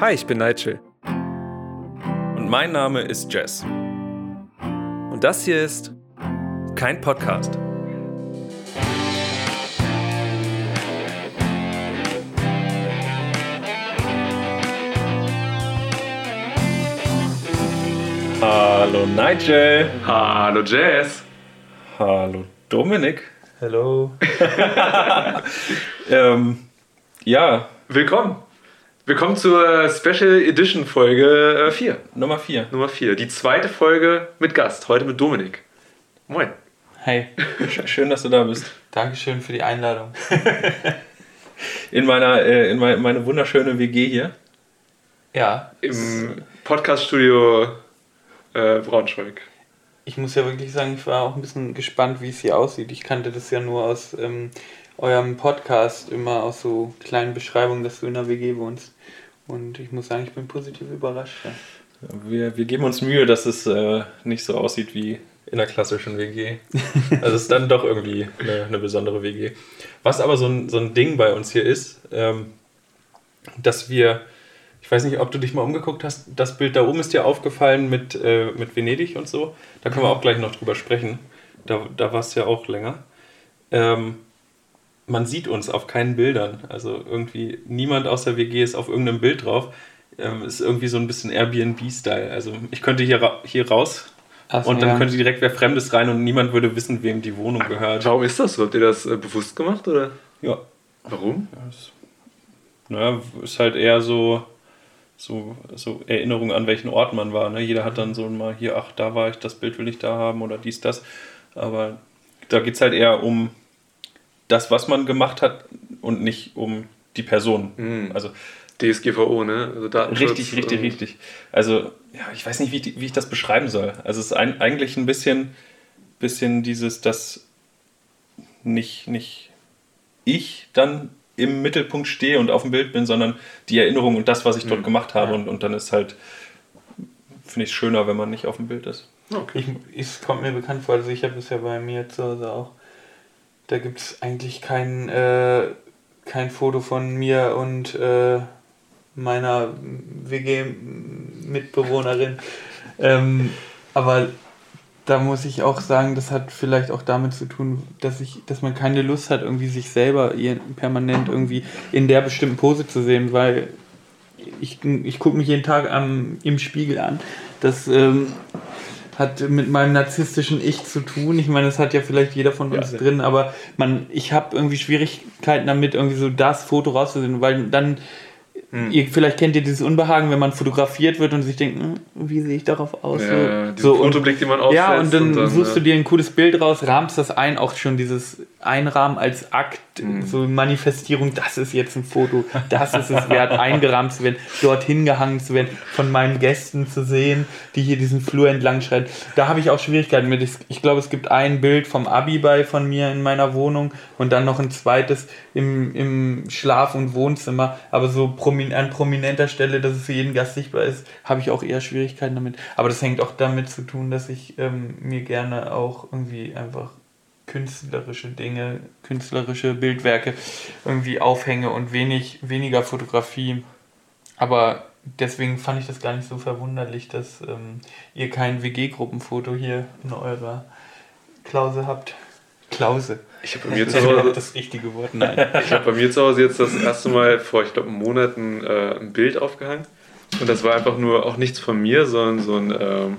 Hi, ich bin Nigel. Und mein Name ist Jess. Und das hier ist kein Podcast. Hallo Nigel. Hallo Jess. Hallo Dominik. Hallo. ähm, ja. Willkommen. Willkommen zur Special Edition Folge 4. Äh, Nummer 4. Nummer 4. Die zweite Folge mit Gast. Heute mit Dominik. Moin. Hey. Schön, dass du da bist. Dankeschön für die Einladung. in meiner, äh, in meine, meine wunderschöne WG hier. Ja. Im Podcaststudio äh, Braunschweig. Ich muss ja wirklich sagen, ich war auch ein bisschen gespannt, wie es hier aussieht. Ich kannte das ja nur aus ähm, eurem Podcast, immer aus so kleinen Beschreibungen, dass du in der WG wohnst. Und ich muss sagen, ich bin positiv überrascht. Ja. Wir, wir geben uns Mühe, dass es äh, nicht so aussieht wie in einer klassischen WG. Also es ist dann doch irgendwie eine, eine, besondere WG. Was aber so ein, so ein Ding bei uns hier ist, ähm, dass wir, ich weiß nicht, ob du dich mal umgeguckt hast, das Bild da oben ist dir aufgefallen mit, äh, mit Venedig und so. Da können wir auch gleich noch drüber sprechen. Da, da war es ja auch länger. Ähm, man sieht uns auf keinen Bildern. Also irgendwie niemand aus der WG ist auf irgendeinem Bild drauf. Ähm, ist irgendwie so ein bisschen Airbnb-Style. Also ich könnte hier, hier raus Ach, und dann ja. könnte direkt wer Fremdes rein und niemand würde wissen, wem die Wohnung gehört. Warum ist das so? Habt ihr das äh, bewusst gemacht oder? Ja. Warum? Ja, das, naja, ist halt eher so, so, so Erinnerung an welchen Ort man war. Ne? Jeder hat dann so mal hier, ach, da war ich, das Bild will ich da haben oder dies, das. Aber da geht es halt eher um das, was man gemacht hat und nicht um die Person. Mhm. Also DSGVO, ne? Also richtig, richtig, richtig. Also, ja, ich weiß nicht, wie ich, wie ich das beschreiben soll. Also, es ist ein, eigentlich ein bisschen, bisschen dieses, dass nicht, nicht ich dann im Mittelpunkt stehe und auf dem Bild bin, sondern die Erinnerung und das, was ich dort mhm. gemacht habe. Ja. Und, und dann ist halt, finde ich es schöner, wenn man nicht auf dem Bild ist. Okay. Ich, es kommt mir bekannt vor, also ich habe es ja bei mir zu Hause auch. Da gibt es eigentlich kein, äh, kein Foto von mir und äh, meiner WG-Mitbewohnerin. Ähm, aber da muss ich auch sagen, das hat vielleicht auch damit zu tun, dass ich, dass man keine Lust hat, irgendwie sich selber permanent irgendwie in der bestimmten Pose zu sehen, weil ich, ich gucke mich jeden Tag am, im Spiegel an. Das ähm, hat mit meinem narzisstischen Ich zu tun. Ich meine, das hat ja vielleicht jeder von uns ja, drin, aber man, ich habe irgendwie Schwierigkeiten damit, irgendwie so das Foto rauszusehen, weil dann hm. Ihr, vielleicht kennt ihr dieses Unbehagen, wenn man fotografiert wird und sich denkt, hm, wie sehe ich darauf aus? Ja, so, so Fotoblick, den man aufsetzt. Ja, und dann, und dann suchst ja. du dir ein cooles Bild raus, rahmst das ein, auch schon dieses Einrahmen als Akt, hm. so Manifestierung, das ist jetzt ein Foto, das ist es wert, eingerahmt zu werden, dorthin gehangen zu werden, von meinen Gästen zu sehen, die hier diesen Flur entlang schreiten. Da habe ich auch Schwierigkeiten mit. Ich glaube, es gibt ein Bild vom Abi bei von mir in meiner Wohnung und dann noch ein zweites im, im Schlaf- und Wohnzimmer, aber so prominent an prominenter Stelle, dass es für jeden Gast sichtbar ist, habe ich auch eher Schwierigkeiten damit. Aber das hängt auch damit zu tun, dass ich ähm, mir gerne auch irgendwie einfach künstlerische Dinge, künstlerische Bildwerke irgendwie aufhänge und wenig, weniger Fotografie. Aber deswegen fand ich das gar nicht so verwunderlich, dass ähm, ihr kein WG-Gruppenfoto hier in eurer Klause habt. Klause. Ich habe bei mir zu Hause das richtige Wort. Nein. Ich habe bei mir zu Hause jetzt das erste Mal vor, ich glaube, Monaten äh, ein Bild aufgehangen. Und das war einfach nur auch nichts von mir, sondern so ein, ähm,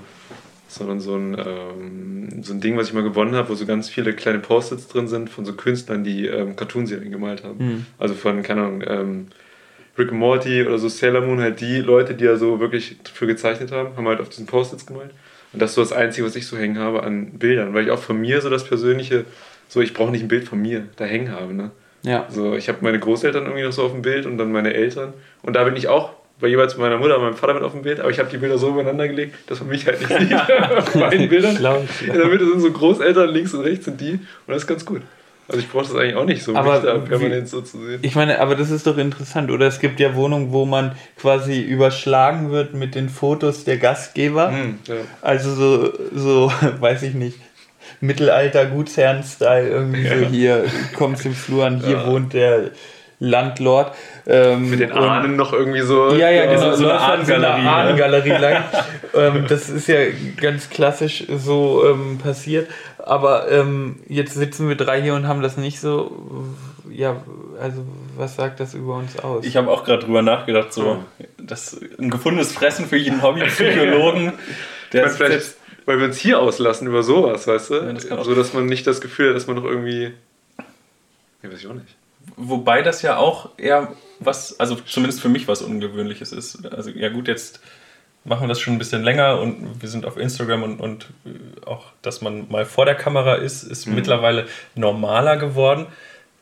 sondern so ein, ähm, so ein Ding, was ich mal gewonnen habe, wo so ganz viele kleine Post-its drin sind von so Künstlern, die ähm, Cartoonserien gemalt haben. Mhm. Also von, keine Ahnung, ähm, Rick and Morty oder so Sailor Moon, halt die Leute, die ja so wirklich dafür gezeichnet haben, haben halt auf diesen Post-its gemalt. Und das ist so das Einzige, was ich so hängen habe an Bildern, weil ich auch von mir so das persönliche so, ich brauche nicht ein Bild von mir da hängen habe. Ne? Ja. So, ich habe meine Großeltern irgendwie noch so auf dem Bild und dann meine Eltern. Und da bin ich auch bei jeweils meiner Mutter und meinem Vater mit auf dem Bild, aber ich habe die Bilder so übereinander gelegt, dass man mich halt nicht sieht auf meinen Bildern. In der Mitte sind so Großeltern, links und rechts sind die und das ist ganz gut. Also ich brauche das eigentlich auch nicht so, aber da permanent wie, so zu sehen. Ich meine, aber das ist doch interessant, oder? Es gibt ja Wohnungen, wo man quasi überschlagen wird mit den Fotos der Gastgeber. Hm, ja. Also so, so, weiß ich nicht, Mittelalter Gutsherren-Style irgendwie ja. so hier kommst im Flur an, hier ja. wohnt der Landlord. Ähm, Mit den Ahnen noch irgendwie so. Ja, ja, genau. so eine läuft dann Ahnengalerie, ne? Ahnengalerie lang. ähm, das ist ja ganz klassisch so ähm, passiert. Aber ähm, jetzt sitzen wir drei hier und haben das nicht so. Ja, also was sagt das über uns aus? Ich habe auch gerade drüber nachgedacht, so das ein gefundenes Fressen für jeden Hobbypsychologen. Der Ich meine, vielleicht, weil wir uns hier auslassen über sowas, weißt du? Ja, das so, dass man nicht das Gefühl hat, dass man noch irgendwie. Ja, weiß ich auch nicht. Wobei das ja auch eher was, also zumindest für mich was Ungewöhnliches ist. Also ja gut, jetzt machen das schon ein bisschen länger und wir sind auf Instagram und, und auch, dass man mal vor der Kamera ist, ist mittlerweile normaler geworden.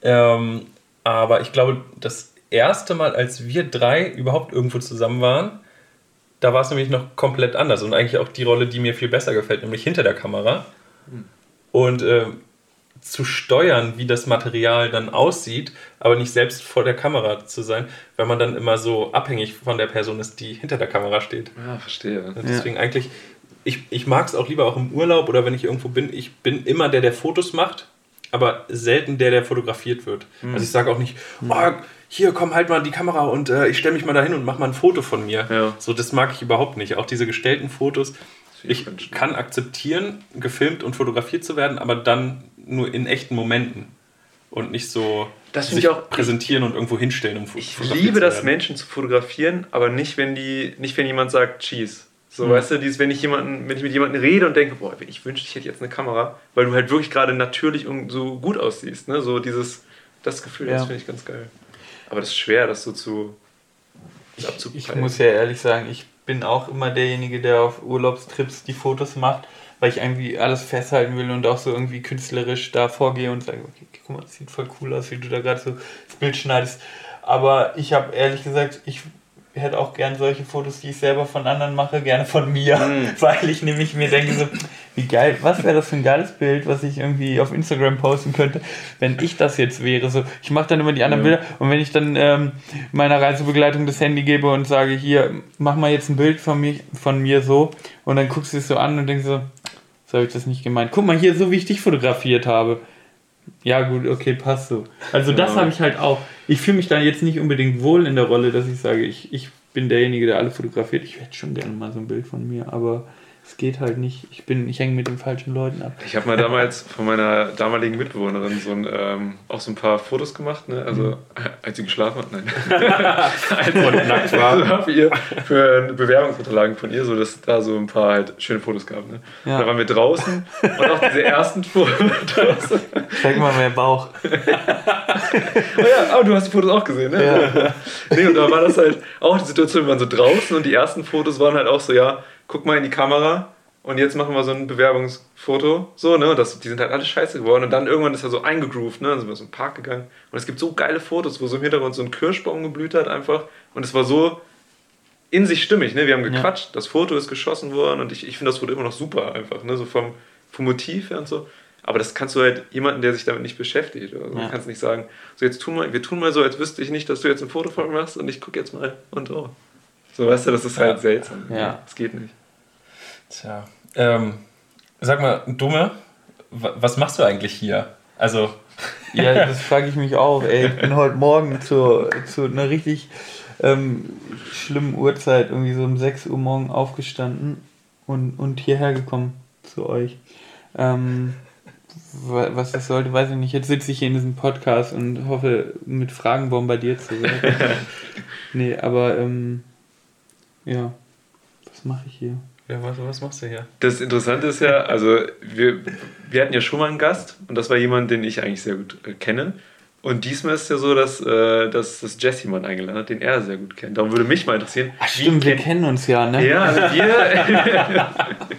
Ähm, aber ich glaube, das erste Mal, als wir drei überhaupt irgendwo zusammen waren, da war es nämlich noch komplett anders und eigentlich auch die Rolle, die mir viel besser gefällt, nämlich hinter der Kamera. Und ähm, zu steuern, wie das Material dann aussieht, aber nicht selbst vor der Kamera zu sein, weil man dann immer so abhängig von der Person ist, die hinter der Kamera steht. Ja, verstehe. Und deswegen eigentlich, ich, ich mag es auch lieber auch im Urlaub oder wenn ich irgendwo bin, ich bin immer der, der Fotos macht, aber selten der, der fotografiert wird. Also ich sage auch nicht, oh, hier, komm, halt mal die Kamera und äh, ich stelle mich mal dahin und mach mal ein Foto von mir. Ja. So, das mag ich überhaupt nicht. Auch diese gestellten Fotos. Ich schlimm. kann akzeptieren, gefilmt und fotografiert zu werden, aber dann nur in echten Momenten. Und nicht so Das sich ich auch- präsentieren und irgendwo hinstellen, um Ich liebe das. Menschen zu fotografieren, aber nicht, wenn die, nicht wenn jemand sagt Cheese. So, weißt du, dieses, wenn ich jemanden, wenn ich mit jemandem rede und denke, boah, ich wünschte, ich hätte jetzt eine Kamera, weil du halt wirklich gerade natürlich und so gut aussiehst, ne? So dieses, das Gefühl, das Ja. finde ich ganz geil. Aber das ist schwer, das so zu Ich, ich muss ja ehrlich sagen, ich bin auch immer derjenige, der auf Urlaubstrips die Fotos macht, weil ich irgendwie alles festhalten will und auch so irgendwie künstlerisch da vorgehe und sage, okay, guck mal, das sieht voll cool aus, wie du da gerade so das Bild schneidest. Aber ich habe ehrlich gesagt, ich hätte auch gern solche Fotos, die ich selber von anderen mache, gerne von mir, weil ich nämlich mir denke so, wie geil, was wäre das für ein geiles Bild, was ich irgendwie auf Instagram posten könnte, wenn ich das jetzt wäre. So, ich mache dann immer die anderen Bilder und wenn ich dann ähm, meiner Reisebegleitung das Handy gebe und sage, hier, mach mal jetzt ein Bild von mir, von mir so und dann guckst du es so an und denkst so, so habe ich das nicht gemeint. Guck mal hier, so wie ich dich fotografiert habe. Ja, gut, okay, passt so. Also das Ja. habe ich halt auch. Ich fühle mich dann jetzt nicht unbedingt wohl in der Rolle, dass ich sage, ich, ich bin derjenige, der alle fotografiert. Ich hätte schon gerne mal so ein Bild von mir, aber es geht halt nicht. Ich bin, ich hänge mit den falschen Leuten ab. Ich habe mal damals von meiner damaligen Mitbewohnerin so ein, ähm, auch so ein paar Fotos gemacht, ne? also als sie geschlafen hat, nein. als Und nackt war. Für, ihr, für Bewerbungsunterlagen von ihr, so dass da so ein paar halt schöne Fotos gab. Ne? Ja. Da waren wir draußen und auch diese ersten Fotos. Zeig mal mehr Bauch. Oh ja, aber du hast die Fotos auch gesehen, ne? Nee, und da war das halt auch die Situation, wir waren so draußen und die ersten Fotos waren halt auch so, ja, guck mal in die Kamera und jetzt machen wir so ein Bewerbungsfoto. So, ne? Das, die sind halt alle scheiße geworden und dann irgendwann ist er so eingegroovt, ne? Dann sind wir so in den Park gegangen und es gibt so geile Fotos, wo so im Hintergrund so ein Kirschbaum geblüht hat einfach und es war so in sich stimmig, ne? Wir haben gequatscht, das Foto ist geschossen worden und ich, ich finde das Foto immer noch super einfach, ne? So vom, vom Motiv her und so. Aber das kannst du halt jemanden, der sich damit nicht beschäftigt. Oder so. Ja. Du kannst nicht sagen, so jetzt tun wir, wir tun mal so, als wüsste ich nicht, dass du jetzt ein Foto von mir machst und ich gucke jetzt mal und oh. So, weißt du, das ist halt Ja. seltsam. Ja. Das geht nicht. Tja. Ähm, sag mal, Dumme, wa- was machst du eigentlich hier? Also, Ja, das frage ich mich auch. Ey, ich bin heute Morgen zu, zu einer richtig ähm, schlimmen Uhrzeit, irgendwie so um 6 Uhr morgen aufgestanden und, und hierher gekommen zu euch. Ähm, wa- was das sollte, weiß ich nicht. Jetzt sitze ich hier in diesem Podcast und hoffe, mit Fragen bombardiert zu werden. nee, aber ähm, ja, was mache ich hier? ja, was, was machst du hier? Das Interessante ist ja, also wir, wir hatten ja schon mal einen Gast und das war jemand, den ich eigentlich sehr gut äh, kenne. Und diesmal ist es ja so, dass, äh, dass, dass Jesse jemanden eingeladen hat, den er sehr gut kennt. Darum würde mich mal interessieren. Ach stimmt, wir kennen uns ja, ne? Ja, also wir.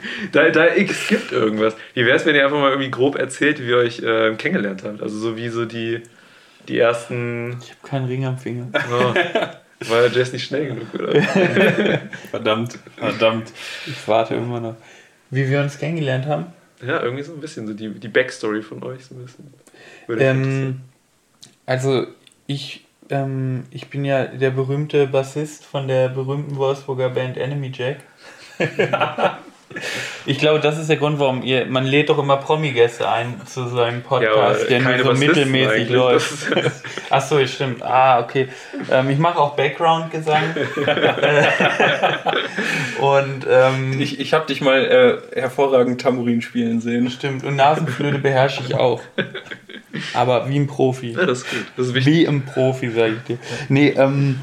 da, da es gibt irgendwas. Wie wäre es, wenn ihr einfach mal irgendwie grob erzählt, wie ihr euch äh, kennengelernt habt? Also so wie so die, die ersten. Ich habe keinen Ring am Finger. Oh, war der Jess nicht schnell genug, oder? Verdammt, verdammt. Ich warte immer noch. Wie wir uns kennengelernt haben? Ja, irgendwie so ein bisschen, so die, die Backstory von euch so ein bisschen. Ähm, also ich, ähm, ich bin ja der berühmte Bassist von der berühmten Wolfsburger Band Enemy Jack. Ich glaube, das ist der Grund, warum ihr, man lädt doch immer Promi-Gäste ein zu so einem Podcast, Ja, der nur so mittelmäßig läuft. Achso, stimmt. Ah, okay. Ähm, ich mache auch Background-Gesang. Und ähm, Ich, ich habe dich mal äh, hervorragend Tambourin spielen sehen. stimmt. Und Nasenflöte beherrsche ich auch. Aber wie ein Profi. Ja, das ist gut. Das ist wichtig. Wie ein Profi, sag ich dir. Nee, ähm,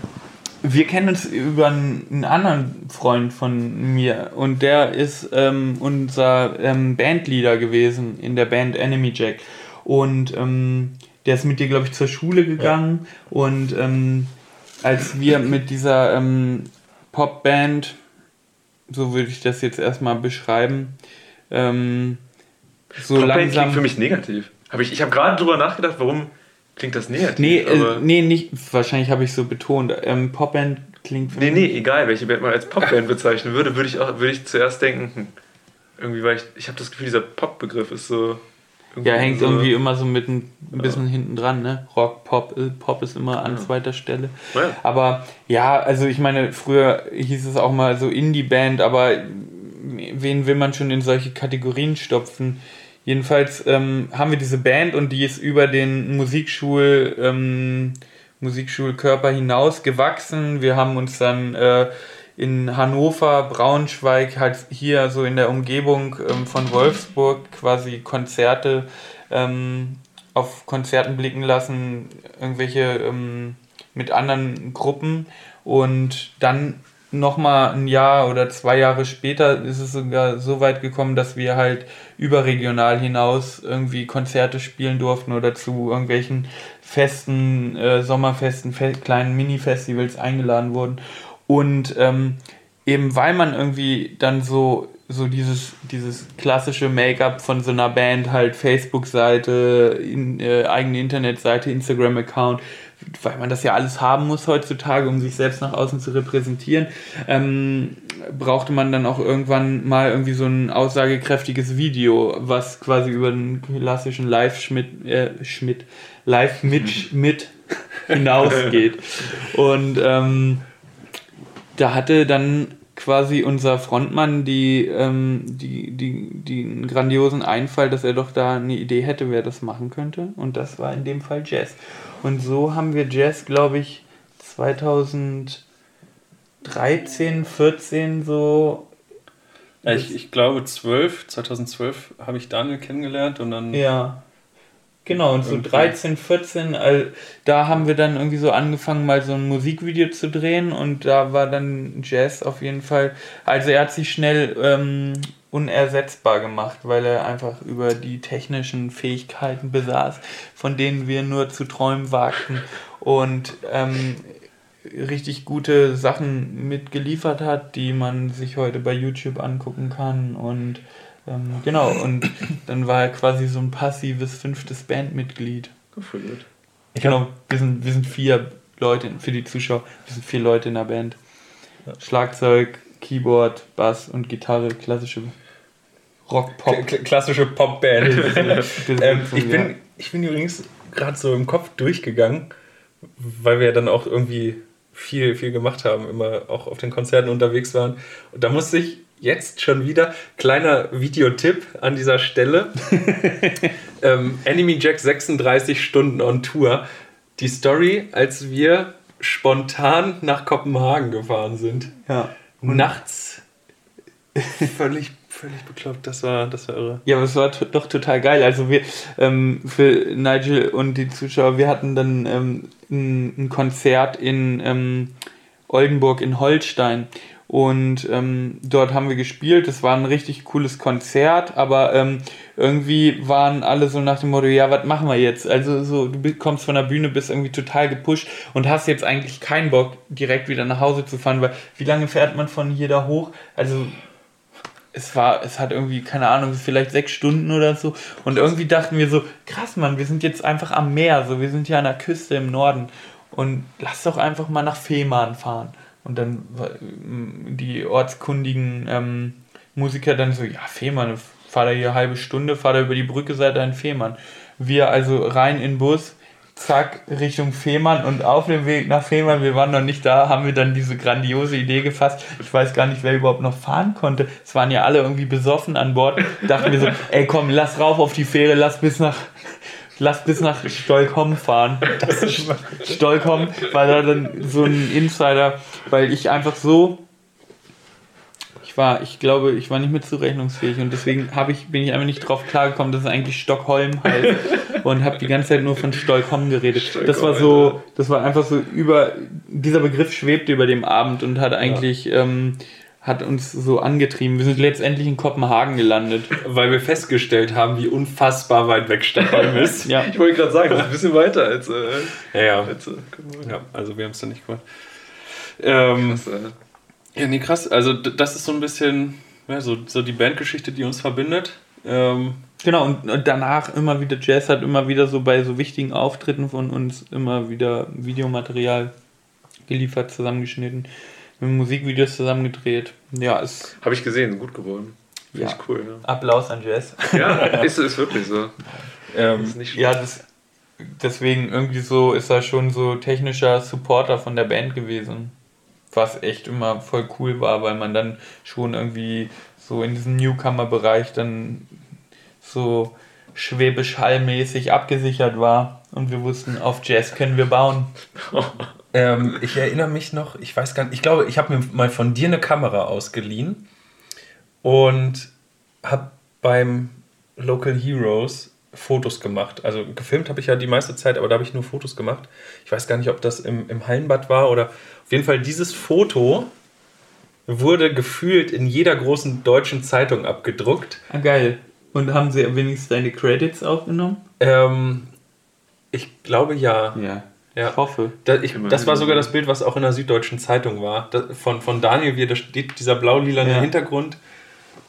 wir kennen uns über einen, anderen Freund von mir und der ist ähm, unser ähm, Bandleader gewesen in der Band Enemy Jack. Und ähm, der ist mit dir, glaube ich, zur Schule gegangen und ähm, als wir mit dieser ähm, Popband, so würde ich das jetzt erstmal beschreiben, ähm, so Popband langsam. klingt für mich negativ. Hab ich ich habe gerade drüber nachgedacht, warum klingt das negativ? Nee, äh, nee, nicht. Wahrscheinlich habe ich so betont. Ähm, Popband klingt für Nee, mich. nee, egal, welche Band man als Popband bezeichnen würde, würde ich auch würde ich zuerst denken, hm, irgendwie, weil ich, ich habe das Gefühl, dieser Pop-Begriff ist so. Ja, hängt so, irgendwie immer so mit ein bisschen hinten dran, ne? Rock, Pop, äh, Pop ist immer an zweiter Stelle. Ja. Aber ja, also ich meine, früher hieß es auch mal so Indie-Band, aber wen will man schon in solche Kategorien stopfen? Jedenfalls ähm, haben wir diese Band und die ist über den Musikschul, ähm, Musikschulkörper hinaus gewachsen. Wir haben uns dann äh, in Hannover, Braunschweig, halt hier so in der Umgebung ähm, von Wolfsburg quasi Konzerte ähm, auf Konzerten blicken lassen, irgendwelche ähm, mit anderen Gruppen und dann nochmal ein Jahr oder zwei Jahre später ist es sogar so weit gekommen, dass wir halt überregional hinaus irgendwie Konzerte spielen durften oder zu irgendwelchen Festen, äh, Sommerfesten, fe kleinen Mini-Festivals eingeladen wurden. Und ähm, eben weil man irgendwie dann so, so dieses, dieses klassische Make-up von so einer Band, halt Facebook-Seite, in, äh, eigene Internetseite, Instagram-Account, weil man das ja alles haben muss heutzutage, um sich selbst nach außen zu repräsentieren, ähm, brauchte man dann auch irgendwann mal irgendwie so ein aussagekräftiges Video, was quasi über den klassischen Live-Schmidt, äh, Schmidt, Live-Mit mit hinausgeht. Und ähm, da hatte dann quasi unser Frontmann die, ähm, die, die, die einen grandiosen Einfall, dass er doch da eine Idee hätte, wer das machen könnte. Und das war in dem Fall Jazz. Und so haben wir Jazz, glaube ich, 2013, 14 so. Ja, ich, ich glaube 12, 2012 habe ich Daniel kennengelernt und dann Ja. Genau, und so Irgendwie. 13, 14, all, da haben wir dann irgendwie so angefangen, mal so ein Musikvideo zu drehen und da war dann Jazz auf jeden Fall. Also er hat sich schnell ähm, unersetzbar gemacht, weil er einfach über die technischen Fähigkeiten besaß, von denen wir nur zu träumen wagten und ähm, richtig gute Sachen mitgeliefert hat, die man sich heute bei YouTube angucken kann und ähm, genau, und dann war er quasi so ein passives fünftes Bandmitglied. Gut. Genau, wir sind, wir sind vier Leute, für die Zuschauer, wir sind vier Leute in der Band. Schlagzeug, Keyboard, Bass und Gitarre, klassische Rock-Pop. Klassische Popband. ähm, ich, ja. bin, ich bin übrigens gerade so im Kopf durchgegangen, weil wir dann auch irgendwie viel, viel gemacht haben, immer auch auf den Konzerten unterwegs waren. Und da musste ich jetzt schon wieder, kleiner Videotipp an dieser Stelle, ähm, Enemy Jack 36 Stunden on Tour. Die Story, als wir spontan nach Kopenhagen gefahren sind. Ja. Nachts. völlig, völlig bekloppt. Das war, das war irre. Ja, aber es war doch total geil. Also wir, ähm, für Nigel und die Zuschauer, wir hatten dann ähm, ein, ein Konzert in ähm, Oldenburg in Holstein. Und ähm, dort haben wir gespielt. Das war ein richtig cooles Konzert, aber ähm, irgendwie waren alle so nach dem Motto, ja, was machen wir jetzt? Also so, du kommst von der Bühne, bist irgendwie total gepusht und hast jetzt eigentlich keinen Bock, direkt wieder nach Hause zu fahren, weil wie lange fährt man von hier da hoch? Also es war, es hat irgendwie, keine Ahnung, vielleicht sechs Stunden oder so. Und irgendwie dachten wir so, krass, Mann, wir sind jetzt einfach am Meer, so, wir sind ja an der Küste im Norden. Und lass doch einfach mal nach Fehmarn fahren. Und dann die ortskundigen ähm, Musiker dann so, ja, Fehmarn, fahr da hier eine halbe Stunde, fahr da über die Brücke, seid da in Fehmarn. Wir also rein in den Bus, zack, Richtung Fehmarn und auf dem Weg nach Fehmarn, wir waren noch nicht da, haben wir dann diese grandiose Idee gefasst. Ich weiß gar nicht, wer überhaupt noch fahren konnte. Es waren ja alle irgendwie besoffen an Bord. Dachten wir so, ey komm, lass rauf auf die Fähre, lass bis nach lass bis nach Stockholm fahren. Stockholm war da dann so ein Insider, weil ich einfach so ich war, ich glaube, ich war nicht mehr zurechnungsfähig und deswegen ich, bin ich einfach nicht drauf klargekommen, dass es eigentlich Stockholm heißt und habe die ganze Zeit nur von Stockholm geredet. Stockholm, das war so, das war einfach so über, dieser Begriff schwebte über dem Abend und hat eigentlich, ja. ähm, hat uns so angetrieben. Wir sind letztendlich in Kopenhagen gelandet. Weil wir festgestellt haben, wie unfassbar weit weg Stockholm ist. ja. Ich wollte gerade sagen, das ist ein bisschen weiter als. Äh, ja, ja. Als, äh, ja, also wir haben es dann nicht gemacht. Ähm, Krass, äh. Ja, nee, krass. Also das ist so ein bisschen ja, so, so die Bandgeschichte, die uns verbindet. Ähm, genau, und, und, danach immer wieder, Jazz hat immer wieder so bei so wichtigen Auftritten von uns immer wieder Videomaterial geliefert, zusammengeschnitten, mit Musikvideos zusammengedreht. Ja, es... Habe ich gesehen, gut geworden. Finde ja. ich cool. Ja. Applaus an Jazz. Ja, ist, ist wirklich so. Ähm, ist nicht ja, das, deswegen irgendwie so ist er schon so technischer Supporter von der Band gewesen was echt immer voll cool war, weil man dann schon irgendwie so in diesem Newcomer-Bereich dann so schwäbisch-hallmäßig abgesichert war und wir wussten, auf Jazz können wir bauen. ähm, ich erinnere mich noch, ich weiß gar nicht, ich glaube, ich habe mir mal von dir eine Kamera ausgeliehen und habe beim Local Heroes Fotos gemacht. Also gefilmt habe ich ja die meiste Zeit, aber da habe ich nur Fotos gemacht. Ich weiß gar nicht, ob das im, im Hallenbad war oder auf jeden Fall dieses Foto wurde gefühlt in jeder großen deutschen Zeitung abgedruckt. Ah, geil. Und haben sie wenigstens deine Credits aufgenommen? Ähm, ich glaube ja. Ja. Ja. Ich hoffe. Da, ich, das war sogar das Bild, was auch in der Süddeutschen Zeitung war. Das, von, von Daniel, wie da steht dieser blau-lilane ja. Hintergrund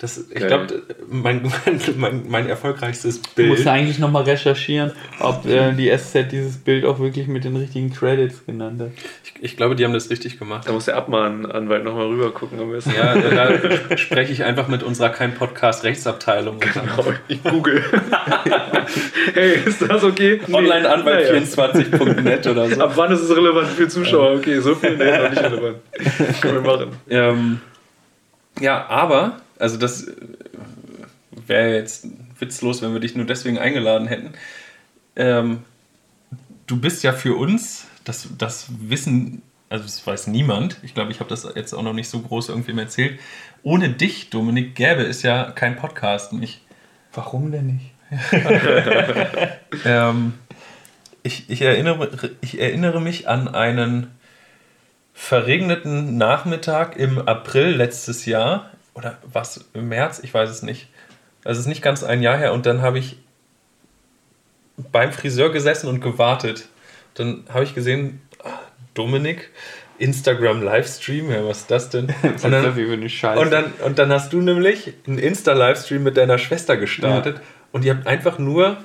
das, ich glaube, mein, mein, mein erfolgreichstes Bild. Du musst eigentlich nochmal recherchieren, ob äh, die SZ dieses Bild auch wirklich mit den richtigen Credits genannt hat. Ich, ich glaube, die haben das richtig gemacht. Da muss der Abmahnanwalt nochmal rüber gucken am besten. Ja, da spreche ich einfach mit unserer kein Podcast Rechtsabteilung. Genau, ich google. hey, ist das okay? Nee. Onlineanwalt24.net oder so. Ab wann ist es relevant für Zuschauer? Okay, so viel nee, noch nicht relevant. Können wir machen. Ähm, ja, aber also das äh, wäre jetzt witzlos, wenn wir dich nur deswegen eingeladen hätten. Ähm, du bist ja für uns, das, das wissen, also das weiß niemand, ich glaube, ich habe das jetzt auch noch nicht so groß irgendwem erzählt. Ohne dich, Dominik, gäbe es ja kein Podcast nicht. Warum denn nicht? ähm, ich, ich, erinnere, ich erinnere mich an einen verregneten Nachmittag im April letztes Jahr oder was, im März? Ich weiß es nicht. Also es ist nicht ganz ein Jahr her und dann habe ich beim Friseur gesessen und gewartet. Dann habe ich gesehen, ah, Dominik, Instagram Livestream, ja, was ist das denn? Und dann, und dann, und dann hast du nämlich einen Insta-Livestream mit deiner Schwester gestartet ja. und ihr habt einfach nur,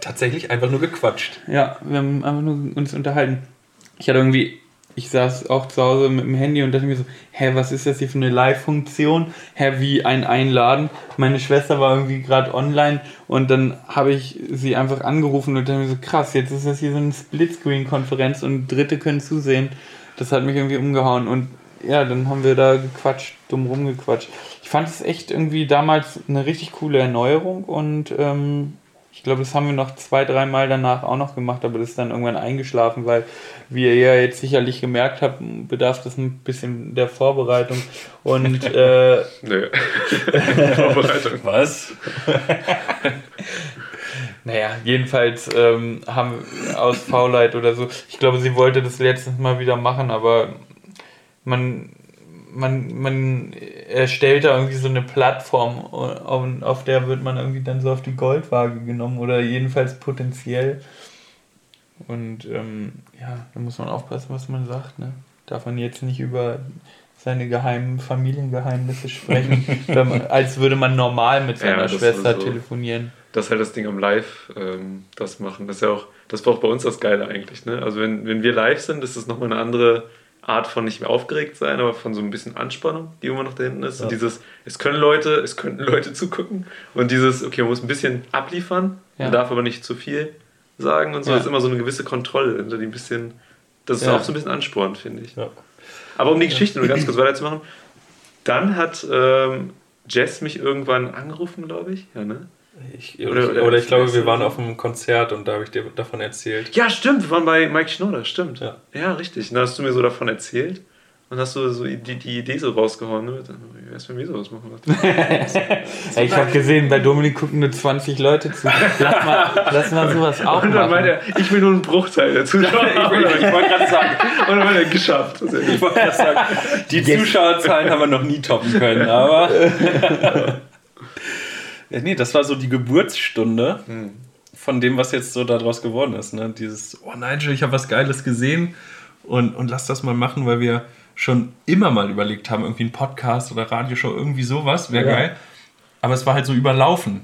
tatsächlich einfach nur gequatscht. Ja, wir haben einfach nur uns unterhalten. Ich hatte irgendwie ich saß auch zu Hause mit dem Handy und dachte mir so, hä, was ist das hier für eine Live-Funktion? Hä, wie ein Einladen? Meine Schwester war irgendwie gerade online und dann habe ich sie einfach angerufen und dachte mir so, krass, jetzt ist das hier so eine Splitscreen-Konferenz und Dritte können zusehen. Das hat mich irgendwie umgehauen und ja, dann haben wir da gequatscht, dumm rumgequatscht. Ich fand es echt irgendwie damals eine richtig coole Erneuerung und ähm, ich glaube, das haben wir noch zwei, dreimal danach auch noch gemacht, aber das ist dann irgendwann eingeschlafen, weil, wie ihr ja jetzt sicherlich gemerkt habt, bedarf das ein bisschen der Vorbereitung. Und äh, Nö. Vorbereitung. Was? naja, jedenfalls ähm, haben aus Faulheit oder so. Ich glaube, sie wollte das letztes Mal wieder machen, aber man man, man erstellt da irgendwie so eine Plattform, auf, auf der wird man irgendwie dann so auf die Goldwaage genommen oder jedenfalls potenziell. Und ähm, ja, da muss man aufpassen, was man sagt. Ne? Darf man jetzt nicht über seine geheimen Familiengeheimnisse sprechen, man, als würde man normal mit seiner ja, Schwester so, telefonieren. Das ist halt das Ding am Live, ähm, das machen. Das ist ja auch, das war auch bei uns das Geile eigentlich. Ne? Also wenn, wenn wir live sind, ist das nochmal eine andere Art von nicht mehr aufgeregt sein, aber von so ein bisschen Anspannung, die immer noch da hinten ist. Ja. Und dieses, es können Leute, es könnten Leute zugucken. Und dieses, okay, man muss ein bisschen abliefern, ja. man darf aber nicht zu viel. sagen und so. Ja. Das ist immer so eine gewisse Kontrolle, die ein bisschen, das ist Ja. auch so ein bisschen anspornt, finde ich. Ja. Aber um die Geschichte nur ganz kurz weiterzumachen, dann hat ähm, Jess mich irgendwann angerufen, glaube ich. Ja, ne? Ich, Oder- oder, oder- ich glaube, wir waren auf einem Konzert und da habe ich dir davon erzählt. Ja, stimmt, wir waren bei Mike Schnoder, stimmt. Ja. Ja, richtig. Und da hast du mir so davon erzählt und hast du so die, die Idee so rausgehauen. Ne? Wie wär's, wenn wir sowas machen? Ey, ich habe gesehen, bei Dominik gucken nur 20 Leute zu. Lass mal, lass mal sowas auch Und dann meinte machen. er, ich will nur einen Bruchteil der Zuschauer. Ich wollte gerade sagen, Und dann meinte er, geschafft. Ja ich wollte gerade sagen, die Zuschauerzahlen haben wir noch nie toppen können, aber. ja, nee, das war so die Geburtsstunde von dem, was jetzt so daraus geworden ist. Ne? Dieses, oh Nigel, ich habe was Geiles gesehen und, und lass das mal machen, weil wir schon immer mal überlegt haben, irgendwie ein Podcast oder Radioshow, irgendwie sowas, wäre Ja. geil. Aber es war halt so überlaufen.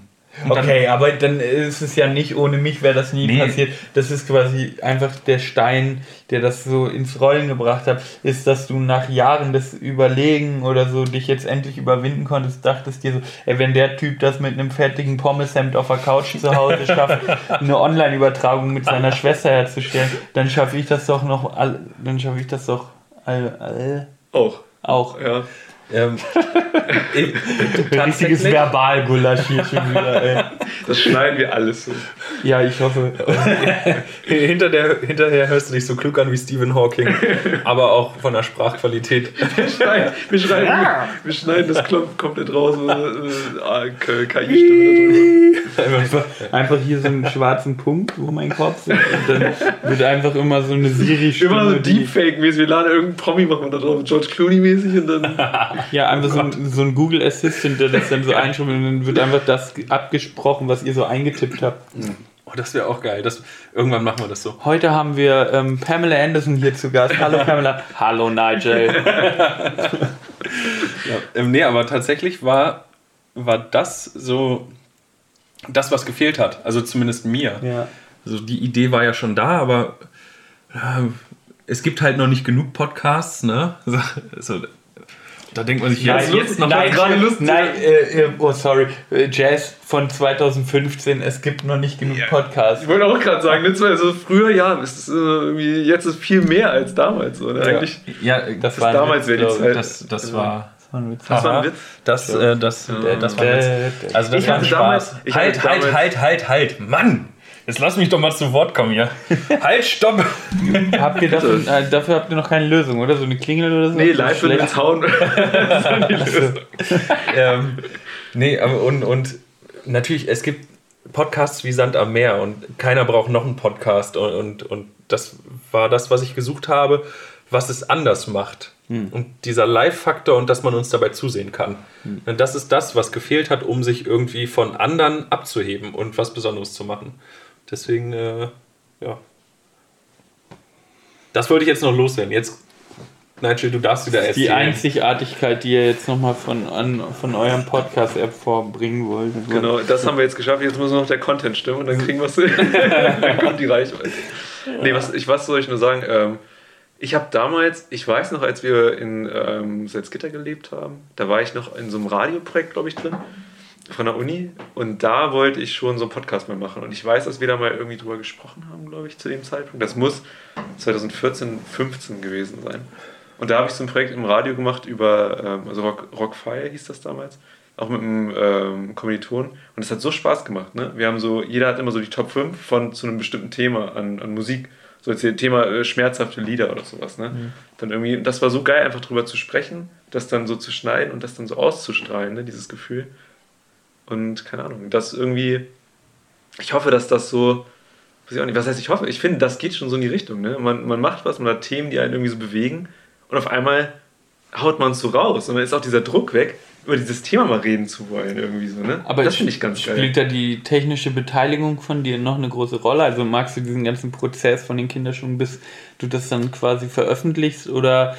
Okay, aber dann ist es ja nicht, ohne mich wäre das nie Nee. passiert. Das ist quasi einfach der Stein, der das so ins Rollen gebracht hat, ist, dass du nach Jahren des Überlegen oder so dich jetzt endlich überwinden konntest, dachtest dir so, ey, wenn der Typ das mit einem fertigen Pommeshemd auf der Couch zu Hause schafft, eine Online-Übertragung mit seiner Schwester herzustellen, dann schaffe ich das doch noch, all, dann schaffe ich das doch all, all, Auch. auch. Ja. Ähm, ich, Richtiges Verbal-Gulasch hier schon wieder, ey. Das schneiden wir alles so. Ja, ich hoffe. Hinter der, hinterher hörst du dich so klug an wie Stephen Hawking, aber auch von der Sprachqualität. Wir schneiden, wir schneiden, wir schneiden das Klopf komplett raus. Äh, äh, KI-Stimme da drüber. Einfach, einfach hier so einen schwarzen Punkt, wo mein Kopf ist. Und dann wird einfach immer so eine Siri-Stimme. Immer so Deepfake-mäßig. Wir laden irgendeinen Promi, machen wir da drauf. George Clooney-mäßig und dann. Ja, einfach so ein, so ein Google Assistant, der das dann so einschreibt und dann wird einfach das abgesprochen, was ihr so eingetippt habt. Oh, das wäre auch geil. Das, irgendwann machen wir das so. Heute haben wir ähm, Pamela Anderson hier zu Gast. Hallo Pamela. Hallo Nigel. Ja, ähm, nee, aber tatsächlich war, war das so das, was gefehlt hat. Also zumindest mir. Ja. Also die Idee war ja schon da, aber äh, es gibt halt noch nicht genug Podcasts, ne? So, so, da denkt man sich jetzt, Nein, jetzt noch nein, mal- nein, nein äh, äh, oh sorry, Äh, Jazz von 2015, es gibt noch nicht genug Podcasts. Ich wollte auch gerade sagen, also früher ja, es ist, äh, irgendwie, jetzt ist viel mehr als damals. So, ne? Eigentlich, Ja, Das das war damals wäre die. Zeit. das, das war. Das war ein Witz. Das war ein Aha. Witz. Das, äh, das, äh, das war ein Witz. Also das Ich war ein Spaß. damals- ich halt, hatte halt, damals- halt, halt, halt. Mann! Jetzt lass mich doch mal zu Wort kommen hier. halt, stopp! Habt ihr dafür, äh, dafür habt ihr noch keine Lösung, oder? So eine Klingel oder so? Nee, live mit Zaun. das ist die Lösung. ähm, nee, aber und, und natürlich, es gibt Podcasts wie Sand am Meer und keiner braucht noch einen Podcast und, und, und das war das, was ich gesucht habe, was es anders macht. Und dieser Live-Faktor und dass man uns dabei zusehen kann. Und das ist das, was gefehlt hat, um sich irgendwie von anderen abzuheben und was Besonderes zu machen. Deswegen, äh, ja. Das wollte ich jetzt noch loswerden. Jetzt, Nigel, du darfst wieder erzählen. Die Einzigartigkeit, die ihr jetzt nochmal von, an, von eurem Podcast hervorbringen wollt. Genau, das haben wir jetzt geschafft. Jetzt muss nur noch der Content stimmen und dann kriegen wir es. dann kommt die Reichweite. Nee, was, ich, was soll ich nur sagen? Ähm, ich habe damals, ich weiß noch, als wir in ähm, Salzgitter gelebt haben, da war ich noch in so einem Radioprojekt, glaube ich, drin, von der Uni. Und da wollte ich schon so einen Podcast mal machen. Und ich weiß, dass wir da mal irgendwie drüber gesprochen haben, glaube ich, zu dem Zeitpunkt. Das muss 2014, 15 gewesen sein. Und da habe ich so ein Projekt im Radio gemacht über, ähm, also Rock, Rockfire hieß das damals, auch mit einem ähm, Kommiliton. Und es hat so Spaß gemacht. Ne? Wir haben so, jeder hat immer so die Top 5 von zu einem bestimmten Thema an, an Musik. So jetzt hier Thema äh, schmerzhafte Lieder oder sowas. Ne? Dann irgendwie, das war so geil, einfach drüber zu sprechen, das dann so zu schneiden und das dann so auszustrahlen, ne? dieses Gefühl. Und keine Ahnung, das irgendwie, ich hoffe, dass das so, weiß ich auch nicht, was heißt ich hoffe? Ich finde, das geht schon so in die Richtung. Ne? Man, man macht was, man hat Themen, die einen irgendwie so bewegen und auf einmal haut man es so raus und dann ist auch dieser Druck weg, über dieses Thema mal reden zu wollen irgendwie so. Ne? Aber das finde ich ganz geil. Spielt da die technische Beteiligung von dir noch eine große Rolle? Also magst du diesen ganzen Prozess von den Kinderschuhen, bis du das dann quasi veröffentlichst? Oder,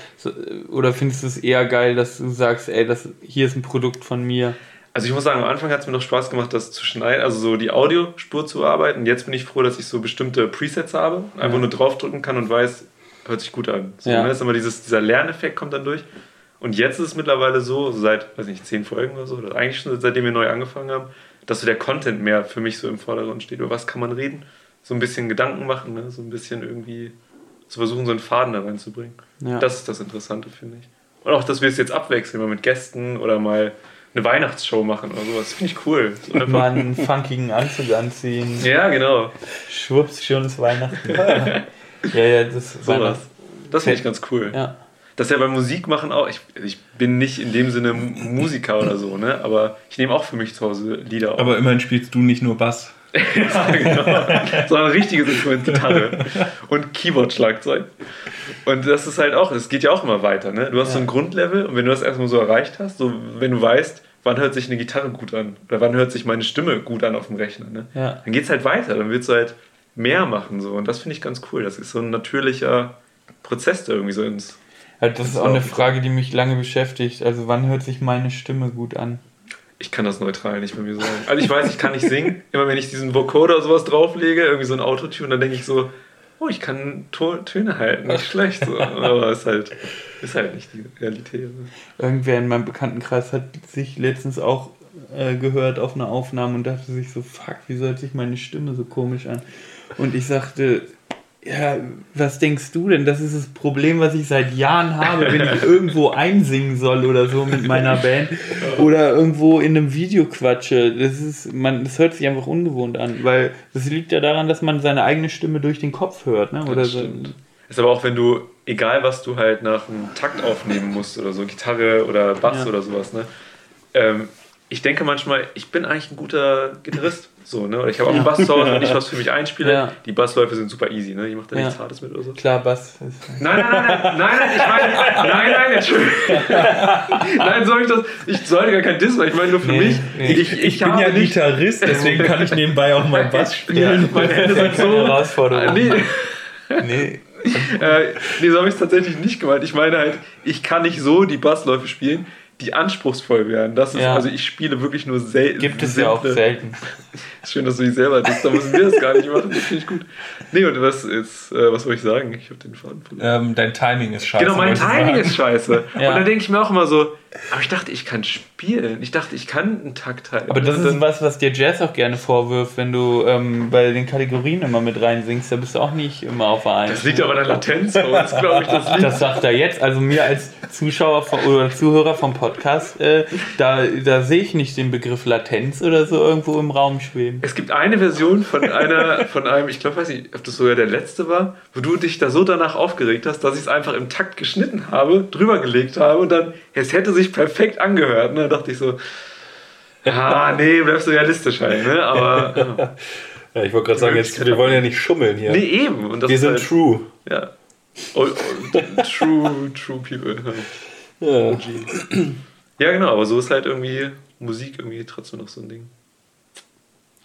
oder findest du es eher geil, dass du sagst, ey, das, hier ist ein Produkt von mir? Also ich muss sagen, am Anfang hat es mir noch Spaß gemacht, das zu schneiden, also so die Audiospur zu bearbeiten. Jetzt bin ich froh, dass ich so bestimmte Presets habe, einfach nur draufdrücken kann und weiß, hört sich gut an. So, Ja. ne? ist immer dieses, dieser Lerneffekt kommt dann durch. Und jetzt ist es mittlerweile so, so seit, weiß nicht, zehn Folgen oder so, oder eigentlich schon seitdem wir neu angefangen haben, dass so der Content mehr für mich so im Vordergrund steht. Über was kann man reden? so ein bisschen Gedanken machen, ne? so ein bisschen irgendwie zu versuchen, so einen Faden da reinzubringen. Ja. Das ist das Interessante, finde ich. Und auch, dass wir es jetzt abwechseln, mal mit Gästen oder mal eine Weihnachtsshow machen oder sowas. Finde ich cool. So eine- Mal einen funkigen Anzug anziehen. ja, genau. Schwupps, schon ist Weihnachten. ja, ja, das Sowas. Das finde ich ganz cool. Ja. Das ist ja beim Musikmachen auch. Ich, ich bin nicht in dem Sinne Musiker oder so, ne? Aber ich nehme auch für mich zu Hause Lieder auf. Aber immerhin spielst du nicht nur Bass. Ja, genau. Sondern ein richtiges Instrument, Gitarre und Keyboard-Schlagzeug. Und das ist halt auch, es geht ja auch immer weiter. Ne? Du hast so ein Grundlevel und wenn du das erstmal so erreicht hast, so wenn du weißt, wann hört sich eine Gitarre gut an oder wann hört sich meine Stimme gut an auf dem Rechner, ne? Ja. dann geht es halt weiter, dann willst du halt mehr machen. So. Und das finde ich ganz cool. Das ist so ein natürlicher Prozess, der irgendwie so ins. Ja, das ist auch eine Frage, die mich lange beschäftigt. Also wann hört sich meine Stimme gut an? Ich kann das neutral nicht bei mir sagen. Also ich weiß, ich kann nicht singen. Immer wenn ich diesen Vocoder oder sowas drauflege, irgendwie so ein Autotune, dann denke ich so, oh, ich kann Töne halten, nicht schlecht. So. Aber ist halt, ist halt nicht die Realität. Ne? Irgendwer in meinem Bekanntenkreis hat sich letztens auch äh, gehört auf einer Aufnahme und dachte sich so, fuck, wie hört sich meine Stimme so komisch an? Und ich sagte, ja, was denkst du denn? Das ist das Problem, was ich seit Jahren habe, wenn ich irgendwo einsingen soll oder so mit meiner Band oder irgendwo in einem Video quatsche. Das ist, man, das hört sich einfach ungewohnt an, weil das liegt ja daran, dass man seine eigene Stimme durch den Kopf hört, ne? Oder so. Ist aber auch, wenn du, egal was du halt nach einem Takt aufnehmen musst oder so, Gitarre oder Bass Ja. oder sowas, ne? Ähm, ich denke manchmal, ich bin eigentlich ein guter Gitarrist. So, ne? Oder ich habe auch einen Bass zu Hause, wenn ich was für mich einspiele. Ja. Die Bassläufe sind super easy, ne? Ich mache da Ja. nichts Hartes mit oder so. Klar, Bass. Ist, Nein, nein, nein, nein, nein, nein, ich meine, nein, nein, Entschuldigung. Nein, soll ich das? Ich sollte gar kein Diss machen, ich meine nur für Nee, mich. nee. Ich, ich, habe nicht. Gitarrist, deswegen kann ich nebenbei auch mal Bass Ja, meine Hände sind so. Herausforderung. Nee, Nee. äh, nee, so habe ich es tatsächlich nicht gemeint. Ich meine halt, ich kann nicht so die Bassläufe spielen, die anspruchsvoll wären. Das ist, Ja. also ich spiele wirklich nur selten. Gibt es ja auch selten. Schön, dass du dich selber bist, da müssen wir das gar nicht machen. Das finde ich gut. Nee, und was jetzt, äh, was wollte ich sagen? Ich habe den Faden verloren. Ähm, dein Timing ist scheiße. Genau, mein Timing sagen. ist scheiße. Ja. Und dann denke ich mir auch immer so, aber ich dachte, ich kann spielen. Ich dachte, ich kann einen Takt halten. Aber das ist was, was dir Jazz auch gerne vorwirft, wenn du ähm, bei den Kategorien immer mit reinsingst. Da bist du auch nicht immer auf der Das Eins. liegt aber an der Latenz bei uns, glaube ich. Das liegt. Das sagt er jetzt. Also mir als Zuschauer vom, oder Zuhörer vom Podcast, äh, da, da sehe ich nicht den Begriff Latenz oder so irgendwo im Raum schweben. Es gibt eine Version von einer, von einem, ich glaube, weiß nicht, ob das sogar der letzte war, wo du dich da so danach aufgeregt hast, dass ich es einfach im Takt geschnitten habe, drüber gelegt habe und dann, es hätte sich perfekt angehört. Ne? Da dachte ich so, ja, nee, bleibst du realistisch halt, ne? Aber ja. Ja, ich wollte gerade sagen, jetzt, wir wollen ja nicht schummeln hier. nee, eben. Und das wir sind halt, true. Ja. Oh, oh, true, true people. Ja. Ja, genau, aber so ist halt irgendwie Musik irgendwie trotzdem noch so ein Ding.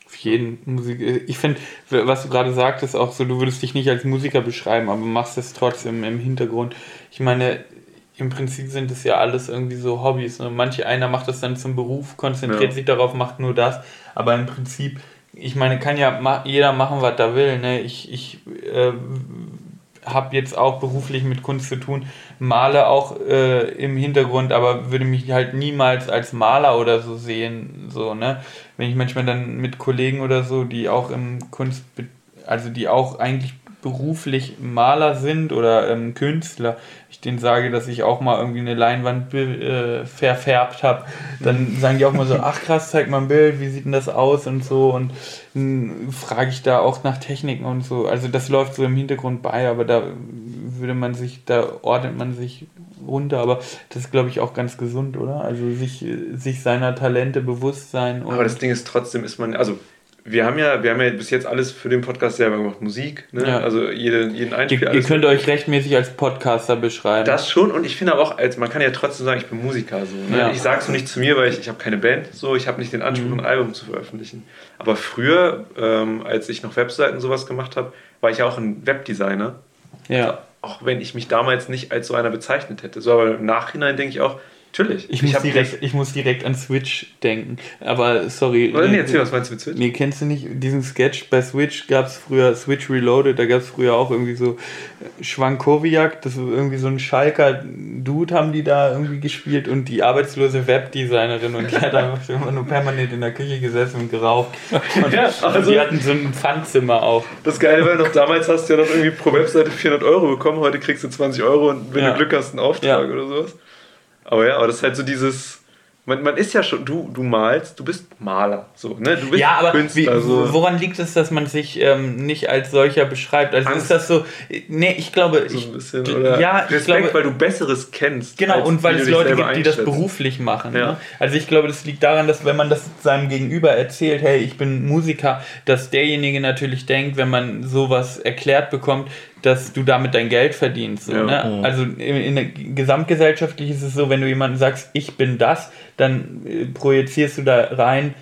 Auf jeden Musik. äh, Ich finde, was du gerade sagtest, auch so, du würdest dich nicht als Musiker beschreiben, aber machst es trotzdem im Hintergrund. Ich meine, im Prinzip sind es ja alles irgendwie so Hobbys. Ne? Manche einer macht das dann zum Beruf, konzentriert Ja. sich darauf, macht nur das. Aber im Prinzip, ich meine, kann ja ma jeder machen, was er will. Ne? Ich, ich äh, habe jetzt auch beruflich mit Kunst zu tun, male auch äh, im Hintergrund, aber würde mich halt niemals als Maler oder so sehen, so, ne? Wenn ich manchmal dann mit Kollegen oder so, die auch im Kunst, also die auch eigentlich beruflich Maler sind oder ähm, Künstler, ich denen sage, dass ich auch mal irgendwie eine Leinwand äh, verfärbt habe, dann sagen die auch mal so, ach krass, zeig mal ein Bild, wie sieht denn das aus und so und dann frage ich da auch nach Techniken und so. Also das läuft so im Hintergrund bei, aber da würde man sich, da ordnet man sich runter, aber das ist glaube ich auch ganz gesund, oder? Also sich, sich seiner Talente bewusst sein und Aber das Ding ist trotzdem, ist man, also wir haben ja, wir haben ja bis jetzt alles für den Podcast selber gemacht, Musik, ne? Ja. also jede, jeden Einspiel. ihr, ihr könnt euch rechtmäßig als Podcaster beschreiben. das schon und ich finde auch, als, man kann ja trotzdem sagen, ich bin Musiker. So, ne? Ja. Ich sage es nicht zu mir, weil ich, ich habe keine Band, so, ich habe nicht den Anspruch, Mhm. ein Album zu veröffentlichen. Aber früher, ähm, als ich noch Webseiten sowas gemacht habe, war ich ja auch ein Webdesigner. ja. Auch wenn ich mich damals nicht als so einer bezeichnet hätte. So, aber im Nachhinein denke ich auch, Natürlich. Ich muss, hab direkt, ich muss direkt an Switch denken. Aber sorry. Oder nee, äh, erzähl, was meinst du mit Switch? Nee, kennst du nicht diesen Sketch? Bei Switch gab es früher Switch Reloaded, da gab es früher auch irgendwie so Schwankowiak, das ist irgendwie so ein Schalker Dude haben die da irgendwie gespielt und die arbeitslose Webdesignerin und die hat einfach immer nur permanent in der Küche gesessen und geraucht. Und, Ja, also- die hatten so ein Pfandzimmer auch. Das Geile war noch, damals hast du ja noch irgendwie pro Webseite 400 Euro bekommen, heute kriegst du 20 Euro und wenn Ja. du Glück hast, einen Auftrag Ja. oder sowas. Aber ja, aber das ist halt so dieses, man, man ist ja schon, du, du malst, du bist Maler, so, ne? Du bist Ja, aber wie, Künstler, so. woran liegt es, dass man sich ähm, nicht als solcher beschreibt? Also Angst. ist das so, nee, ich glaube, so ich, ein bisschen, d- oder ja, ich Respekt, glaube, weil du Besseres kennst. Genau, und weil wie es Leute gibt, die das beruflich machen. Ja. Ne? Also ich glaube, das liegt daran, dass wenn man das seinem Gegenüber erzählt, hey, ich bin Musiker, dass derjenige natürlich denkt, wenn man sowas erklärt bekommt, dass du damit dein Geld verdienst. So, Ja. ne? Also in, in der gesamtgesellschaftlich ist es so, wenn du jemandem sagst, ich bin das, dann äh, projizierst du da rein,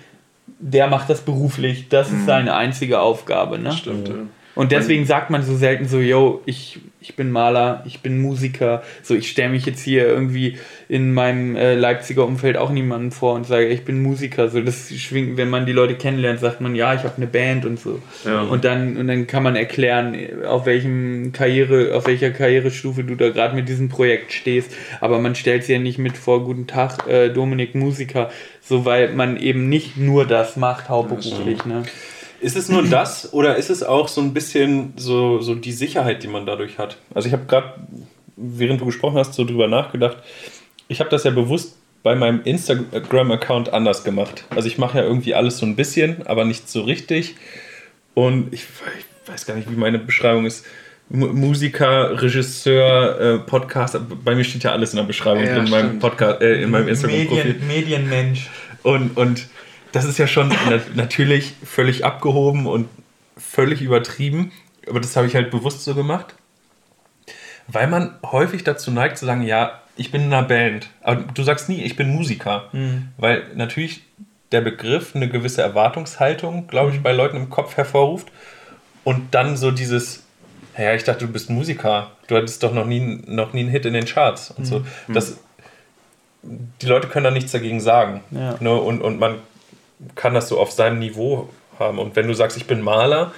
der macht das beruflich, das ist seine einzige Aufgabe. Ne? Stimmt, ja. Und deswegen sagt man so selten so, yo, ich, ich bin Maler, ich bin Musiker, so ich stelle mich jetzt hier irgendwie in meinem äh, Leipziger Umfeld auch niemanden vor und sage, ich bin Musiker. So das schwingt, wenn man die Leute kennenlernt, sagt man, ja, ich habe eine Band und so. Ja. Und dann und dann kann man erklären, auf welchem Karriere, auf welcher Karrierestufe du da gerade mit diesem Projekt stehst. Aber man stellt sie ja nicht mit vor, guten Tag, äh, Dominik Musiker, so weil man eben nicht nur das macht hauptberuflich. Ne? Ist es nur das oder ist es auch so ein bisschen so, so die Sicherheit, die man dadurch hat? Also ich habe gerade, während du gesprochen hast, so drüber nachgedacht. Ich habe das ja bewusst bei meinem Instagram-Account anders gemacht. Also ich mache ja irgendwie alles so ein bisschen, aber nicht so richtig. Und ich, ich weiß gar nicht, wie meine Beschreibung ist. Mu- Musiker, Regisseur, äh, Podcaster, bei mir steht ja alles in der Beschreibung Ja, drin, in meinem. Podcast, äh, in meinem Instagram-Profil. Medien, Medienmensch. Und, und das ist ja schon na natürlich völlig abgehoben und völlig übertrieben. Aber das habe ich halt bewusst so gemacht. Weil man häufig dazu neigt zu sagen, ja, ich bin in einer Band. Aber du sagst nie, ich bin Musiker. Weil natürlich der Begriff eine gewisse Erwartungshaltung, glaube ich, bei Leuten im Kopf hervorruft. Und dann so dieses, ja, ich dachte, du bist Musiker. Du hattest doch noch nie, noch nie einen Hit in den Charts. Und so. Das, die Leute können da nichts dagegen sagen. Ja. Ne? Und, und man kann das so auf seinem Niveau haben. Und wenn du sagst, ich bin Maler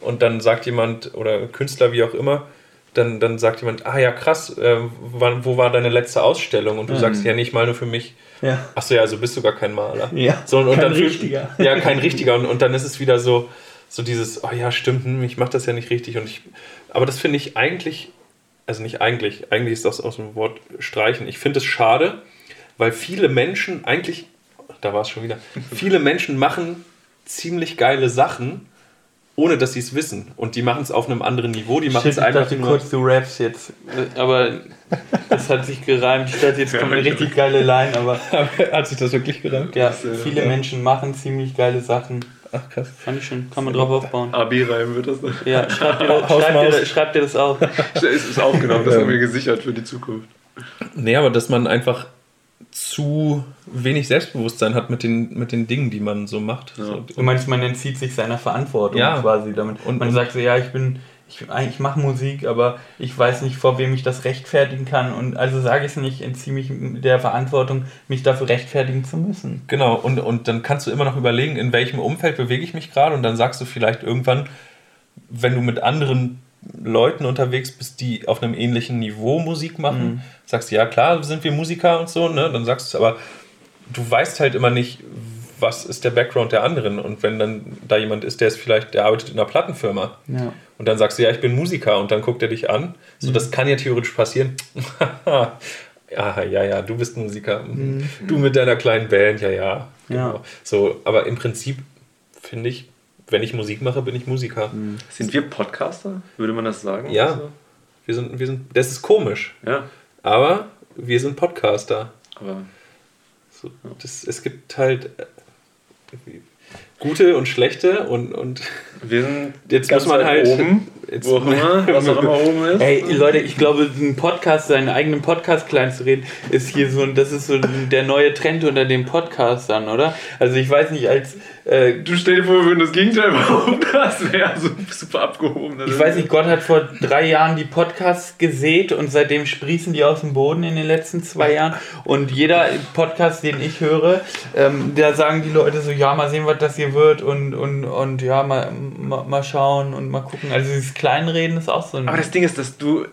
und dann sagt jemand oder Künstler, wie auch immer, dann, dann sagt jemand, ah ja, krass, äh, wann, wo war deine letzte Ausstellung? Und du sagst, ja, nicht mal nur für mich. Ja. Achso, ja, also bist du gar kein Maler. Ja, so, und kein dann richtiger. Ja, kein richtiger. Und, und dann ist es wieder so, so dieses, oh ja, stimmt, hm, ich mache das ja nicht richtig. Und ich, aber das finde ich eigentlich, also nicht eigentlich, eigentlich ist das aus dem Wort streichen. Ich finde es schade, weil viele Menschen eigentlich, da war es schon wieder, viele Menschen machen ziemlich geile Sachen, ohne dass sie es wissen. Und die machen es auf einem anderen Niveau. Die machen es ich einfach dachte nur. kurz, du raps jetzt. Aber das hat sich gereimt. Ich dachte, jetzt kommt eine richtig geile Line, aber Hat sich das wirklich gereimt? ja, viele Menschen machen ziemlich geile Sachen. Ach krass. Fand ich schon. Kann man drauf aufbauen. AB-Reim wird das dann. Ja, schreib dir, das- Hausmaus. schreib dir, schreib dir das auf. Es ist aufgenommen, das haben wir gesichert für die Zukunft. Nee, aber dass man einfach zu wenig Selbstbewusstsein hat mit den, mit den Dingen, die man so macht. So, Du meinst, man entzieht sich seiner Verantwortung Ja. quasi damit. Und- Und man sagt so, ja, ich bin, ich, ich mache Musik, aber ich weiß nicht, vor wem ich das rechtfertigen kann. Und also sage ich es nicht, entziehe mich der Verantwortung, mich dafür rechtfertigen zu müssen. Genau, und, und dann kannst du immer noch überlegen, in welchem Umfeld bewege ich mich gerade und dann sagst du vielleicht irgendwann, wenn du mit anderen Leuten unterwegs bist, die auf einem ähnlichen Niveau Musik machen, sagst du, ja klar, sind wir Musiker und so, ne? Dann sagst du es, aber du weißt halt immer nicht, was ist der Background der anderen und wenn dann da jemand ist, der ist vielleicht, der arbeitet in einer Plattenfirma Ja. und dann sagst du, ja, ich bin Musiker und dann guckt er dich an, so das kann ja theoretisch passieren. ja, ja, ja, du bist Musiker. Du mit deiner kleinen Band, ja, ja. Genau. Ja. So, aber im Prinzip finde ich, wenn ich Musik mache, bin ich Musiker. Sind wir Podcaster? Würde man das sagen? Ja. Also, Wir sind, wir sind, das ist komisch, ja. aber wir sind Podcaster. Aber So, das, es gibt halt. äh, gute und schlechte und, und Wir sind Jetzt ganz muss man halt- oben, jetzt- wo auch immer, was auch immer oben ist. Ey, Leute, ich glaube, einen Podcast, seinen eigenen Podcast klein zu reden, ist hier so, das ist so der neue Trend unter den Podcastern, oder? Also ich weiß nicht, als, äh, Du stell dir vor, wir würden das Gegenteil behaupten, das wäre so super abgehoben. ich weiß nicht, Gott hat vor drei Jahren die Podcasts gesät und seitdem sprießen die aus dem Boden in den letzten zwei Jahren. Und jeder Podcast, den ich höre, ähm, da sagen die Leute so, ja, mal sehen, was das hier wird und, und, und ja, mal, mal, mal schauen und mal gucken. Also dieses Kleinreden ist auch so ein... Aber das Ding ist, dass du.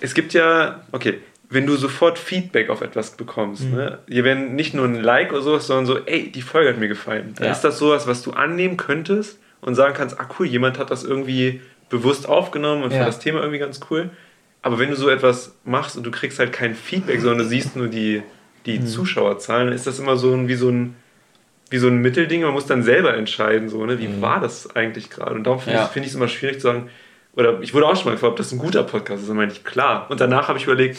Es gibt ja. Okay, wenn du sofort Feedback auf etwas bekommst, Mhm. ne? Hier werden nicht nur ein Like oder sowas, sondern so, ey, die Folge hat mir gefallen. Dann Ja. ist das sowas, was du annehmen könntest und sagen kannst, ah cool, jemand hat das irgendwie bewusst aufgenommen und Ja. fand das Thema irgendwie ganz cool. Aber wenn du so etwas machst und du kriegst halt kein Feedback, sondern du siehst nur die, die Mhm. Zuschauerzahlen, dann ist das immer so ein, wie so ein wie so ein Mittelding, man muss dann selber entscheiden, so, ne? wie war das eigentlich gerade? Und darum finde Ja. ich find es immer schwierig zu sagen, oder ich wurde auch schon mal gefragt, ob das ein guter Podcast ist. Dann meinte ich, klar. Und danach habe ich überlegt,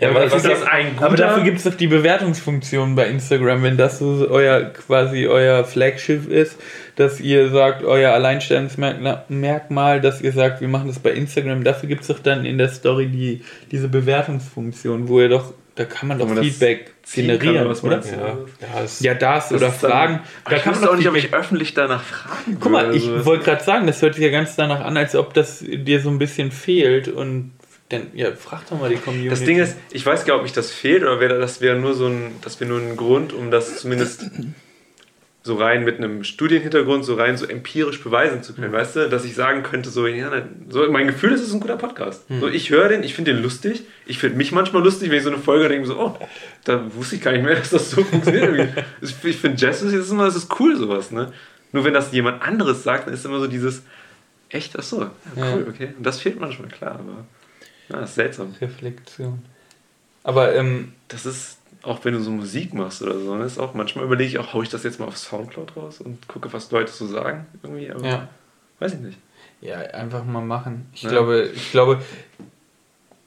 Ja, aber das? ein Aber dafür gibt es doch die Bewertungsfunktion bei Instagram, wenn das so euer quasi euer Flaggschiff ist, dass ihr sagt, euer Alleinstellungsmerkmal, dass ihr sagt, wir machen das bei Instagram. Dafür gibt es doch dann in der Story die, diese Bewertungsfunktion, wo ihr doch, da kann man doch man das Feedback ziehen kann, generieren, oder? Ja, ja, es- Ja, das, Das oder ist dann- Fragen. Aber ich weiß auch nicht, ob ich öffentlich danach fragen Guck mal, ich wollte gerade sagen, das hört sich ja ganz danach an, als ob das dir so ein bisschen fehlt und dann, ja, frag doch mal die Community. Das Ding ist, ich weiß gar nicht, ob mich das fehlt oder wäre das wäre nur so ein, das wäre nur ein Grund, um das zumindest so rein mit einem Studienhintergrund so rein so empirisch beweisen zu können, weißt du, dass ich sagen könnte so, ja, so mein Gefühl ist, es ist ein guter Podcast. So, ich höre den, ich finde den lustig, ich finde mich manchmal lustig, wenn ich so eine Folge denke, so, oh, da wusste ich gar nicht mehr, dass das so funktioniert. Ich, finde Jazz ist jetzt immer, das ist cool sowas, ne? Nur wenn das jemand anderes sagt, dann ist immer so dieses, echt, ach so, ja, cool, Ja. okay. Und das fehlt manchmal, klar, aber ja, das ist seltsam. Reflexion. Aber, ähm, Das ist, auch wenn du so Musik machst oder so, ne, ist auch manchmal überlege ich auch, hau ich das jetzt mal auf Soundcloud raus und gucke, was Leute so sagen. Irgendwie, aber ja. weiß ich nicht. Ja, einfach mal machen. Ich Ja. glaube, ich glaube,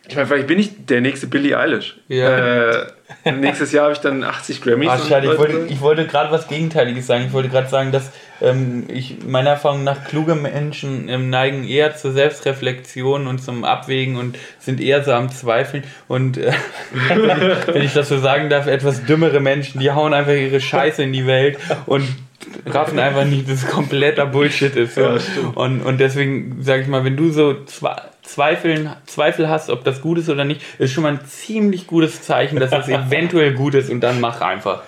Ich meine, vielleicht bin ich der nächste Billie Eilish. Ja. Äh, nächstes Jahr habe ich dann 80 Grammys. Und schade, ich wollte, ich wollte gerade was Gegenteiliges sagen. Ich wollte gerade sagen, dass ähm, ich meiner Erfahrung nach kluge Menschen ähm, neigen eher zur Selbstreflexion und zum Abwägen und sind eher so am Zweifeln. Und äh, wenn, ich, wenn ich das so sagen darf, etwas dümmere Menschen, die hauen einfach ihre Scheiße in die Welt und raffen einfach nicht, dass es kompletter Bullshit ist. Ja, und, und deswegen sage ich mal, wenn du so zwe- Zweifeln, Zweifel hast, ob das gut ist oder nicht, ist schon mal ein ziemlich gutes Zeichen, dass das eventuell gut ist und dann mach einfach.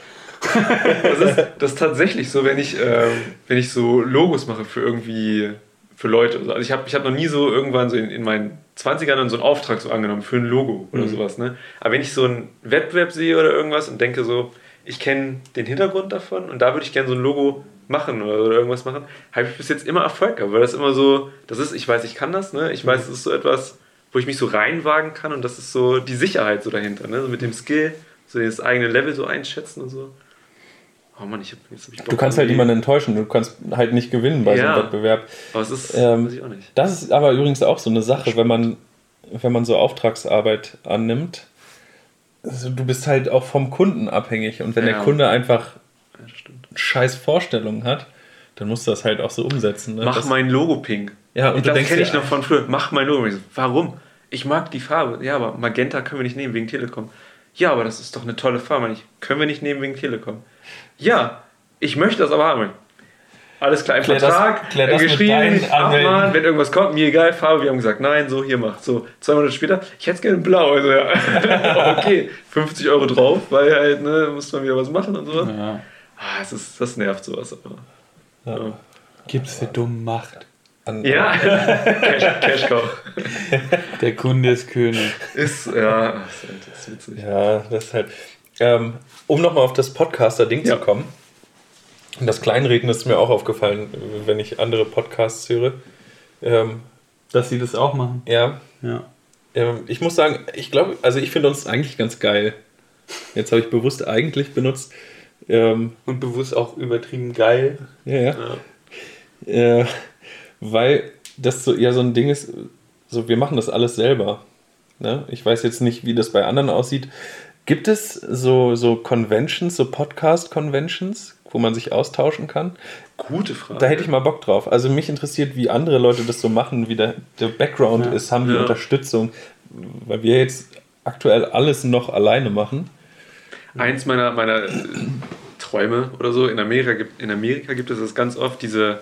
Das ist, das ist tatsächlich so, wenn ich, ähm, wenn ich so Logos mache für irgendwie, für Leute. Also ich habe ich hab noch nie so irgendwann so in, in meinen 20ern dann so einen Auftrag so angenommen für ein Logo oder sowas. Ne? Aber wenn ich so einen Wettbewerb sehe oder irgendwas und denke so, ich kenne den Hintergrund davon und da würde ich gerne so ein Logo machen oder, oder irgendwas machen, habe ich bis jetzt immer Erfolg gehabt, weil das immer so, das ist, ich weiß, ich kann das, ne? ich weiß, es ist so etwas, wo ich mich so reinwagen kann und das ist so die Sicherheit so dahinter, ne? so mit dem Skill, so das eigene Level so einschätzen und so. Oh Mann, ich hab, jetzt hab ich Bock Du kannst halt niemanden enttäuschen, du kannst halt nicht gewinnen bei so Ja. einem Wettbewerb. Aber es ist, Ähm, weiß ich auch nicht. Das ist aber übrigens auch so eine Sache, wenn man, wenn man so Auftragsarbeit annimmt. Also du bist halt auch vom Kunden abhängig und wenn Ja. der Kunde einfach Ja, scheiß Vorstellungen hat, dann musst du das halt auch so umsetzen. Ne? Mach das, mein Logo pink. Ja, und und das kenne ich noch von früher. Mach mein Logo. So, Warum? Ich mag die Farbe. Ja, aber Magenta können wir nicht nehmen wegen Telekom. Ja, aber das ist doch eine tolle Farbe. Ich, können wir nicht nehmen wegen Telekom. Ja, ich möchte das aber haben. Alles klar, im Klär das- Vertrag, klär äh, das mit geschrieben, abmahnen, wenn irgendwas kommt, mir egal, Farbe, wir haben gesagt, nein, so, hier macht. So, zwei Monate später, ich hätte es gerne in blau. Also ja, okay, 50 Euro drauf, weil halt, ne, muss man wieder was machen und so. Ja. Ah, das, ist, das nervt sowas. Aber. Ja. Gibt's für dumme Macht. an, Ja, Cash, Cash Cow. Der Kunde ist König. Ist, ja, halt- ist witzig. Ja, das ist halt. Ähm, um nochmal auf das Podcaster-Ding Ja. zu kommen. Und das Kleinreden ist mir auch aufgefallen, wenn ich andere Podcasts höre. Ähm, Dass sie das auch machen. ja, Ja. ähm, ich muss sagen, ich glaube, also ich finde uns eigentlich ganz geil. Jetzt habe ich bewusst eigentlich benutzt. Ähm, Und bewusst auch übertrieben geil. ja, ja. Äh, weil das so, ja so ein Ding ist, so wir machen das alles selber. Ne? Ich weiß jetzt nicht, wie das bei anderen aussieht. Gibt es so, so Conventions, so Podcast-Conventions, wo man sich austauschen kann? Gute Frage. Da hätte ich mal Bock drauf. Also mich interessiert, wie andere Leute das so machen, wie der, der Background Ja. ist. Haben die Ja. Unterstützung? Weil wir jetzt aktuell alles noch alleine machen. Eins meiner, meiner äh, Träume oder so, in Amerika, gibt, in Amerika gibt es das ganz oft, diese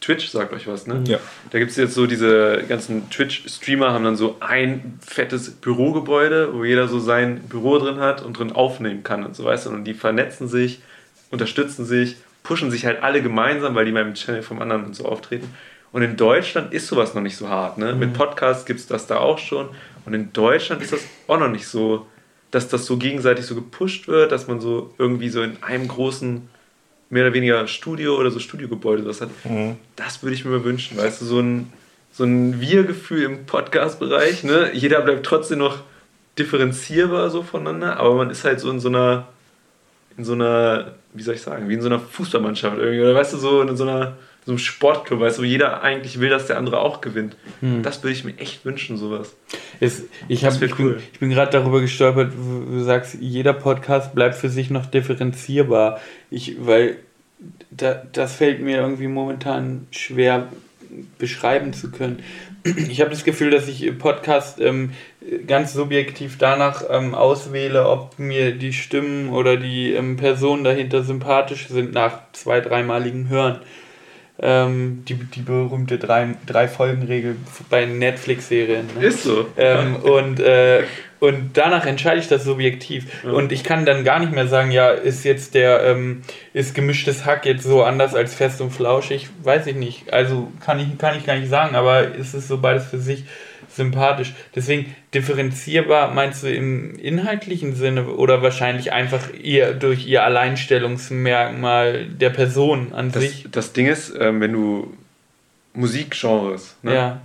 Twitch, sagt euch was, ne? Ja. Da gibt es jetzt so diese ganzen Twitch-Streamer, haben dann so ein fettes Bürogebäude, wo jeder so sein Büro drin hat und drin aufnehmen kann und so weißt du. Und die vernetzen sich, unterstützen sich, pushen sich halt alle gemeinsam, weil die mal im Channel vom anderen und so auftreten. Und in Deutschland ist sowas noch nicht so hart. Ne? Mit Podcasts gibt es das da auch schon. Und in Deutschland ist das auch noch nicht so, dass das so gegenseitig so gepusht wird, dass man so irgendwie so in einem großen, mehr oder weniger Studio oder so Studiogebäude was hat. Das würde ich mir mal wünschen, weißt du, so ein, so ein Wir-Gefühl im Podcast-Bereich. Ne? Jeder bleibt trotzdem noch differenzierbar so voneinander, aber man ist halt so in so einer, in so einer, wie soll ich sagen, wie in so einer Fußballmannschaft irgendwie, oder weißt du, so in so einer so einem Sportclub, weißt du, wo jeder eigentlich will, dass der andere auch gewinnt. Das würde ich mir echt wünschen, sowas. Es, ich, hab, ich bin, cool. ich bin gerade darüber gestolpert, du sagst, jeder Podcast bleibt für sich noch differenzierbar. Ich, weil da, das fällt mir irgendwie momentan schwer beschreiben zu können. Ich habe das Gefühl, dass ich im Podcast ähm, ganz subjektiv danach ähm, auswähle, ob mir die Stimmen oder die ähm, Personen dahinter sympathisch sind nach zwei, dreimaligem Hören. Ähm, die, die berühmte drei, drei Folgen-Regel bei Netflix-Serien. Ne? Ist so. Ähm, und, äh, und danach entscheide ich das subjektiv. Und ich kann dann gar nicht mehr sagen, ja, ist jetzt der, ähm, ist gemischtes Hack jetzt so anders als fest und flauschig? Weiß ich nicht. Also kann ich, kann ich gar nicht sagen, aber es ist so beides für sich sympathisch. Deswegen differenzierbar meinst du im inhaltlichen Sinne oder wahrscheinlich einfach ihr durch ihr Alleinstellungsmerkmal der Person an Das, sich? das Ding ist, ähm, wenn du Musikgenres, ne? Ja,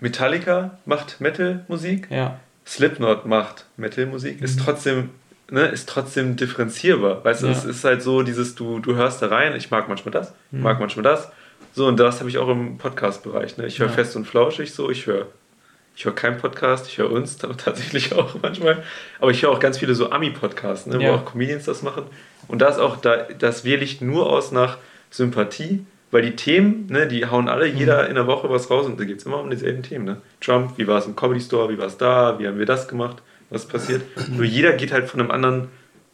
Metallica macht Metal-Musik, ja. Slipknot macht Metal-Musik, ist trotzdem, ne, ist trotzdem differenzierbar. Weißt du, Ja. es ist halt so, dieses, du, du hörst da rein, ich mag manchmal das, ich mag manchmal das. So, und das habe ich auch im Podcast-Bereich. Ne? Ich höre Ja. fest und flauschig so, ich höre. Ich höre keinen Podcast, ich höre uns ta- tatsächlich auch manchmal. Aber ich höre auch ganz viele so Ami-Podcasts, ne, Ja. wo auch Comedians das machen. Und das auch, da, das wähle ich nur aus nach Sympathie, weil die Themen, ne, die hauen alle jeder in der Woche was raus und da geht es immer um dieselben Themen. Ne? Trump, wie war es im Comedy Store, wie war es da, wie haben wir das gemacht, was passiert. Nur jeder geht halt von einem anderen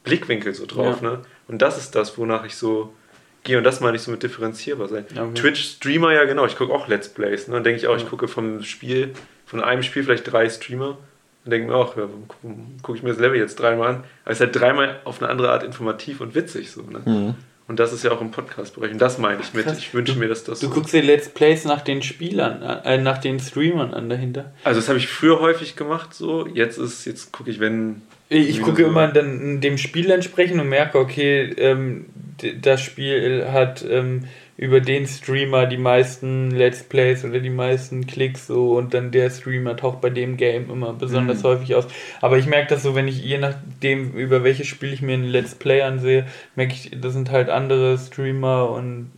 Blickwinkel so drauf. Ja. Ne? Und das ist das, wonach ich so gehe. Und das meine ich so mit differenzierbar sein. Okay. Twitch-Streamer, ja genau, ich gucke auch Let's Plays. Ne? Dann denke ich auch, ich gucke vom Spiel, von einem Spiel vielleicht drei Streamer. Und denke mir auch, ja, gucke guck ich mir das Level jetzt dreimal an? Aber es ist halt dreimal auf eine andere Art informativ und witzig so. Ne? Und das ist ja auch im Podcast-Bereich. Und das meine ich mit, Krass. ich wünsche mir, dass das Du so guckst dir Let's Plays nach den Spielern, äh, nach den Streamern an dahinter. Also das habe ich früher häufig gemacht so. Jetzt ist, jetzt gucke ich, wenn. Ich gucke so- immer dann dem Spiel entsprechend und merke, okay, ähm, das Spiel hat ähm, über den Streamer die meisten Let's Plays oder die meisten Klicks so und dann der Streamer taucht bei dem Game immer besonders Mhm. häufig aus. Aber ich merke das so, wenn ich je nachdem, über welches Spiel ich mir ein Let's Play ansehe, merke ich, das sind halt andere Streamer und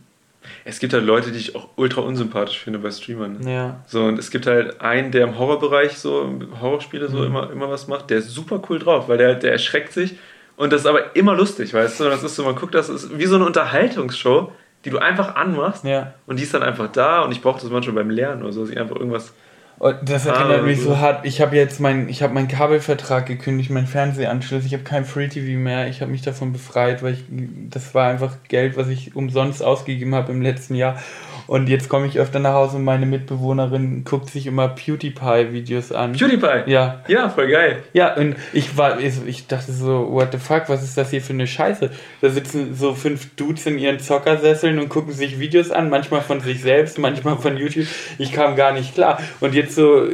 Es gibt halt Leute, die ich auch ultra unsympathisch finde bei Streamern. Ne? ja. So, und es gibt halt einen, der im Horrorbereich so, Horrorspiele so immer, immer was macht, der ist super cool drauf, weil der, der erschreckt sich und das ist aber immer lustig, weißt du? Das ist so, man guckt, das ist wie so eine Unterhaltungsshow, die du einfach anmachst Ja. und die ist dann einfach da und ich brauche das manchmal beim Lernen oder so, dass ich einfach irgendwas. Und das erinnert mich so. hart. Ich habe jetzt mein, ich habe meinen Kabelvertrag gekündigt, meinen Fernsehanschluss. Ich habe kein Free TV mehr. Ich habe mich davon befreit, weil ich, das war einfach Geld, was ich umsonst ausgegeben habe im letzten Jahr. Und jetzt komme ich öfter nach Hause und meine Mitbewohnerin guckt sich immer PewDiePie-Videos an. PewDiePie! Ja, Ja, voll geil. ja, und ich war, ich dachte so, what the fuck, was ist das hier für eine Scheiße? Da sitzen so fünf Dudes in ihren Zockersesseln und gucken sich Videos an, manchmal von sich selbst, manchmal von YouTube. Ich kam gar nicht klar. Und jetzt so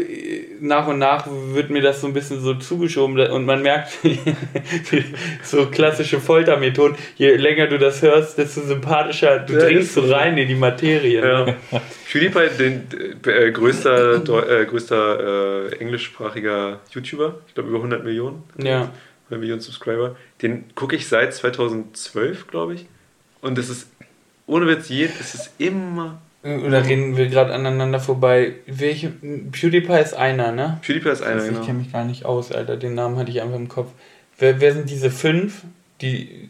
nach und nach wird mir das so ein bisschen so zugeschoben und man merkt, so klassische Foltermethoden, je länger du das hörst, desto sympathischer, du dringst so so. rein in die Materie. Ja. PewDiePie, den äh, größter, äh, größter äh, englischsprachiger YouTuber, ich glaube über 100 Millionen. Ja. 100 Millionen Subscriber. Den gucke ich seit 2012, glaube ich. Und es ist, ohne Witz, je, es ist immer. Oder reden wir gerade aneinander vorbei? Welche, PewDiePie ist einer, ne? PewDiePie ist einer, ich genau. kenne mich gar nicht aus, Alter. Den Namen hatte ich einfach im Kopf. wer, wer sind diese fünf, die.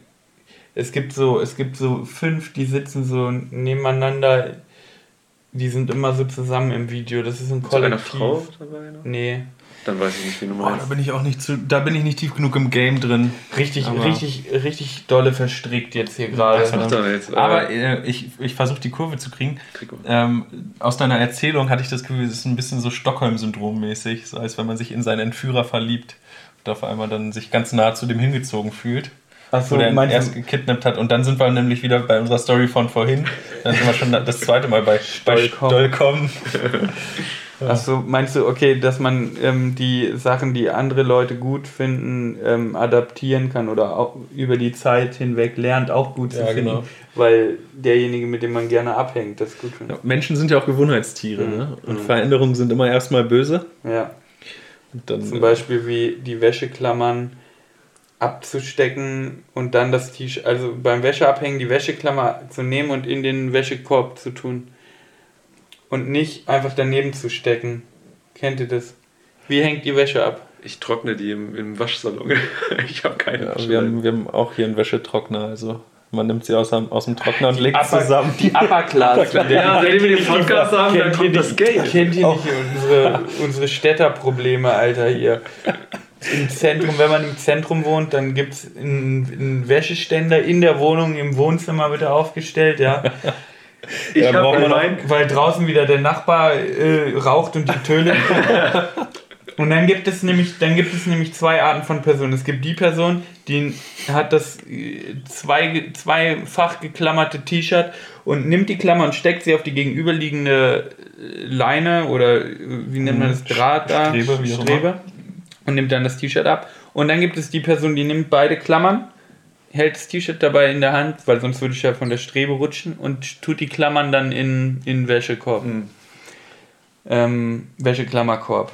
Es gibt so, es gibt so fünf, die sitzen so nebeneinander. Die sind immer so zusammen im Video. Das ist ein Ist eine Kollektiv. Frau dabei noch? Nee. Dann weiß ich nicht, wie du Boah, da meinst. bin ich auch nicht zu, da bin ich nicht tief genug im Game drin. Richtig, Aber- richtig, richtig dolle verstrickt jetzt hier gerade. Was macht er jetzt? Aber Äh, äh, ich, ich versuche die Kurve zu kriegen. Ähm, aus deiner Erzählung hatte ich das Gefühl, es ist ein bisschen so Stockholm-Syndrom-mäßig, so als wenn man sich in seinen Entführer verliebt und auf einmal dann sich ganz nah zu dem hingezogen fühlt. Achso, wo der ihn erst gekidnappt hat. Und dann sind wir nämlich wieder bei unserer Story von vorhin. Dann sind wir schon das zweite Mal bei bei Stollkomm. Stollkomm. achso, meinst du, okay, dass man ähm, die Sachen, die andere Leute gut finden, ähm, adaptieren kann oder auch über die Zeit hinweg lernt, auch gut zu Ja, finden, genau. weil derjenige, mit dem man gerne abhängt, das gut findet. Menschen sind ja auch Gewohnheitstiere. Mhm. Ne? Und Mhm. Veränderungen sind immer erstmal böse. Ja. Und dann, Zum Beispiel wie die Wäscheklammern abzustecken und dann das T-Shirt, also beim Wäscheabhängen die Wäscheklammer zu nehmen und in den Wäschekorb zu tun. Und nicht einfach daneben zu stecken. Kennt ihr das? Wie hängt die Wäsche ab? Ich trockne die im, im Waschsalon. ich habe keine ja, wir, haben, wir haben auch hier einen Wäschetrockner. Also man nimmt sie aus, dem- aus dem Trockner und legt Upper- zusammen. Die Upper Class. Ja, seitdem wir den Podcast haben, dann kommt das Geld. Kennt ihr nicht unsere, unsere Städterprobleme, Alter, hier? Im Zentrum, wenn man im Zentrum wohnt, dann gibt es einen, einen Wäscheständer in der Wohnung, im Wohnzimmer wird er aufgestellt, ja. Ich Ja, mein, Weil draußen wieder der Nachbar äh, raucht und die Töle. Und dann gibt es nämlich, dann gibt es nämlich zwei Arten von Personen. Es gibt die Person, die hat das äh, zwei, zweifach geklammerte T-Shirt und nimmt die Klammer und steckt sie auf die gegenüberliegende äh, Leine oder äh, wie nennt man das Draht da? Strebe, wie Strebe. Und nimmt dann das T-Shirt ab. Und dann gibt es die Person, die nimmt beide Klammern, hält das T-Shirt dabei in der Hand, weil sonst würde ich ja von der Strebe rutschen und tut die Klammern dann in, in Wäschekorb. Hm. Ähm, Wäscheklammerkorb.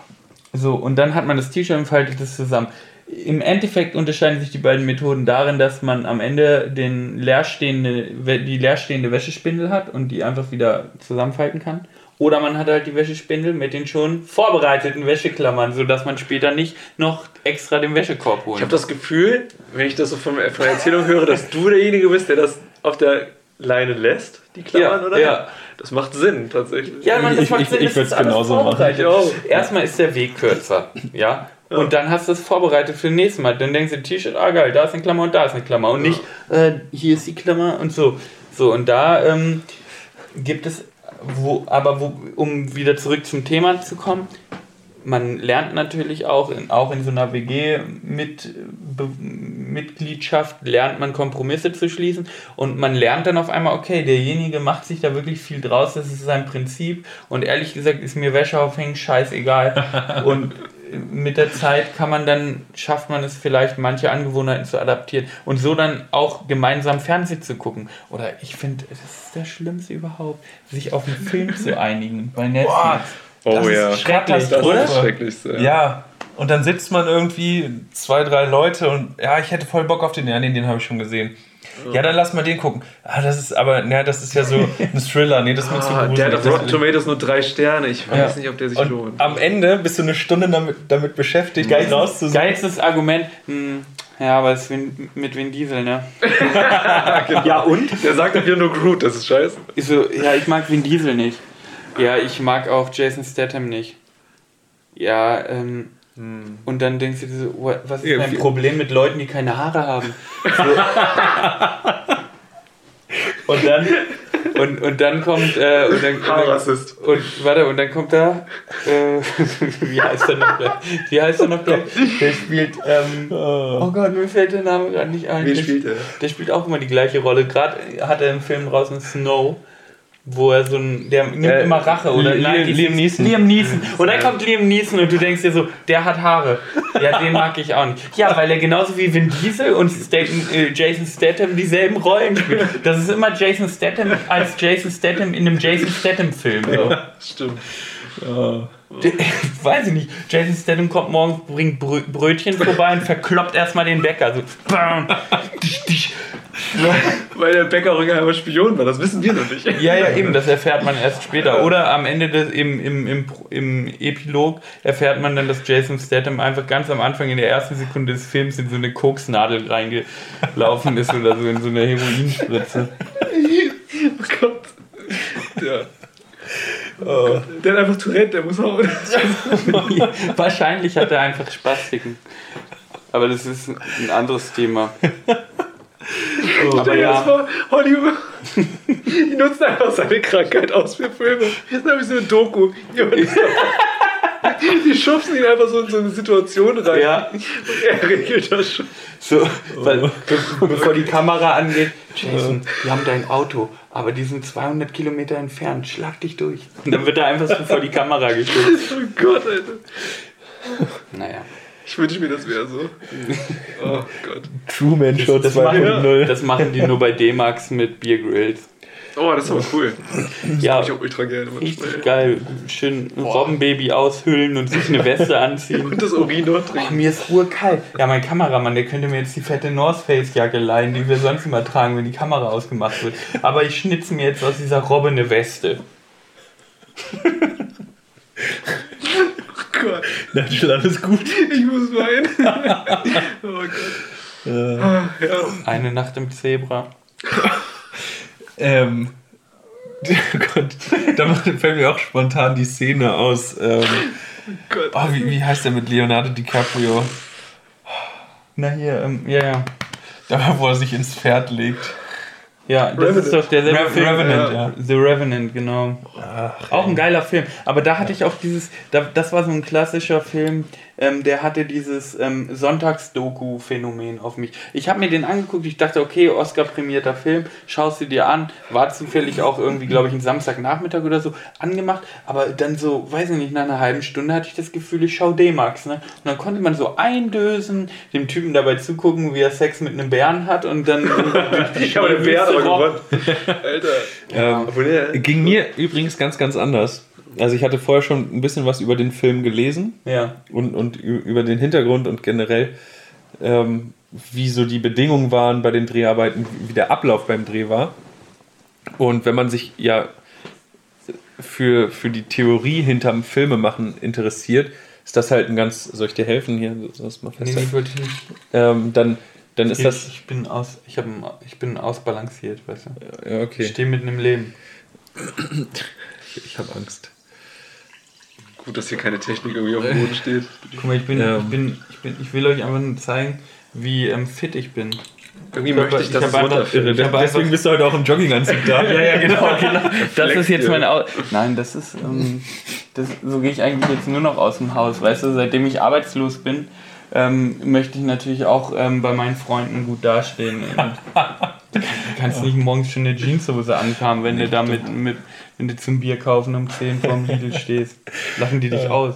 So, und dann hat man das T-Shirt und faltet es zusammen. Im Endeffekt unterscheiden sich die beiden Methoden darin, dass man am Ende den leerstehende, die leerstehende Wäschespindel hat und die einfach wieder zusammenfalten kann. Oder man hat halt die Wäschespindel mit den schon vorbereiteten Wäscheklammern, sodass man später nicht noch extra den Wäschekorb holt. ich habe das Gefühl, wenn ich das so von, von der Erzählung höre, dass du derjenige bist, der das auf der Leine lässt, die Klammern, Ja, oder? ja. Das macht Sinn, tatsächlich. Ja, Mann, das Ich- macht ich- Sinn, ich ist alles genauso machen. Erstmal ist der Weg kürzer, ja. Und dann hast du es vorbereitet für das nächste Mal. Dann denkst du, T-Shirt, ah geil, da ist eine Klammer und da ist eine Klammer. Und nicht, äh, hier ist die Klammer und so. So, und da ähm, gibt es, wo, aber wo, um wieder zurück zum Thema zu kommen, man lernt natürlich auch, in, auch in so einer WG-Mitgliedschaft, lernt man Kompromisse zu schließen und man lernt dann auf einmal, okay, derjenige macht sich da wirklich viel draus, das ist sein Prinzip und ehrlich gesagt ist mir Wäsche aufhängen scheißegal und mit der Zeit kann man dann, schafft man es vielleicht, manche Angewohnheiten zu adaptieren und so dann auch gemeinsam Fernsehen zu gucken. Oder ich finde, das ist das Schlimmste überhaupt, sich auf einen Film zu einigen bei Netflix. Boah, Oh das ja. ist schrecklich, Das oder? ist das Schrecklichste. Ja, und dann sitzt man irgendwie zwei, drei Leute und ja, ich hätte voll Bock auf den. Ja, nee, den habe ich schon gesehen. Ja, dann lass mal den gucken. Ah, das ist aber, ja, das ist ja so ein Thriller. Nee, das ist mir zu Ah, der hat auf gruselig. Rotten Tomatoes nur drei Sterne. Ich weiß Ja. nicht, ob der sich Und lohnt. am Ende bist du eine Stunde damit, damit beschäftigt, Geil, rauszusuchen. geilstes Argument, hm, ja, aber es ist mit Vin Diesel, ne? Ja, und? Der sagt wieder nur Groot, das ist scheiße. Ich so, ja, ich mag Vin Diesel nicht. Ja, ich mag auch Jason Statham nicht. Ja, ähm, und dann denkst du dir so, what- was ist Ja, dein wie- Problem mit Leuten, die keine Haare haben? So. und dann, und, und dann kommt, äh, und dann, und Haarrassist. und warte, und dann kommt da, äh, wie heißt er noch gleich? Wie heißt er noch gleich? Der spielt, ähm, oh Gott, mir fällt der Name gerade nicht ein. Der- spielt er? der spielt auch immer die gleiche Rolle. Gerade hat er im Film draußen Snow, wo er so ein, der nimmt Äh, immer Rache oder nein, Liam Neeson. Liam Neeson. Und dann kommt Liam Neeson und du denkst dir so, der hat Haare. Ja, den mag ich auch nicht. Ja, weil er genauso wie Vin Diesel und Statham, äh, Jason Statham dieselben Rollen spielt. Das ist immer Jason Statham als Jason Statham in einem Jason Statham Film. So. Stimmt. Der- Weiß ich nicht. Jason Statham kommt morgens, bringt Brö Brötchen vorbei und verkloppt erstmal den Bäcker. So, bam, tisch, tisch. Weil der Bäcker einfach Spion war, das wissen wir noch nicht. Ja, ja, eben, das erfährt man erst später. Oder am Ende des, im, im, im, im Epilog erfährt man dann, dass Jason Statham einfach ganz am Anfang in der ersten Sekunde des Films in so eine Koksnadel reingelaufen ist oder so in so eine Heroinspritze. Oh Gott. Ja. Oh. Der hat einfach Tourette, der muss hauen. Wahrscheinlich hat er einfach Spastiken. Aber das ist ein anderes Thema. Oh, aber ja. Vor, Hollywood, die nutzen einfach seine Krankheit aus für Filme. Jetzt habe ich so eine Doku. Die schubsen ihn einfach so in so eine Situation rein. Ja. Und er regelt das schon. So, weil, bevor die Kamera angeht, Jason, wir haben dein Auto, aber die sind 200 Kilometer entfernt, schlag dich durch. Und dann wird er einfach so vor die Kamera geschubst. Oh Gott, Alter. Naja. Ich wünsche mir, das wäre so. Oh Gott. Truman Show Das, das, machen, das machen die nur bei D-Max mit Biergrills. Oh, das ist aber cool. Das Ja, ich auch ultra gerne. manchmal. richtig geil. Schön Robbenbaby aushüllen und sich eine Weste anziehen. Und das Urin dort Oh, trinken. mir ist urkalt. Ja, mein Kameramann, der könnte mir jetzt die fette North Face Jacke leihen, die wir sonst immer tragen, wenn die Kamera ausgemacht wird. Aber ich schnitze mir jetzt aus dieser Robbe eine Weste. Oh Gott, Na, schon alles gut. ich muss weinen. Oh Gott. Ah, ja. Eine Nacht im Zebra. Ähm, oh Gott, da macht- fällt mir auch spontan die Szene aus. Ähm, Gott. oh, wie, wie heißt der mit Leonardo DiCaprio? Na hier, ähm, ja, ja. Da, wo er sich ins Pferd legt. Ja, das Revenant. ist doch derselbe Re- Film. Revenant, ja. The Revenant, genau. auch ein geiler Film. Aber da hatte ich auch dieses, da, das war so ein klassischer Film, ähm, der hatte dieses ähm, Sonntagsdoku-Phänomen auf mich. Ich habe mir den angeguckt, ich dachte, okay, Oscar-prämierter Film, schaust du dir an, war zufällig auch irgendwie, glaube ich, ein Samstagnachmittag oder so angemacht, aber dann so, weiß ich nicht, nach einer halben Stunde hatte ich das Gefühl, ich schaue D-Max, ne? Und dann konnte man so eindösen, dem Typen dabei zugucken, wie er Sex mit einem Bären hat und dann... Ich habe den Bär aber gewonnen. Alter. Ähm, Obwohl, der, ging mir übrigens ganz, ganz anders. Also ich hatte vorher schon ein bisschen was über den Film gelesen Ja. und, und über den Hintergrund und generell, ähm, wie so die Bedingungen waren bei den Dreharbeiten, wie der Ablauf beim Dreh war. Und wenn man sich ja für, für die Theorie hinterm Filmemachen interessiert, ist das halt ein ganz, soll ich dir helfen hier? Das mal Nee, nee, wollte ich nicht. ähm, dann, dann ist Ich, das. ich bin aus, ich, hab, ich bin ausbalanciert, weißt du. Ja, Ich okay. stehe mitten im Leben. Ich, ich habe Angst. Gut, dass hier keine Technik irgendwie auf dem Boden steht. Guck mal, ich bin, Ja. ich bin, ich bin, ich will euch einfach nur zeigen, wie ähm, fit ich bin. Irgendwie Ich möchte ich, ich runterfällt. Ich hab einfach- bist du heute auch im Jogginganzug da. Ja, ja, genau, genau. Das ist jetzt mein Au Nein, das ist, ähm, das, so gehe ich eigentlich jetzt nur noch aus dem Haus, weißt du, seitdem ich arbeitslos bin, ähm, möchte ich natürlich auch ähm, bei meinen Freunden gut dastehen. Und du kannst nicht morgens schon eine Jeanshose anhaben, wenn du da mit, mit, wenn du zum Bier kaufen um 10 vorm Lidl stehst. Lachen die dich aus.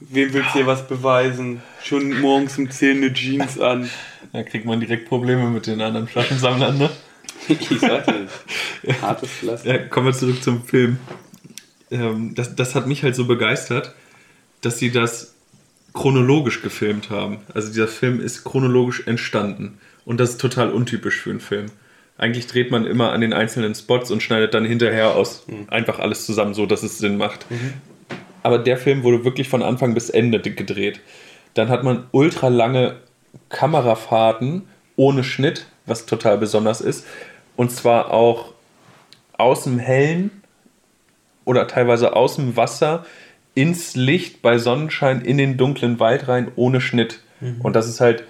Wem willst du dir was beweisen? Schon morgens um 10 eine Jeans an. Da kriegt man direkt Probleme mit den anderen Flaschensammlern, ne? Ich sagte es. Hartes Pflaster. Ja, kommen wir zurück zum Film. Ähm, das, das hat mich halt so begeistert, dass sie das chronologisch gefilmt haben. Also dieser Film ist chronologisch entstanden. Und das ist total untypisch für einen Film. Eigentlich dreht man immer an den einzelnen Spots und schneidet dann hinterher aus einfach alles zusammen, so dass es Sinn macht. Aber der Film wurde wirklich von Anfang bis Ende gedreht. Dann hat man ultra lange Kamerafahrten ohne Schnitt, was total besonders ist. Und zwar auch aus dem Hellen oder teilweise aus dem Wasser ins Licht bei Sonnenschein in den dunklen Wald rein ohne Schnitt. Und das ist halt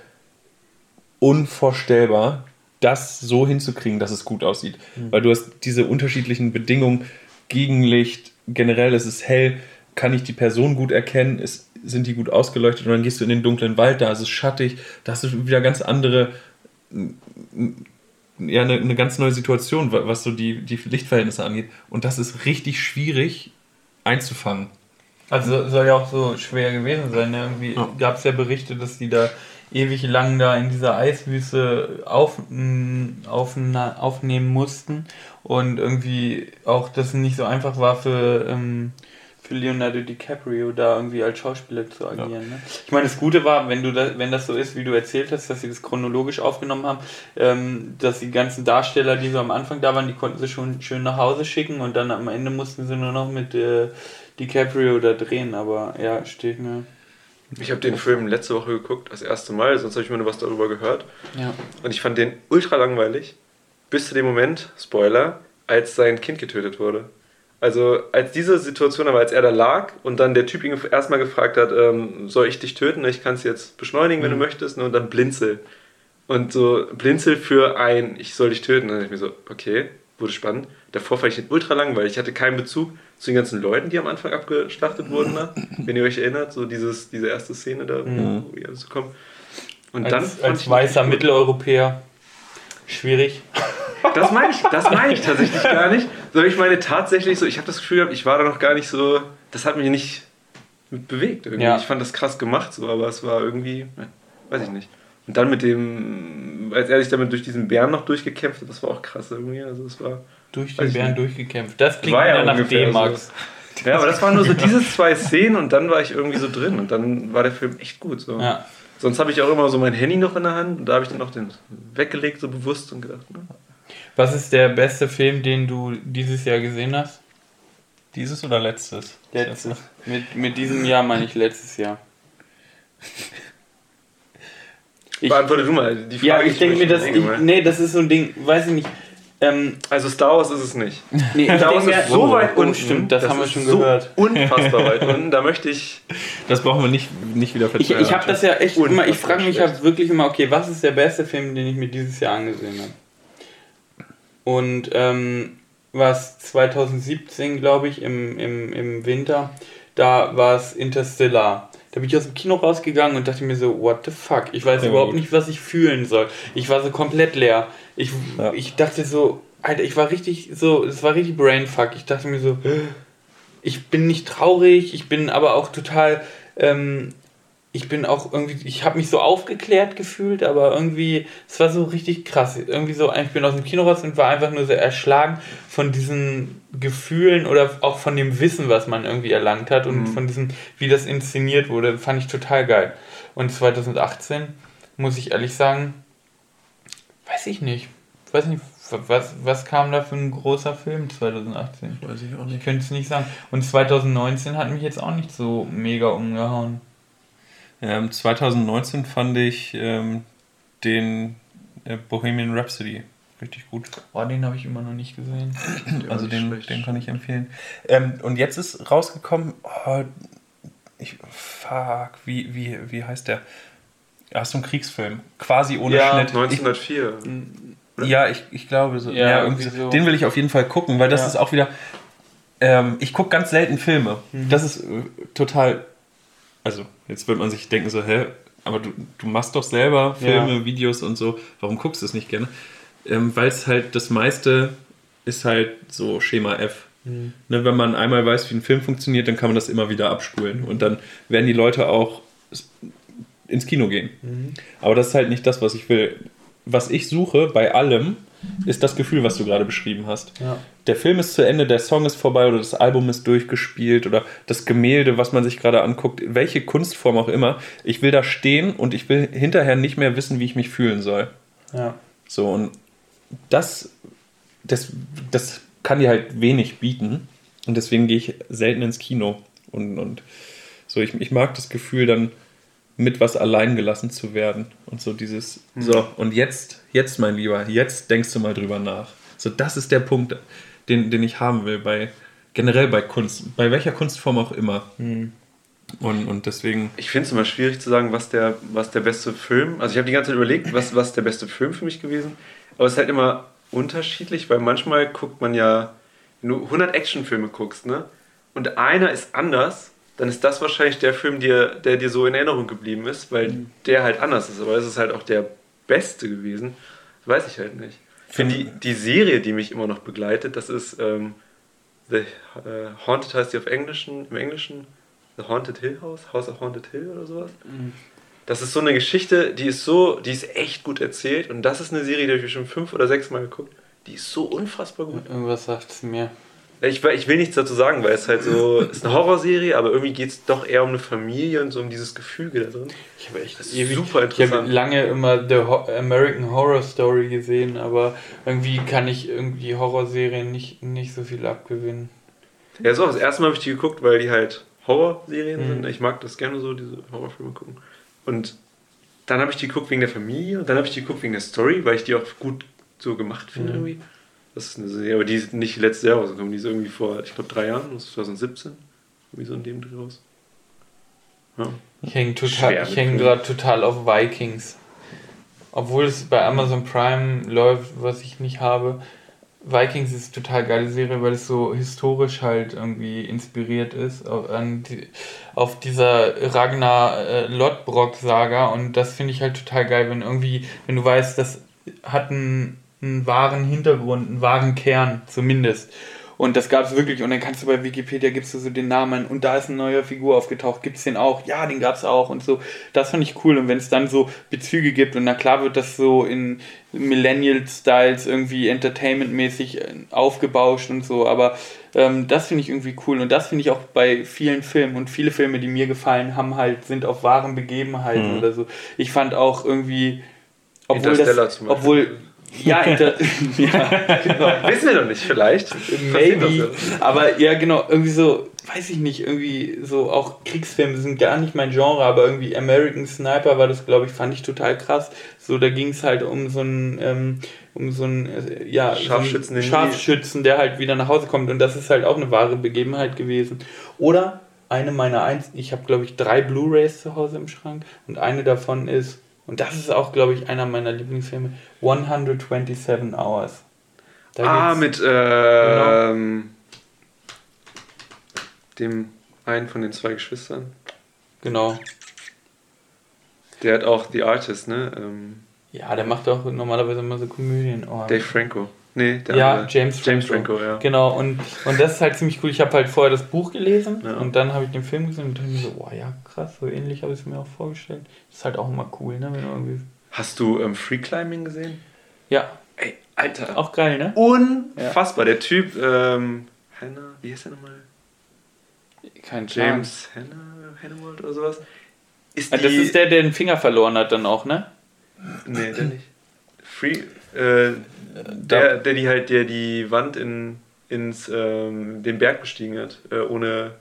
unvorstellbar, das so hinzukriegen, dass es gut aussieht. Weil du hast diese unterschiedlichen Bedingungen, Gegenlicht, generell ist es hell, kann ich die Person gut erkennen, ist, sind die gut ausgeleuchtet und dann gehst du in den dunklen Wald, da ist es schattig, da hast du wieder ganz andere ja, eine, eine ganz neue Situation, wa- was so die, die Lichtverhältnisse angeht. Und das ist richtig schwierig einzufangen. Also soll ja auch so schwer gewesen sein. Ne? Irgendwie Ja. gab es ja Berichte, dass die da ewig lang da in dieser Eiswüste auf, m, aufna- aufnehmen mussten und irgendwie auch das nicht so einfach war für, ähm, für Leonardo DiCaprio da irgendwie als Schauspieler zu agieren. Ja. Ne? Ich meine, das Gute war, wenn du da, wenn das so ist, wie du erzählt hast, dass sie das chronologisch aufgenommen haben, ähm, dass die ganzen Darsteller, die so am Anfang da waren, die konnten sie schon schön nach Hause schicken und dann am Ende mussten sie nur noch mit äh, DiCaprio da drehen. Aber ja, steht mir. Ich habe den Film letzte Woche geguckt, das erste Mal, sonst habe ich mir nur was darüber gehört. Ja. Und ich fand den ultra langweilig, bis zu dem Moment, Spoiler, als sein Kind getötet wurde. Also als diese Situation, aber als er da lag und dann der Typ ihn erstmal gefragt hat, ähm, soll ich dich töten? Ich kann es jetzt beschleunigen, wenn mhm. du möchtest, ne? und dann blinzel. Und so blinzel für ein, ich soll dich töten. Dann ich mir so, okay, wurde spannend. Davor fand ich den ultra langweilig. Ich hatte keinen Bezug zu den ganzen Leuten, die am Anfang abgeschlachtet wurden. Ne? Wenn ihr euch erinnert, so dieses, diese erste Szene da, mhm. wo ihr kommt. Und als, dann als weißer Mitteleuropäer schwierig. Das meine ich, das meine ich tatsächlich gar nicht. Sondern ich meine tatsächlich so, ich habe das Gefühl gehabt, ich war da noch gar nicht so, das hat mich nicht bewegt irgendwie. Ja. Ich fand das krass gemacht, so, aber es war irgendwie, weiß ich nicht. Und dann mit dem, als er sich damit durch diesen Bären noch durchgekämpft hat, das war auch krass irgendwie. Also es war. Durch den Bären nicht. durchgekämpft. Das klingt ja nach D-Max. So. Ja, aber das waren nur so diese zwei Szenen und dann war ich irgendwie so drin und dann war der Film echt gut. So. Ja. Sonst habe ich auch immer so mein Handy noch in der Hand und da habe ich dann auch den weggelegt, so bewusst und gedacht, ne? Was ist der beste Film, den du dieses Jahr gesehen hast? Dieses oder letztes? Letztes. Mit, mit diesem Jahr meine ich letztes Jahr. Ich, Beantworte du mal die Frage. Ja, ich denke mir, dass ich, nee, das ist so ein Ding, weiß ich nicht. Ähm, also Star Wars ist es nicht. Nee, Star Wars ist so weit unten. Stimmt, das, das haben wir schon so gehört. Unfassbar weit unten. Da möchte ich. Das brauchen wir nicht, nicht wieder verstehen. Ich, ich habe das ja echt immer. Ich frage mich ja wirklich immer, okay, was ist der beste Film, den ich mir dieses Jahr angesehen habe? Und ähm, was 2017, glaube ich, im, im, im Winter, da war es Interstellar. Da bin ich aus dem Kino rausgegangen und dachte mir so, what the fuck? Ich weiß ja, überhaupt gut. nicht, was ich fühlen soll. Ich war so komplett leer. Ich, ja. ich dachte so, Alter, ich war richtig so, es war richtig Brainfuck. Ich dachte mir so, ich bin nicht traurig, ich bin aber auch total ähm, ich bin auch irgendwie, ich habe mich so aufgeklärt gefühlt, aber irgendwie, es war so richtig krass. Irgendwie so, ich bin aus dem Kino raus und war einfach nur so erschlagen von diesen Gefühlen oder auch von dem Wissen, was man irgendwie erlangt hat und mhm. von diesem, wie das inszeniert wurde, fand ich total geil. Und 2018, muss ich ehrlich sagen, weiß ich nicht. Weiß nicht, was, was kam da für ein großer Film 2018? Weiß ich auch nicht. Ich könnte es nicht sagen. Und 2019 hat mich jetzt auch nicht so mega umgehauen. Ähm, 2019 fand ich ähm, den äh, Bohemian Rhapsody richtig gut. Oh, den habe ich immer noch nicht gesehen. also den, den kann ich empfehlen. Ähm, und jetzt ist rausgekommen, oh, ich, fuck, wie, wie, wie heißt der? Ach, so ein Kriegsfilm. Quasi ohne ja, Schnitt. 1904. Ich, ja, ich, ich glaube so. Ja, ja irgendwie so. Den will ich auf jeden Fall gucken, weil das ja. ist auch wieder. Ähm, ich gucke ganz selten Filme. Mhm. Das ist äh, total also jetzt wird man sich denken so, hä, aber du, du machst doch selber Filme, ja. Videos und so, warum guckst du es nicht gerne? Ähm, Weil es halt das meiste ist halt so Schema F. Mhm. Ne, wenn man einmal weiß, wie ein Film funktioniert, dann kann man das immer wieder abspulen und dann werden die Leute auch ins Kino gehen. Mhm. Aber das ist halt nicht das, was ich will. Was ich suche bei allem, ist das Gefühl, was du gerade beschrieben hast. Ja. Der Film ist zu Ende, der Song ist vorbei oder das Album ist durchgespielt oder das Gemälde, was man sich gerade anguckt, welche Kunstform auch immer. Ich will da stehen und ich will hinterher nicht mehr wissen, wie ich mich fühlen soll. Ja. So, und das, das, das kann dir halt wenig bieten. Und deswegen gehe ich selten ins Kino. Und, und so, ich, ich mag das Gefühl dann mit was allein gelassen zu werden. Und so dieses, mhm. so, und jetzt, jetzt, mein Lieber, jetzt denkst du mal drüber nach. So, das ist der Punkt, den, den ich haben will, bei generell bei Kunst, bei welcher Kunstform auch immer. Mhm. Und, und deswegen. Ich finde es immer schwierig zu sagen, was der, was der beste Film. Also ich habe die ganze Zeit überlegt, was, was der beste Film für mich gewesen. Aber es ist halt immer unterschiedlich, weil manchmal guckt man ja, wenn du 100 Actionfilme guckst, ne? Und einer ist anders, dann ist das wahrscheinlich der Film, der, der dir so in Erinnerung geblieben ist, weil mhm. der halt anders ist. Aber es ist halt auch der beste gewesen. weiß ich halt nicht. Finde die, die Serie, die mich immer noch begleitet, das ist ähm, The äh, Haunted heißt die auf Englischen, im Englischen The Haunted Hill House, House of Haunted Hill oder sowas. Mhm. Das ist so eine Geschichte, die ist so, die ist echt gut erzählt und das ist eine Serie, die habe ich schon fünf oder sechs Mal geguckt. Die ist so unfassbar gut. Irgendwas sagt es mir. Ich, ich will nichts dazu sagen, weil es halt so ist eine Horrorserie, aber irgendwie geht es doch eher um eine Familie und so um dieses Gefüge da drin. Ich habe echt Das ewig, super Ich habe interessant. lange immer The American Horror Story gesehen, aber irgendwie kann ich irgendwie Horrorserien nicht, nicht so viel abgewinnen. Ja, so, das erste Mal habe ich die geguckt, weil die halt Horrorserien Mhm. sind. Ich mag das gerne so, diese Horrorfilme gucken. Und dann habe ich die geguckt wegen der Familie und dann habe ich die geguckt wegen der Story, weil ich die auch gut so gemacht finde Mhm. irgendwie. Das ist eine Serie, aber die ist nicht letztes Jahr rausgekommen, die ist irgendwie vor, ich glaube, drei Jahren, das ist 2017. Irgendwie so in dem Dreh raus. Ja. Ich hänge Filmen. gerade total auf Vikings. Obwohl es bei Amazon Prime läuft, was ich nicht habe. Vikings ist eine total geile Serie, weil es so historisch halt irgendwie inspiriert ist auf, an die, auf dieser Ragnar äh, Lodbrok-Saga und das finde ich halt total geil, wenn irgendwie, wenn du weißt, das hat einen, einen wahren Hintergrund, einen wahren Kern zumindest. Und das gab es wirklich. Und dann kannst du bei Wikipedia gibst du so den Namen und da ist eine neue Figur aufgetaucht. Gibt es den auch? Ja, den gab es auch und so. Das fand ich cool. Und wenn es dann so Bezüge gibt und na klar wird das so in Millennial-Styles irgendwie entertainmentmäßig äh, aufgebauscht und so. Aber ähm, das finde ich irgendwie cool. Und das finde ich auch bei vielen Filmen. Und viele Filme, die mir gefallen haben, halt sind auf wahren Begebenheiten Mhm. oder so. Ich fand auch irgendwie. Obwohl das, obwohl ja, inter, ja, genau. Wissen wir noch nicht, vielleicht. Maybe. Aber ja, genau, irgendwie so, weiß ich nicht, irgendwie so auch Kriegsfilme sind gar nicht mein Genre, aber irgendwie American Sniper war das, glaube ich, fand ich total krass. So, da ging es halt um so einen, ähm, um so einen, äh, ja, Scharfschützen, so einen Scharfschützen, der halt wieder nach Hause kommt und das ist halt auch eine wahre Begebenheit gewesen. Oder eine meiner eins, ich habe, glaube ich, drei Blu-Rays zu Hause im Schrank und eine davon ist, und das ist auch, glaube ich, einer meiner Lieblingsfilme, 127 Hours. Da ah, mit ähm, dem einen von den zwei Geschwistern. Genau. Der hat auch The Artist, ne? Ähm, Ja, der macht auch normalerweise immer so Komödien. Oh. Dave Franco. Nee, der ja, andere. James Franco. James Franco, ja. Genau, und, und das ist halt ziemlich cool. Ich habe halt vorher das Buch gelesen Ja. und dann habe ich den Film gesehen und dachte mir so, boah, ja, krass, so ähnlich habe ich es mir auch vorgestellt. ist halt auch immer cool, ne? Wenn irgendwie. Hast du ähm, Free Climbing gesehen? Ja, Ey, Alter. auch geil, ne? Unfassbar. Der Typ, ähm, Hannah, wie heißt der nochmal? Kein James. James Hannah, Hannawald oder sowas? Ist Ah, das ist der, der den Finger verloren hat, dann auch, ne? Nee, der nicht. Free, äh, der, der die halt, der die Wand in, ins, ähm, den Berg bestiegen hat, äh, ohne.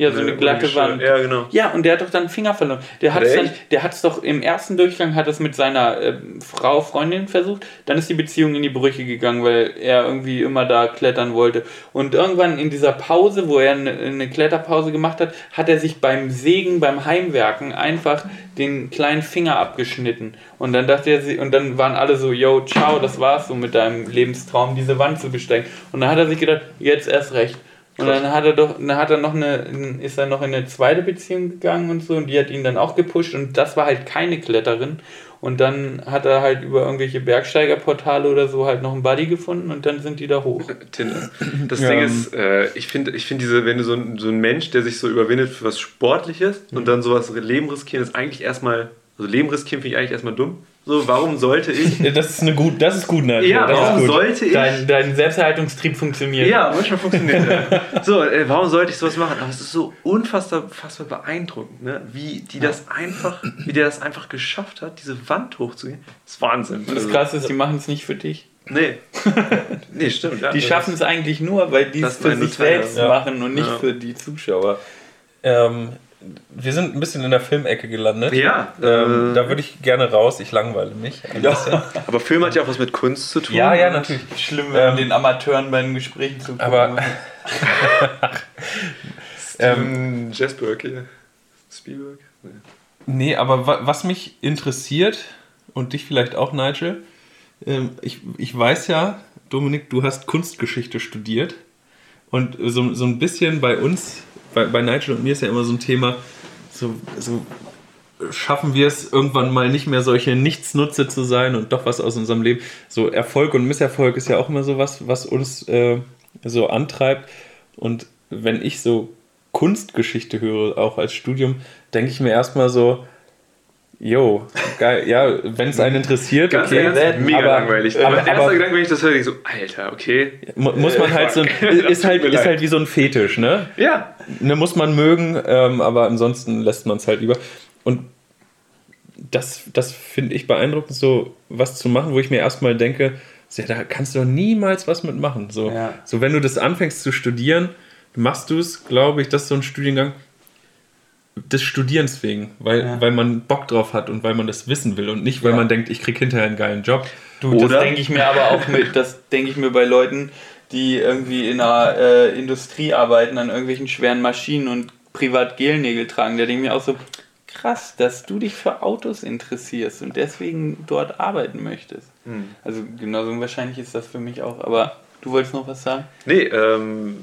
Ja, so eine ohne glatte Geschirr. Wand. Ja, genau. Ja, und der hat doch dann einen Finger verloren. Der hat es dann, der hat es doch im ersten Durchgang hat es mit seiner äh, Frau, Freundin versucht. Dann ist die Beziehung in die Brüche gegangen, weil er irgendwie immer da klettern wollte. Und irgendwann in dieser Pause, wo er eine, eine Kletterpause gemacht hat, hat er sich beim Sägen, beim Heimwerken einfach den kleinen Finger abgeschnitten. Und dann dachte er, und dann waren alle so, yo, ciao, das war's so mit deinem Lebenstraum, diese Wand zu besteigen. Und dann hat er sich gedacht, jetzt erst recht. Und dann hat er doch, dann hat er noch eine, ist er noch in eine zweite Beziehung gegangen und so und die hat ihn dann auch gepusht und das war halt keine Kletterin. Und dann hat er halt über irgendwelche Bergsteigerportale oder so halt noch einen Buddy gefunden und dann sind die da hoch. Tinder. Das Ja. Ding ist, äh, ich finde, ich find diese, wenn du so ein, so ein Mensch, der sich so überwindet für was Sportliches Mhm. und dann sowas Leben riskieren, ist eigentlich erstmal, also Leben riskieren finde ich eigentlich erstmal dumm. So, warum sollte ich? Das ist eine gut, das ist gut, Nigel. Ja, das warum ist gut. sollte ich? Dein, dein Selbsterhaltungstrieb funktioniert. Ja, manchmal funktioniert das. So, äh, warum sollte ich sowas machen? Aber es ist so unfassbar, unfassbar beeindruckend, ne? wie die das einfach, wie der das einfach geschafft hat, diese Wand hochzugehen. Das ist Wahnsinn. Das Also, Krasse ist, die machen es nicht für dich. Nee. nee, stimmt. Ja. Die schaffen es eigentlich nur, weil die es für sich selbst ja. machen und nicht Ja. für die Zuschauer. Ähm, wir sind ein bisschen in der Filmecke gelandet. Ja, Ähm, äh, da würde ich gerne raus. Ich langweile mich. Ein bisschen. aber Film hat ja auch was mit Kunst zu tun. Ja, ja, natürlich. Schlimm, wenn Ähm, den Amateuren bei den Gesprächen zu aber- ähm, Jazzberg hier. Spielberg? Nee. Nee, aber wa was mich interessiert und dich vielleicht auch, Nigel, ähm, ich, ich weiß ja, Dominik, du hast Kunstgeschichte studiert und so, so ein bisschen bei uns, bei, bei Nigel und mir ist ja immer so ein Thema, so, so schaffen wir es irgendwann mal nicht mehr solche Nichtsnutze zu sein und doch was aus unserem Leben. So Erfolg und Misserfolg ist ja auch immer so was, was uns äh, so antreibt. Und wenn ich so Kunstgeschichte höre, auch als Studium, denke ich mir erstmal so, Jo, geil. Ja, wenn es einen interessiert, Ganz okay. ernst, mega aber, langweilig. Aber, Aber, erster aber Gedanke, wenn ich das höre, ich so, Alter, okay. mu- muss man halt so, fuck. ist halt, ist halt wie so ein Fetisch, ne? Ja. ne muss man mögen, ähm, aber ansonsten lässt man es halt lieber. Und das, das finde ich beeindruckend, so was zu machen, wo ich mir erstmal denke, ja, da kannst du doch niemals was mitmachen. So, Ja. so wenn du das anfängst zu studieren, machst du es, glaube ich, das ist so ein Studiengang des Studierens wegen, weil, Ja. weil man Bock drauf hat und weil man das wissen will und nicht, weil Ja. man denkt, ich krieg hinterher einen geilen Job. Du, das Oder? denke ich mir aber auch mit, das denke ich mir bei Leuten, die irgendwie in einer äh, Industrie arbeiten, an irgendwelchen schweren Maschinen und privat Gelnägel tragen. Da denke ich mir auch so, krass, dass du dich für Autos interessierst und deswegen dort arbeiten möchtest. Also genauso wahrscheinlich ist das für mich auch, aber du wolltest noch was sagen? Nee, ähm.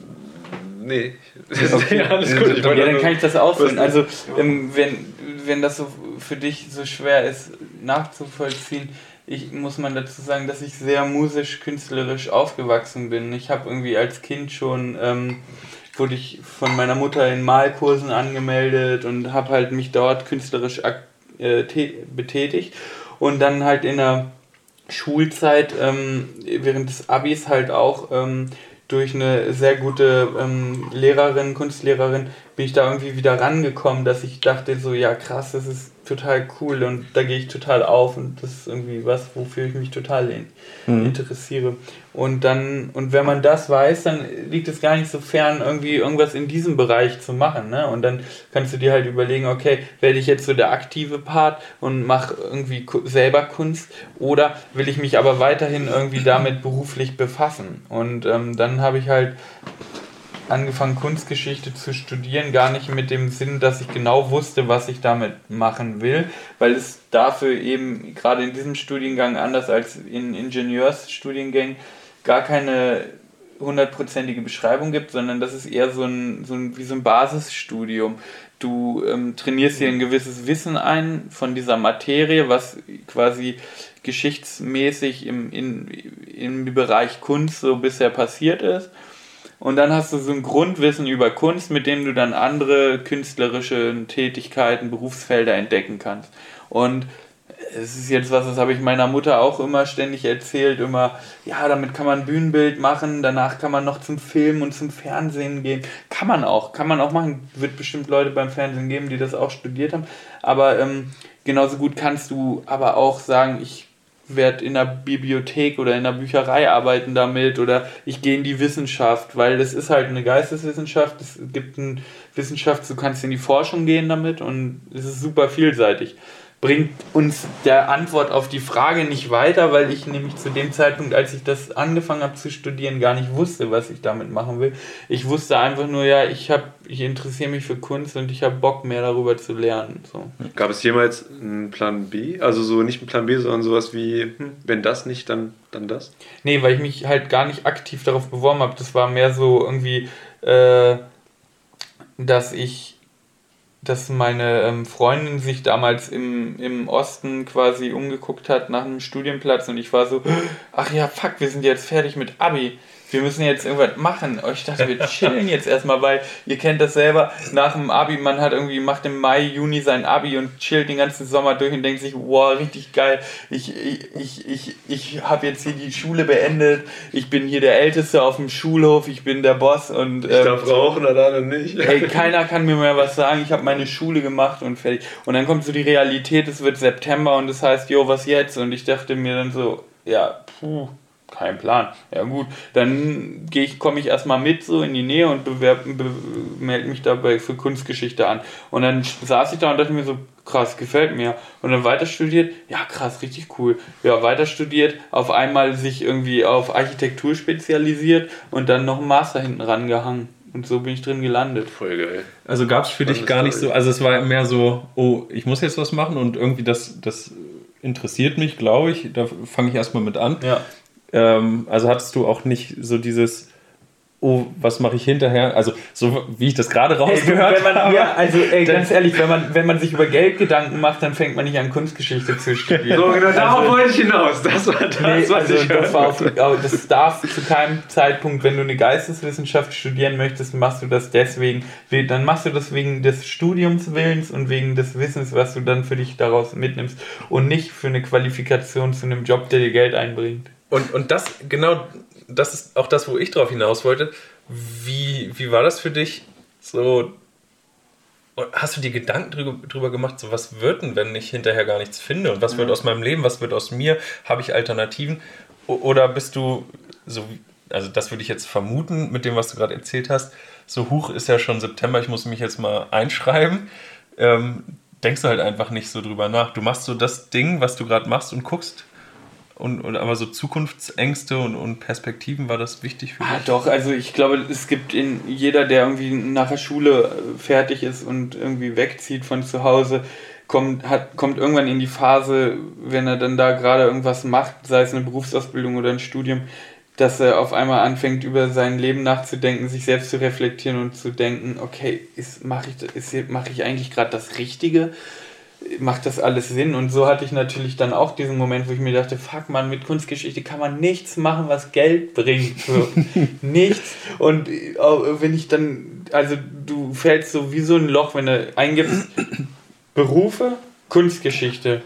Nee. ja, alles gut. Ich Ja, dann kann ich das ausführen. Also, ähm, wenn, wenn das so für dich so schwer ist nachzuvollziehen, ich muss man dazu sagen, dass ich sehr musisch-künstlerisch aufgewachsen bin. Ich habe irgendwie als Kind schon, ähm, wurde ich von meiner Mutter in Malkursen angemeldet und habe halt mich dort künstlerisch äh, tä- betätigt. Und dann halt in der Schulzeit, ähm, während des Abis halt auch ähm, durch eine sehr gute ähm, Lehrerin, Kunstlehrerin, bin ich da irgendwie wieder rangekommen, dass ich dachte so, ja krass, das ist total cool und da gehe ich total auf und das ist irgendwie was, wofür ich mich total in, interessiere. Und dann, und wenn man das weiß, dann liegt es gar nicht so fern, irgendwie irgendwas in diesem Bereich zu machen. Ne? Und dann kannst du dir halt überlegen, okay, werde ich jetzt so der aktive Part und mache irgendwie selber Kunst oder will ich mich aber weiterhin irgendwie damit beruflich befassen? Und ähm, dann habe ich halt angefangen, Kunstgeschichte zu studieren, gar nicht mit dem Sinn, dass ich genau wusste, was ich damit machen will, weil es dafür eben gerade in diesem Studiengang anders als in Ingenieursstudiengängen gar keine hundertprozentige Beschreibung gibt, sondern das ist eher so ein, so ein wie so ein Basisstudium. Du ähm, trainierst dir ein gewisses Wissen ein von dieser Materie, was quasi geschichtsmäßig im, in, im Bereich Kunst so bisher passiert ist. Und dann hast du so ein Grundwissen über Kunst, mit dem du dann andere künstlerische Tätigkeiten, Berufsfelder entdecken kannst. Und es ist jetzt was, das habe ich meiner Mutter auch immer ständig erzählt, immer, ja, damit kann man Bühnenbild machen, danach kann man noch zum Film und zum Fernsehen gehen. Kann man auch, kann man auch machen. Wird bestimmt Leute beim Fernsehen geben, die das auch studiert haben. Aber ähm, genauso gut kannst du aber auch sagen, ich werde in der Bibliothek oder in der Bücherei arbeiten damit oder ich gehe in die Wissenschaft, weil das ist halt eine Geisteswissenschaft, es gibt eine Wissenschaft, du kannst in die Forschung gehen damit und es ist super vielseitig. Bringt uns der Antwort auf die Frage nicht weiter, weil ich nämlich zu dem Zeitpunkt, als ich das angefangen habe zu studieren, gar nicht wusste, was ich damit machen will. Ich wusste einfach nur, ja, ich habe, ich interessiere mich für Kunst und ich habe Bock mehr darüber zu lernen. So. Gab es jemals einen Plan B? Also so nicht einen Plan B, sondern sowas wie, hm, wenn das nicht, dann, dann das? Nee, weil ich mich halt gar nicht aktiv darauf beworben habe. Das war mehr so irgendwie, äh, dass ich, dass meine ähm, Freundin sich damals im, im Osten quasi umgeguckt hat nach einem Studienplatz und ich war so, ach ja, fuck, wir sind jetzt fertig mit Abi. Wir müssen jetzt irgendwas machen. Oh, Ich dachte, wir chillen jetzt erstmal, weil ihr kennt das selber. Nach dem Abi, man hat irgendwie, macht im Mai, Juni sein Abi und chillt den ganzen Sommer durch und denkt sich, wow, richtig geil. Ich, ich, ich, ich, ich habe jetzt hier die Schule beendet. Ich bin hier der Älteste auf dem Schulhof. Ich bin der Boss und Ich ähm, darf rauchen, oder nicht. Ey, keiner kann mir mehr was sagen. Ich habe meine Schule gemacht und fertig. Und dann kommt so die Realität, es wird September und das heißt, jo, was jetzt? Und ich dachte mir dann so, ja, puh, kein Plan. Ja gut, dann gehe ich, komme ich erstmal mit so in die Nähe und bewerb, be, melde mich dabei für Kunstgeschichte an. Und dann saß ich da und dachte mir so, krass, gefällt mir. Und dann weiter studiert, ja krass, richtig cool. Ja, weiter studiert, auf einmal sich irgendwie auf Architektur spezialisiert und dann noch einen Master hinten rangehangen. Und so bin ich drin gelandet. Voll geil. Also gab es für dich Spannende gar nicht Story. so, also es war mehr so, oh, ich muss jetzt was machen und irgendwie das, das interessiert mich, glaube ich. Da fange ich erstmal mit an. Ja. Ähm, also hattest du auch nicht so dieses, oh, was mache ich hinterher? Also, so wie ich das gerade rausgehört ey, man, habe. Ja, also ey, ganz ehrlich, wenn man, wenn man sich über Geld Gedanken macht, dann fängt man nicht an Kunstgeschichte zu studieren. So, genau, darauf Also- wollte ich hinaus. Das war das, Nee, was also ich das, war auf, das darf zu keinem Zeitpunkt, wenn du eine Geisteswissenschaft studieren möchtest, machst du das deswegen, dann machst du das wegen des Studiumswillens und wegen des Wissens, was du dann für dich daraus mitnimmst und nicht für eine Qualifikation zu einem Job, der dir Geld einbringt. Und, und das, genau, das ist auch das, wo ich drauf hinaus wollte. Wie, wie war das für dich? So, hast du dir Gedanken drüber, drüber gemacht, so was wird denn, wenn ich hinterher gar nichts finde? Und was wird aus meinem Leben? Was wird aus mir? Habe ich Alternativen? O- Oder bist du so, also das würde ich jetzt vermuten mit dem, was du gerade erzählt hast, so hoch ist ja schon September, ich muss mich jetzt mal einschreiben. Ähm, denkst du halt einfach nicht so drüber nach. Du machst so das Ding, was du gerade machst und guckst. Und, und aber so Zukunftsängste und, und Perspektiven war das wichtig für Ah, dich? doch, also ich glaube, es gibt in jeder, der irgendwie nach der Schule fertig ist und irgendwie wegzieht von zu Hause, kommt, hat, kommt irgendwann in die Phase, wenn er dann da gerade irgendwas macht, sei es eine Berufsausbildung oder ein Studium, dass er auf einmal anfängt, über sein Leben nachzudenken, sich selbst zu reflektieren und zu denken, okay, mache ich, ist- mach ich eigentlich gerade das Richtige? Macht das alles Sinn? Und so hatte ich natürlich dann auch diesen Moment, wo ich mir dachte, fuck man, mit Kunstgeschichte kann man nichts machen, was Geld bringt. So, nichts. Und äh, wenn ich dann, also du fällst so wie so ein Loch, wenn du eingibst, Berufe, Kunstgeschichte.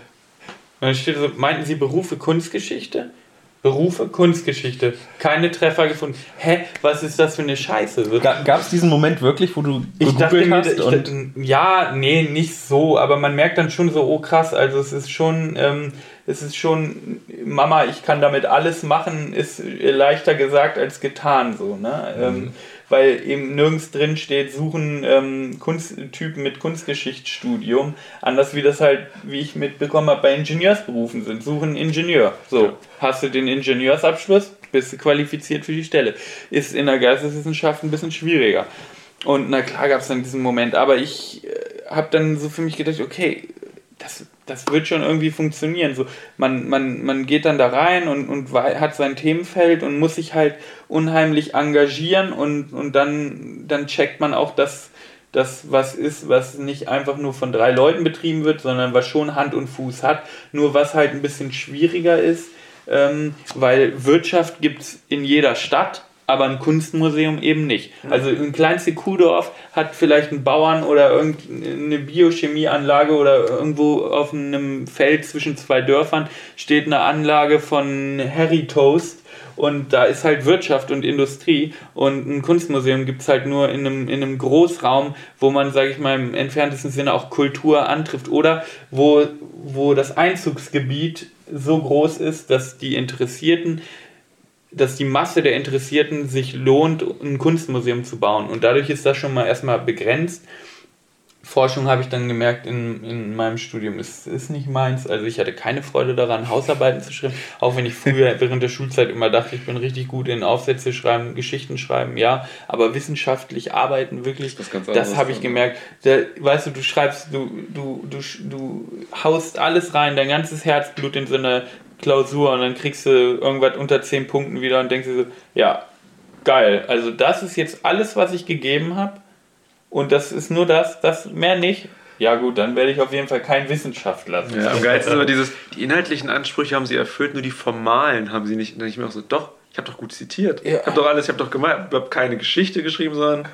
Und dann steht so, meinten Sie Berufe Kunstgeschichte? Berufe Kunstgeschichte. Keine Treffer gefunden. Hä, was ist das für eine Scheiße? Gab es diesen Moment wirklich, wo du ich dachte hast? ich und ja, nee, nicht so, aber man merkt dann schon so, oh krass, also es ist schon, ähm, es ist schon, Mama, ich kann damit alles machen, ist leichter gesagt als getan, so, ne? Ähm, weil eben nirgends drin steht, suchen ähm, Kunsttypen mit Kunstgeschichtsstudium, anders wie das halt, wie ich mitbekommen habe, bei Ingenieursberufen sind, suchen Ingenieur. So, Ja. hast du den Ingenieursabschluss, bist du qualifiziert für die Stelle. Ist in der Geisteswissenschaft ein bisschen schwieriger. Und na klar gab es dann diesen Moment, aber ich äh, habe dann so für mich gedacht, okay, das, das wird schon irgendwie funktionieren. So, man, man, man geht dann da rein und, und hat sein Themenfeld und muss sich halt unheimlich engagieren und, und dann, dann checkt man auch, dass das was ist, was nicht einfach nur von drei Leuten betrieben wird, sondern was schon Hand und Fuß hat. Nur was halt ein bisschen schwieriger ist, ähm, weil Wirtschaft gibt es in jeder Stadt, aber ein Kunstmuseum eben nicht. Also ein kleinste Kuhdorf hat vielleicht einen Bauern oder irgendeine Biochemieanlage oder irgendwo auf einem Feld zwischen zwei Dörfern steht eine Anlage von Harry Toast und da ist halt Wirtschaft und Industrie und ein Kunstmuseum gibt es halt nur in einem, in einem Großraum, wo man, sage ich mal, im entferntesten Sinne auch Kultur antrifft oder wo, wo das Einzugsgebiet so groß ist, dass die Interessierten dass die Masse der Interessierten sich lohnt, ein Kunstmuseum zu bauen. Und dadurch ist das schon mal erstmal begrenzt. Forschung habe ich dann gemerkt in, in meinem Studium ist, ist nicht meins. Also ich hatte keine Freude daran, Hausarbeiten zu schreiben. Auch wenn ich früher während der Schulzeit immer dachte, ich bin richtig gut in Aufsätze schreiben, Geschichten schreiben, ja. Aber wissenschaftlich arbeiten wirklich, das anderes habe ich gemerkt. Da, weißt du, du schreibst, du, du, du, du haust alles rein, dein ganzes Herzblut in so eine Klausur und dann kriegst du irgendwas unter 10 Punkten wieder und denkst dir so, ja, geil. Also das ist jetzt alles, was ich gegeben habe und das ist nur das, das mehr nicht. Ja gut, dann werde ich auf jeden Fall kein Wissenschaftler. Ja, am geilsten ist aber dieses, die inhaltlichen Ansprüche haben sie erfüllt, nur die formalen haben sie nicht. Und dann ich mir auch so, doch, ich habe doch gut zitiert. Ja. Ich habe doch alles, ich habe doch gemeint, ich habe keine Geschichte geschrieben, sondern,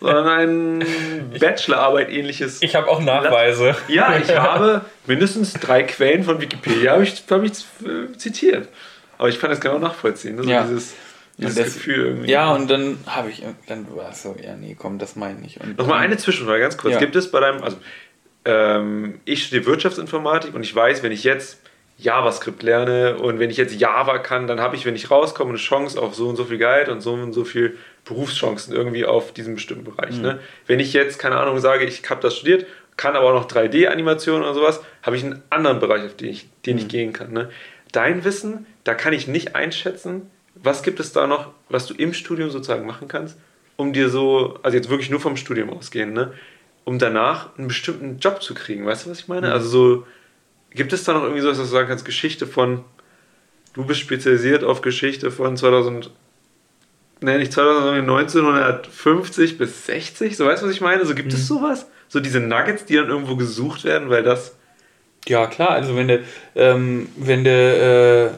sondern eine Bachelorarbeit ähnliches. ich habe auch Nachweise. Ja, ich habe mindestens drei Quellen von Wikipedia habe ich, hab ich äh, zitiert. Aber ich kann das genau nachvollziehen. Ne? So Ja. dieses, dieses das- Gefühl irgendwie. Ja, und dann habe ich, dann war es so, ja, nee, komm, das meine ich nicht. Und Nochmal eine Zwischenfrage, ganz kurz. Ja. Gibt es bei deinem, also ähm, ich studiere Wirtschaftsinformatik und ich weiß, wenn ich jetzt JavaScript lerne und wenn ich jetzt Java kann, dann habe ich, wenn ich rauskomme, eine Chance auf so und so viel Geld und so und so viel Berufschancen irgendwie auf diesem bestimmten Bereich. Ne? Wenn ich jetzt, keine Ahnung, sage, ich habe das studiert, kann aber auch noch 3D-Animationen oder sowas, habe ich einen anderen Bereich, auf den ich, den ich gehen kann. Ne? Dein Wissen, da kann ich nicht einschätzen, was gibt es da noch, was du im Studium sozusagen machen kannst, um dir so, also jetzt wirklich nur vom Studium ausgehen, ne? um danach einen bestimmten Job zu kriegen. Weißt du, was ich meine? Also so, gibt es da noch irgendwie so, dass du sagen kannst, Geschichte von, du bist spezialisiert auf Geschichte von 2000, ne, nicht 2000, sondern 1950 bis 60, so weißt du, was ich meine? So gibt es sowas? So diese Nuggets, die dann irgendwo gesucht werden, weil das. Ja, klar, also wenn du, ähm, wenn du, äh,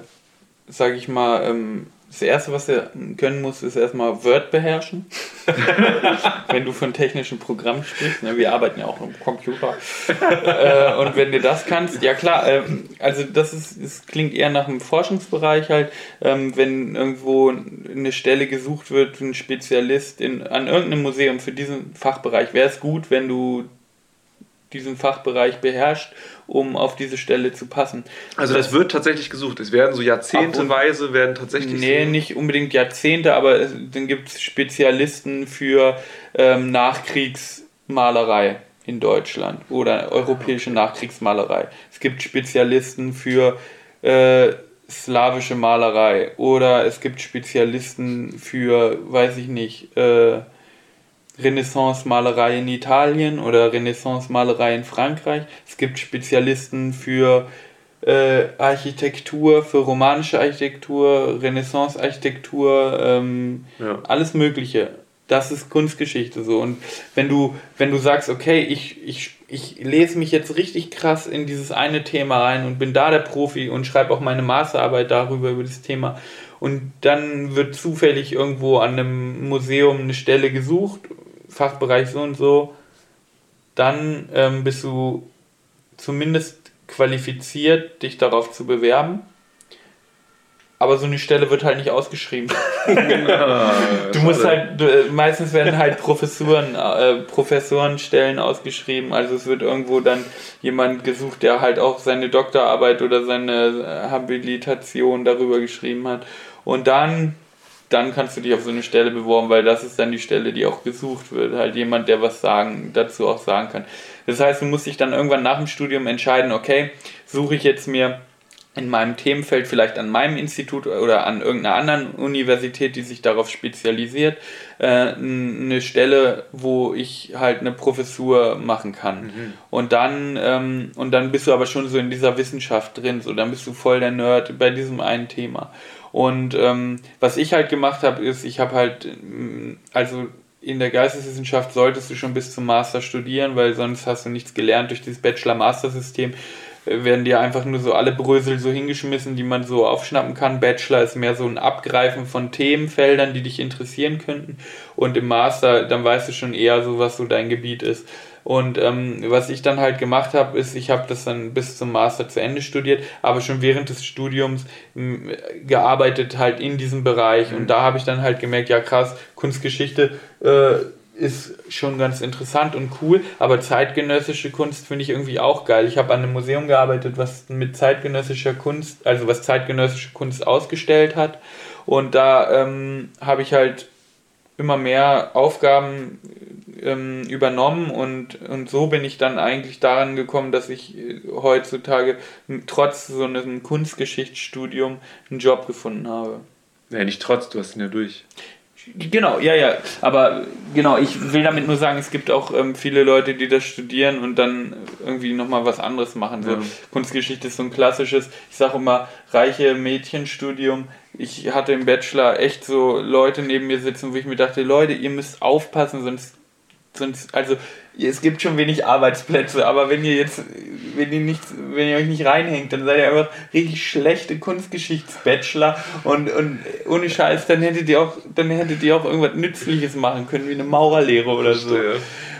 sag ich mal, ähm, das erste, was du können musst, ist erstmal Word beherrschen. wenn du von technischen Programmen sprichst, ne, wir arbeiten ja auch am Computer. äh, und wenn du das kannst, ja klar, ähm, also das ist, das klingt eher nach einem Forschungsbereich halt, ähm, wenn irgendwo eine Stelle gesucht wird, ein Spezialist in, an irgendeinem Museum für diesen Fachbereich, wäre es gut, wenn du diesen Fachbereich beherrscht, um auf diese Stelle zu passen. Also das, wird tatsächlich gesucht. Es werden so jahrzehnteweise werden tatsächlich. Nee, so nicht unbedingt Jahrzehnte, aber es, dann gibt es Spezialisten für ähm, Nachkriegsmalerei in Deutschland oder europäische Nachkriegsmalerei. Es gibt Spezialisten für äh, slawische Malerei oder es gibt Spezialisten für, weiß ich nicht, äh, Renaissance-Malerei in Italien oder Renaissance-Malerei in Frankreich. Es gibt Spezialisten für äh, Architektur, für romanische Architektur, Renaissance-Architektur, ähm, Ja. alles Mögliche. Das ist Kunstgeschichte so. Und wenn du, wenn du sagst, okay, ich, ich, ich lese mich jetzt richtig krass in dieses eine Thema rein und bin da der Profi und schreibe auch meine Masterarbeit darüber, über das Thema. Und dann wird zufällig irgendwo an einem Museum eine Stelle gesucht, Fachbereich so und so, dann ähm, bist du zumindest qualifiziert, dich darauf zu bewerben. Aber so eine Stelle wird halt nicht ausgeschrieben. Du musst halt, du, äh, meistens werden halt Professuren, äh, Professorenstellen ausgeschrieben. Also es wird irgendwo dann jemand gesucht, der halt auch seine Doktorarbeit oder seine äh, Habilitation darüber geschrieben hat. Und dann, dann kannst du dich auf so eine Stelle beworben, weil das ist dann die Stelle, die auch gesucht wird. Halt jemand, der was sagen, dazu auch sagen kann. Das heißt, du musst dich dann irgendwann nach dem Studium entscheiden, okay, suche ich jetzt mir in meinem Themenfeld vielleicht an meinem Institut oder an irgendeiner anderen Universität, die sich darauf spezialisiert, äh, eine Stelle, wo ich halt eine Professur machen kann. Und dann ähm, und dann bist du aber schon so in dieser Wissenschaft drin, so dann bist du voll der Nerd bei diesem einen Thema. Und ähm, was ich halt gemacht habe, ist, ich habe halt ähm, also in der Geisteswissenschaft solltest du schon bis zum Master studieren, weil sonst hast du nichts gelernt durch dieses Bachelor-Master-System äh, werden dir einfach nur so alle Brösel so hingeschmissen, die man so aufschnappen kann. Bachelor ist mehr so ein Abgreifen von Themenfeldern, die dich interessieren könnten. Und im Master, dann weißt du schon eher so, was so dein Gebiet ist. Und ähm, was ich dann halt gemacht habe, ist, ich habe das dann bis zum Master zu Ende studiert, aber schon während des Studiums m, gearbeitet halt in diesem Bereich. Und da habe ich dann halt gemerkt, ja krass, Kunstgeschichte äh, ist schon ganz interessant und cool, aber zeitgenössische Kunst finde ich irgendwie auch geil. Ich habe an einem Museum gearbeitet, was mit zeitgenössischer Kunst, also was zeitgenössische Kunst ausgestellt hat. Und da ähm, habe ich halt immer mehr Aufgaben ähm, übernommen und, und so bin ich dann eigentlich daran gekommen, dass ich äh, heutzutage trotz so einem Kunstgeschichtsstudium einen Job gefunden habe. Nee, nicht trotz, du hast ihn ja durch. Genau, ja, ja. Aber genau, ich will damit nur sagen, es gibt auch ähm, viele Leute, die das studieren und dann irgendwie nochmal was anderes machen. So, Ja. Kunstgeschichte ist so ein klassisches, ich sage immer, reiche Mädchenstudium. Ich hatte im Bachelor echt so Leute neben mir sitzen, wo ich mir dachte, Leute, ihr müsst aufpassen, sonst, sonst, also es gibt schon wenig Arbeitsplätze, aber wenn ihr jetzt, wenn ihr nicht, wenn ihr euch nicht reinhängt, dann seid ihr einfach richtig schlechte Kunstgeschichtsbachelor und, und ohne Scheiß, dann hättet ihr auch, dann hättet ihr auch irgendwas Nützliches machen können, wie eine Maurerlehre oder so.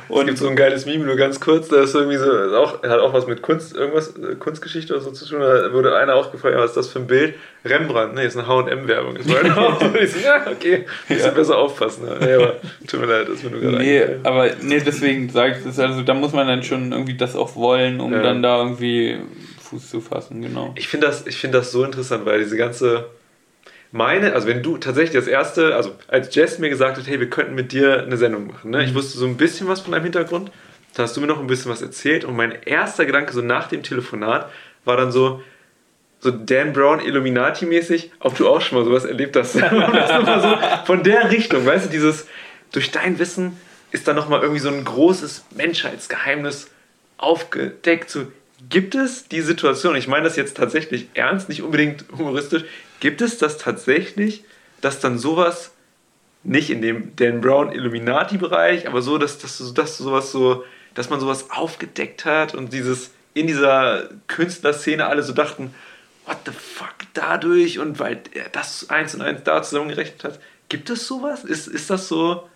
Verstehe. Es Und gibt so ein geiles Meme, nur ganz kurz, da ist irgendwie so, auch, hat auch was mit Kunst, irgendwas, äh, Kunstgeschichte oder so zu tun. Da wurde einer auch gefragt, was ist das für ein Bild? Rembrandt, ne, ist eine HM-Werbung. Ja, okay, muss ja. besser aufpassen. Ne? Ja, aber tut mir leid, das ist mir nur gerade Nee, eingefallen. aber nee, deswegen sage ich das, also da muss man dann schon irgendwie das auch wollen, um Ja. dann da irgendwie Fuß zu fassen, genau. Ich finde das, ich find das so interessant, weil diese ganze. Meine, also wenn du tatsächlich das erste, also als Jess mir gesagt hat, hey, wir könnten mit dir eine Sendung machen, ne? ich wusste so ein bisschen was von deinem Hintergrund, da hast du mir noch ein bisschen was erzählt und mein erster Gedanke so nach dem Telefonat war dann so, so Dan Brown Illuminati-mäßig, ob du auch schon mal sowas erlebt hast. so von der Richtung, weißt du, dieses, durch dein Wissen ist da nochmal irgendwie so ein großes Menschheitsgeheimnis aufgedeckt. So, gibt es die Situation, ich meine das jetzt tatsächlich ernst, nicht unbedingt humoristisch, gibt es das tatsächlich, dass dann sowas nicht in dem Dan Brown Illuminati-Bereich, aber so, dass, dass, dass sowas so, dass man sowas aufgedeckt hat und dieses in dieser Künstlerszene alle so dachten, what the fuck, dadurch und weil er das eins und eins da zusammengerechnet hat. Gibt es sowas? Ist, ist das so,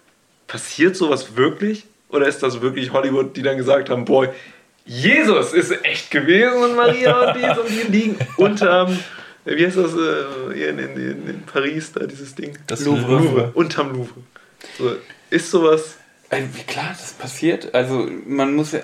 passiert sowas wirklich? Oder ist das wirklich Hollywood, die dann gesagt haben, boah, Jesus ist echt gewesen und Maria und dies und die liegen unterm, wie heißt das, äh, hier in, in, in, in Paris, da dieses Ding? Das Louvre. Louvre. Unterm Louvre. So, ist sowas, Also, klar, das passiert. Also man muss ja,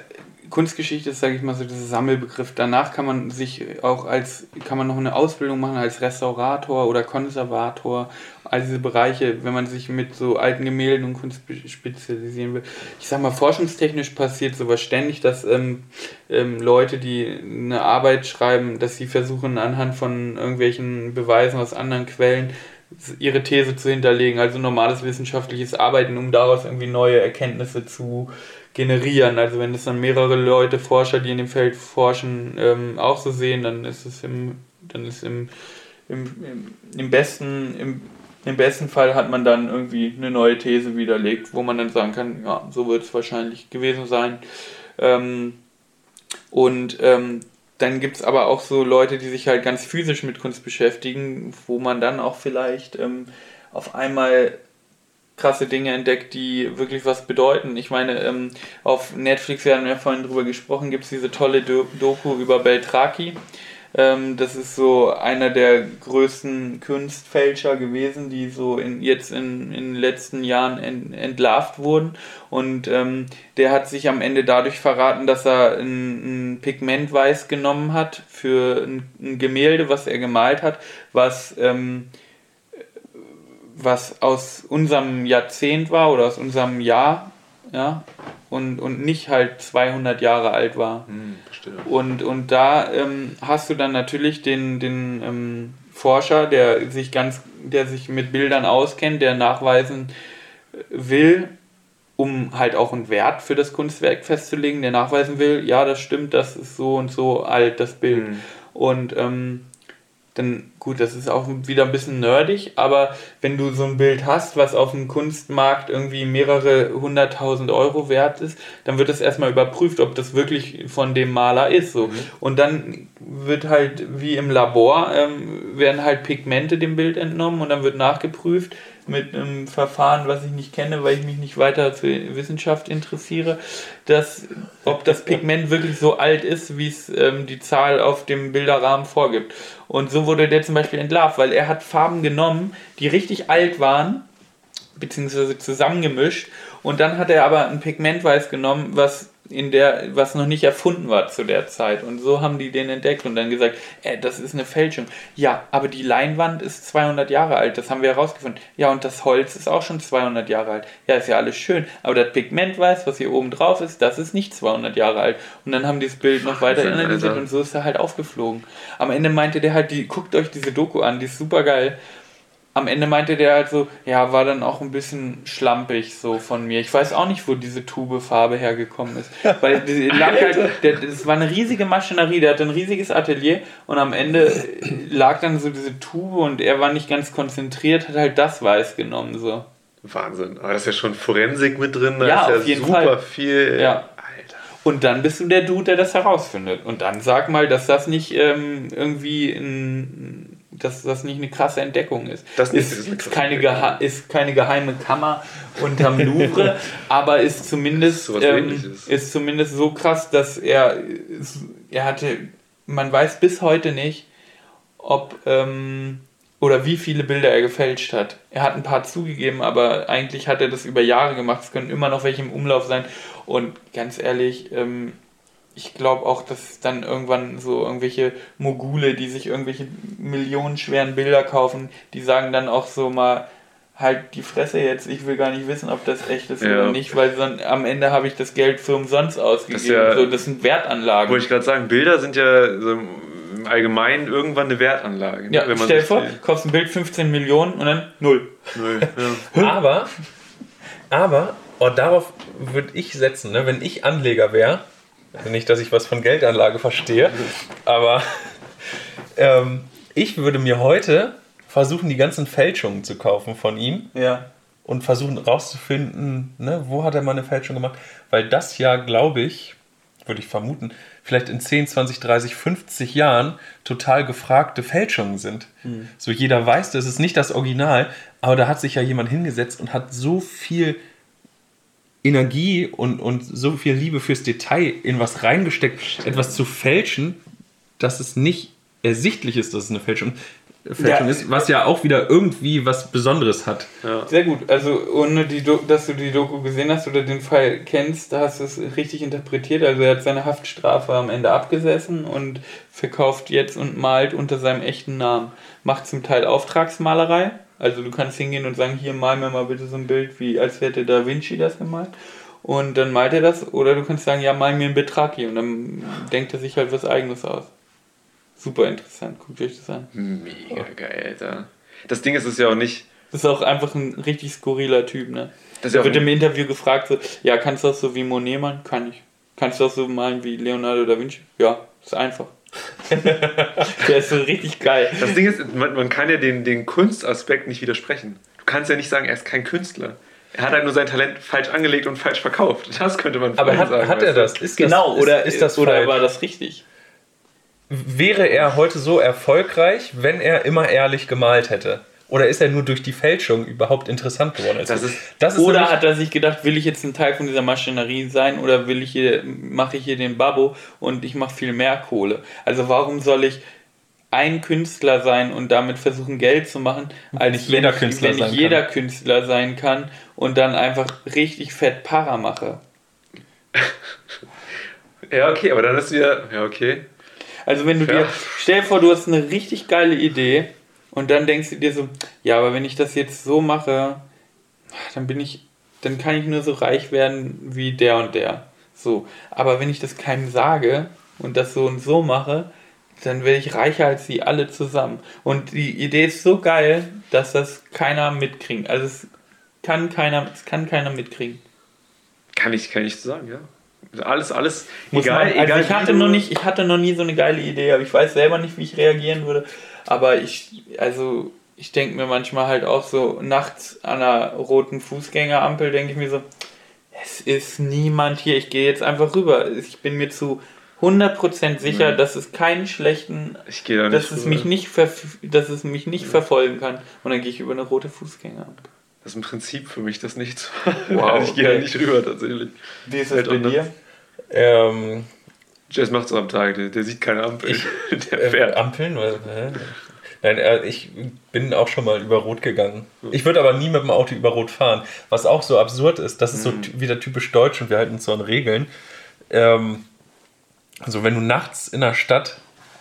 Kunstgeschichte ist, sage ich mal, so dieser Sammelbegriff. Danach kann man sich auch als, kann man noch eine Ausbildung machen als Restaurator oder Konservator. All diese Bereiche, wenn man sich mit so alten Gemälden und Kunst spe- spezialisieren will. Ich sag mal, forschungstechnisch passiert sowas ständig, dass ähm, ähm, Leute, die eine Arbeit schreiben, dass sie versuchen anhand von irgendwelchen Beweisen aus anderen Quellen ihre These zu hinterlegen, also normales wissenschaftliches Arbeiten, um daraus irgendwie neue Erkenntnisse zu generieren. Also wenn es dann mehrere Leute, Forscher, die in dem Feld forschen, ähm, auch so sehen, dann ist es im, dann ist im, im, im, im besten, im, im besten Fall hat man dann irgendwie eine neue These widerlegt, wo man dann sagen kann, ja, so wird es wahrscheinlich gewesen sein. Ähm, und ähm, dann gibt es aber auch so Leute, die sich halt ganz physisch mit Kunst beschäftigen, wo man dann auch vielleicht ähm, auf einmal krasse Dinge entdeckt, die wirklich was bedeuten. Ich meine, ähm, auf Netflix, wir haben ja vorhin drüber gesprochen, gibt es diese tolle Do Doku über Beltraki. Ähm, das ist so einer der größten Kunstfälscher gewesen, die so in, jetzt in, in den letzten Jahren ent, entlarvt wurden. Und ähm, der hat sich am Ende dadurch verraten, dass er ein, ein Pigmentweiß genommen hat für ein, ein Gemälde, was er gemalt hat, was, ähm, was aus unserem Jahrzehnt war oder aus unserem Jahr, ja, und, und nicht halt 200 Jahre alt war. hm. Und, und da ähm, hast du dann natürlich den, den ähm, Forscher, der sich ganz, der sich mit Bildern auskennt, der nachweisen will, um halt auch einen Wert für das Kunstwerk festzulegen, der nachweisen will, ja, das stimmt, das ist so und so alt, das Bild. Mhm. Und ähm, dann, gut, das ist auch wieder ein bisschen nerdig, aber wenn du so ein Bild hast, was auf dem Kunstmarkt irgendwie mehrere hunderttausend Euro wert ist, dann wird das erstmal überprüft, ob das wirklich von dem Maler ist. So. Und dann wird halt, wie im Labor, ähm, werden halt Pigmente dem Bild entnommen und dann wird nachgeprüft mit einem Verfahren, was ich nicht kenne, weil ich mich nicht weiter für Wissenschaft interessiere, dass, ob das Pigment wirklich so alt ist, wie es ähm, die Zahl auf dem Bilderrahmen vorgibt. Und so wurde der zum Beispiel entlarvt, weil er hat Farben genommen, die richtig alt waren, beziehungsweise zusammengemischt. Und dann hat er aber ein Pigmentweiß genommen, was in der, was noch nicht erfunden war zu der Zeit. Und so haben die den entdeckt und dann gesagt, äh, das ist eine Fälschung. Ja, aber die Leinwand ist 200 Jahre alt, das haben wir herausgefunden. Ja, und das Holz ist auch schon 200 Jahre alt. Ja, ist ja alles schön. Aber das Pigmentweiß, was hier oben drauf ist, das ist nicht 200 Jahre alt. Und dann haben die das Bild noch weiter analysiert und so ist er halt aufgeflogen. Am Ende meinte der halt, die, guckt euch diese Doku an, die ist super geil am Ende meinte der halt so, ja, war dann auch ein bisschen schlampig so von mir. Ich weiß auch nicht, wo diese Tube-Farbe hergekommen ist. Weil die lag halt, der, das war eine riesige Maschinerie, der hatte ein riesiges Atelier und am Ende lag dann so diese Tube und er war nicht ganz konzentriert, hat halt das Weiß genommen so. Wahnsinn. Aber da ist ja schon Forensik mit drin, da Ja, ist ja super Fall. viel. Ja. Alter. Und dann bist du der Dude, der das herausfindet. Und dann sag mal, dass das nicht ähm, irgendwie ein, dass das nicht eine krasse Entdeckung ist. Das ist, ist ist, keine geha ist keine geheime Kammer unterm Louvre, aber ist zumindest, sowas ähm, ist zumindest so krass, dass er, er hatte, man weiß bis heute nicht, ob ähm, oder wie viele Bilder er gefälscht hat. Er hat ein paar zugegeben, aber eigentlich hat er das über Jahre gemacht. Es können immer noch welche im Umlauf sein. Und ganz ehrlich, ähm, ich glaube auch, dass dann irgendwann so irgendwelche Mogule, die sich irgendwelche millionenschweren Bilder kaufen, die sagen dann auch so mal, halt die Fresse jetzt, ich will gar nicht wissen, ob das echt ist Ja. oder nicht, weil dann am Ende habe ich das Geld für umsonst ausgegeben. ja- so, das sind Wertanlagen. Wollte ich gerade sagen, Bilder sind ja so im Allgemeinen irgendwann eine Wertanlage. ne? ja, Wenn man stell dir vor, kaufst ein Bild 15 Millionen und dann null. Nö, ja. Aber, aber, und darauf würde ich setzen, ne, wenn ich Anleger wäre, nicht, dass ich was von Geldanlage verstehe, aber ähm, ich würde mir heute versuchen, die ganzen Fälschungen zu kaufen von ihm Ja. und versuchen rauszufinden, ne, wo hat er mal eine Fälschung gemacht. Weil das ja, glaube ich, würde ich vermuten, vielleicht in 10, 20, 30, 50 Jahren total gefragte Fälschungen sind. Mhm. So jeder weiß, das ist nicht das Original, aber da hat sich ja jemand hingesetzt und hat so viel Energie und, und so viel Liebe fürs Detail in was reingesteckt, etwas zu fälschen, dass es nicht ersichtlich ist, dass es eine Fälschung Fälschung ja, ist, was ja auch wieder irgendwie was Besonderes hat. Ja. Sehr gut. Also ohne die dass du die Doku gesehen hast oder den Fall kennst, da hast du es richtig interpretiert. Also er hat seine Haftstrafe am Ende abgesessen und verkauft jetzt und malt unter seinem echten Namen. Macht zum Teil Auftragsmalerei. Also du kannst hingehen und sagen, hier mal mir mal bitte so ein Bild, wie als hätte Da Vinci das gemalt. Und dann malt er das. Oder du kannst sagen, ja, mal mir einen Betrag hier. Und dann denkt er sich halt was eigenes aus. Super interessant, guckt euch das an. Mega geil, Alter. Das Ding ist es ja auch nicht. Das ist auch einfach ein richtig skurriler Typ, ne? Das da wird im Interview gefragt, so, ja, kannst du das so wie Monet malen? Kann ich. Kannst du das so malen wie Leonardo da Vinci? Ja, ist einfach. Der ist so richtig geil. Das Ding ist, man, man kann ja den, den Kunstaspekt nicht widersprechen. Du kannst ja nicht sagen, er ist kein Künstler. Er hat halt nur sein Talent falsch angelegt und falsch verkauft. Das könnte man Aber hat, sagen. hat er das? Ist genau, das, oder, ist, ist das oder war das richtig? wäre er heute so erfolgreich, wenn er immer ehrlich gemalt hätte? Oder ist er nur durch die Fälschung überhaupt interessant geworden? Das ist, das ist oder hat er sich gedacht, will ich jetzt ein Teil von dieser Maschinerie sein oder will ich hier, mache ich hier den Babbo und ich mache viel mehr Kohle? Also warum soll ich ein Künstler sein und damit versuchen Geld zu machen, als wenn, jeder ich, wenn ich jeder. Künstler sein kann und dann einfach richtig fett Para mache? ja, okay, aber dann ist wieder, ja, okay. Also wenn du ja. dir, stell dir vor, du hast eine richtig geile Idee und dann denkst du dir so, ja, aber wenn ich das jetzt so mache, dann bin ich, dann kann ich nur so reich werden wie der und der. So. Aber wenn ich das keinem sage und das so und so mache, dann werde ich reicher als sie alle zusammen. Und die Idee ist so geil, dass das keiner mitkriegt. Also es kann keiner, es kann keiner mitkriegen. Kann ich, kann ich sagen, ja. Alles, alles Muss egal. Man, also egal ich, hatte noch nicht, ich hatte noch nie so eine geile Idee, aber ich weiß selber nicht, wie ich reagieren würde. Aber ich, also ich denke mir manchmal halt auch so, nachts an einer roten Fußgängerampel denke ich mir so, es ist niemand hier, ich gehe jetzt einfach rüber. Ich bin mir zu 100% sicher, mhm. dass es keinen schlechten, ich da dass, es mich nicht dass es mich nicht mhm. verfolgen kann. Und dann gehe ich über eine rote Fußgängerampel. Das ist im Prinzip für mich das nichts. Wow, ich gehe okay. da nicht rüber tatsächlich. Wie ist das halt bei dir? Ähm, Jess macht so am Tag, der, der, sieht keine Ampel. Ich, der äh, fährt. Äh, Ampeln? Hä? Nein, äh, ich bin auch schon mal über Rot gegangen. Ich würde aber nie mit dem Auto über Rot fahren. Was auch so absurd ist, das ist so mhm. wieder typisch deutsch und wir halten uns so an Regeln. Ähm, also wenn du nachts in der Stadt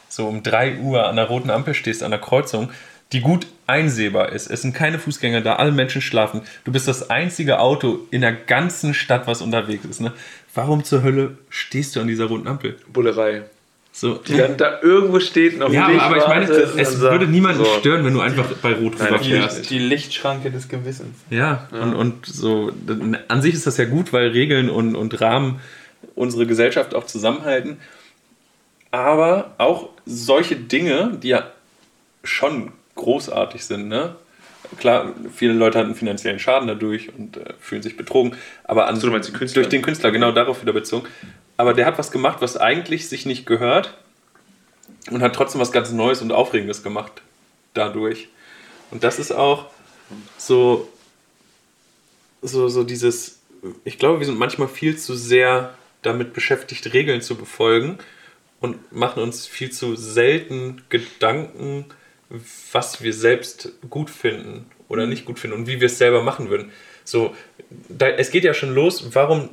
so um 3 Uhr an der roten Ampel stehst, an der Kreuzung, die gut einsehbar ist. Es sind keine Fußgänger da, alle Menschen schlafen. Du bist das einzige Auto in der ganzen Stadt, was unterwegs ist. Ne? Warum zur Hölle stehst du an dieser roten Ampel? Bullerei. So. Die dann da irgendwo steht noch Ja, aber ich meine, es würde niemanden so. stören, wenn du einfach bei Rot rüberfährst. Die, die Lichtschranke des Gewissens. Ja, ja, Und, und so. An sich ist das ja gut, weil Regeln und, und Rahmen unsere Gesellschaft auch zusammenhalten. Aber auch solche Dinge, die ja schon großartig sind. Ne? Klar, viele Leute hatten finanziellen Schaden dadurch und äh, fühlen sich betrogen. Aber an, so, du meinst den Künstler? durch den Künstler, genau darauf wieder bezogen. Aber der hat was gemacht, was eigentlich sich nicht gehört und hat trotzdem was ganz Neues und Aufregendes gemacht dadurch. Und das ist auch so, so, so dieses, ich glaube, wir sind manchmal viel zu sehr damit beschäftigt, Regeln zu befolgen und machen uns viel zu selten Gedanken, was wir selbst gut finden oder nicht gut finden und wie wir es selber machen würden. So, da, es geht ja schon los, warum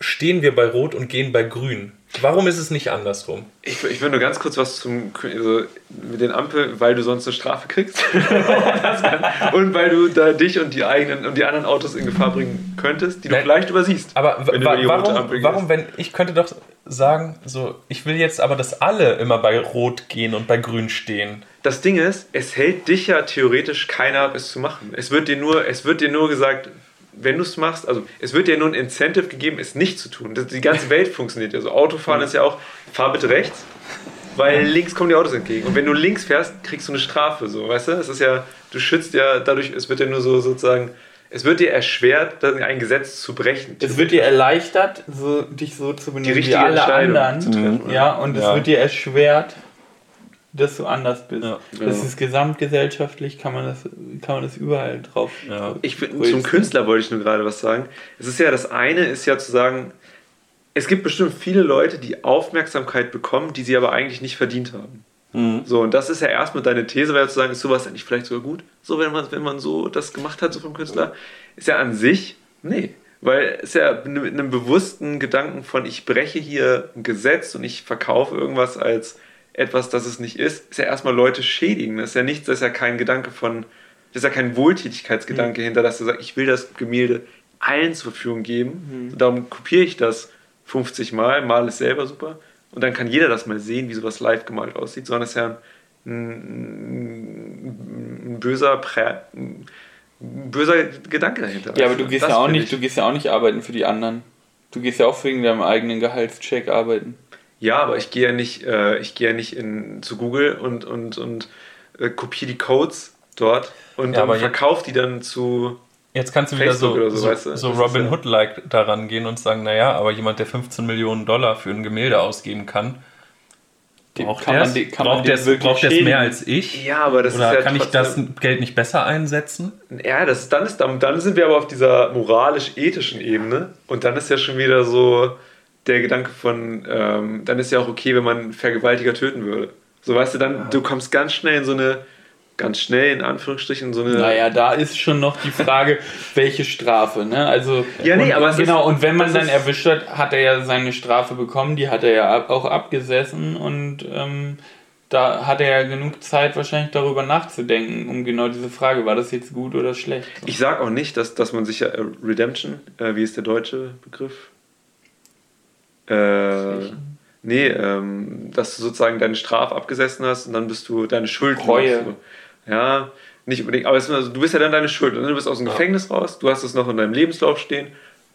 stehen wir bei Rot und gehen bei Grün? Warum ist es nicht andersrum? Ich, ich will nur ganz kurz was zum also mit den Ampeln, weil du sonst eine Strafe kriegst. und weil du da dich und die eigenen und die anderen Autos in Gefahr bringen könntest, die Nein, du vielleicht übersiehst. Aber wenn wa warum, warum wenn ich könnte doch sagen, so ich will jetzt aber, dass alle immer bei Rot gehen und bei Grün stehen. Das Ding ist, es hält dich ja theoretisch keiner ab, es zu machen. Es wird dir nur, es wird dir nur gesagt, wenn du es machst, also es wird dir nur ein Incentive gegeben, es nicht zu tun. Das, die ganze Welt funktioniert ja so. Autofahren ist ja auch, fahr bitte rechts, weil links kommen die Autos entgegen. Und wenn du links fährst, kriegst du eine Strafe, so, weißt du? Es ist ja, du schützt ja dadurch, es wird ja nur so sozusagen es wird dir erschwert, ein Gesetz zu brechen. Es wird dir erleichtert, so, dich so zu benehmen richtige wie alle Entscheidung anderen. zu treffen, ja, und Ja. es wird dir erschwert, dass du anders bist. Ja. Das ist gesamtgesellschaftlich, kann man das, kann man das überall drauf. Ja. Ich bin, zum Künstler wollte ich nur gerade was sagen. Es ist ja das eine, ist ja zu sagen, es gibt bestimmt viele Leute, die Aufmerksamkeit bekommen, die sie aber eigentlich nicht verdient haben. Mhm. So, und das ist ja erstmal deine These, wäre zu sagen, ist sowas eigentlich vielleicht sogar gut? So, wenn man, wenn man so das gemacht hat, so vom Künstler, ist ja an sich, nee. Weil es ja mit einem bewussten Gedanken von, ich breche hier ein Gesetz und ich verkaufe irgendwas als etwas, das es nicht ist, ist ja erstmal Leute schädigen. Das ist ja nichts, das ist ja kein Gedanke von, das ist ja kein Wohltätigkeitsgedanke hinter, dass du sagst, ich will das Gemälde allen zur Verfügung geben. Und darum kopiere ich das 50 Mal, male es selber super. Und dann kann jeder das mal sehen, wie sowas live gemalt aussieht, sondern es ist ja ein, ein böser, Prä, ein böser Gedanke dahinter. Ja, aber du gehst Das ja auch nicht, ich. du gehst ja auch nicht arbeiten für die anderen. Du gehst ja auch wegen deinem eigenen Gehaltscheck arbeiten. Ja, aber ich gehe ja nicht, äh, ich gehe ja nicht in, zu Google und, und, und äh, kopiere die Codes dort und Ja, dann verkaufe die dann zu. Jetzt kannst du wieder Facebook so, oder so, so, weißt du? so Das Robin ja- Hood-like daran gehen und sagen, naja, aber jemand, der 15 Millionen Dollar für ein Gemälde ausgeben kann, braucht kann der man kann man braucht der's- wirklich braucht schädigen? mehr als ich? Ja, aber das Oder ist ja kann ich das Geld nicht besser einsetzen? Ja, das, dann, ist, dann, dann sind wir aber auf dieser moralisch-ethischen Ebene und dann ist ja schon wieder so der Gedanke von, ähm, dann ist ja auch okay, wenn man einen Vergewaltiger töten würde. So weißt du, dann, du kommst ganz schnell in so eine, ganz schnell in Anführungsstrichen, so eine. Naja, da ist schon noch die Frage, welche Strafe, ne? Also, Ja, nee, und, aber es genau, ist- und wenn man dann erwischt hat, hat er ja seine Strafe bekommen, die hat er ja auch abgesessen und ähm, da hat er ja genug Zeit, wahrscheinlich darüber nachzudenken, um genau diese Frage, war das jetzt gut oder schlecht? Ich sag auch nicht, dass, dass man sich ja äh, Redemption, äh, wie ist der deutsche Begriff? Äh, nee, ähm, dass du sozusagen deine Strafe abgesessen hast und dann bist du deine Schuld. Reue. los. Ja, nicht unbedingt, aber es, also, du bist ja dann deine Schuld. Und du bist aus dem Gefängnis raus, du hast es noch in deinem Lebenslauf stehen,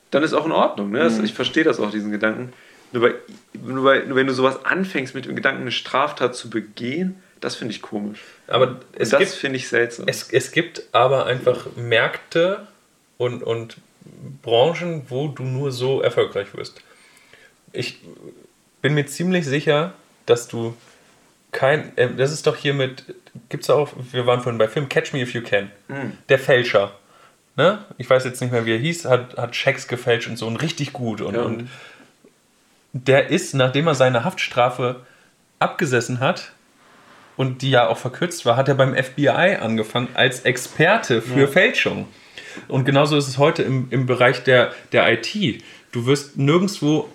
dann ist auch in Ordnung. Ne? Das, ich verstehe das auch, diesen Gedanken. Nur, bei, nur, bei, nur wenn du sowas anfängst, mit dem Gedanken, eine Straftat zu begehen, das finde ich komisch. Aber es das finde ich seltsam. es, es gibt aber einfach Märkte und, und Branchen, wo du nur so erfolgreich wirst. Ich bin mir ziemlich sicher, dass du kein. Äh, das ist doch hier mit. Gibt's auch. Wir waren vorhin bei Film Catch Me If You Can. Der Fälscher. Ne? Ich weiß jetzt nicht mehr, wie er hieß, hat, hat Schecks gefälscht und so und richtig gut. Und, Ja. und der ist, nachdem er seine Haftstrafe abgesessen hat, und die ja auch verkürzt war, hat er beim FBI angefangen als Experte für Fälschung. Und genauso ist es heute im, im Bereich der, der IT. Du wirst nirgendwo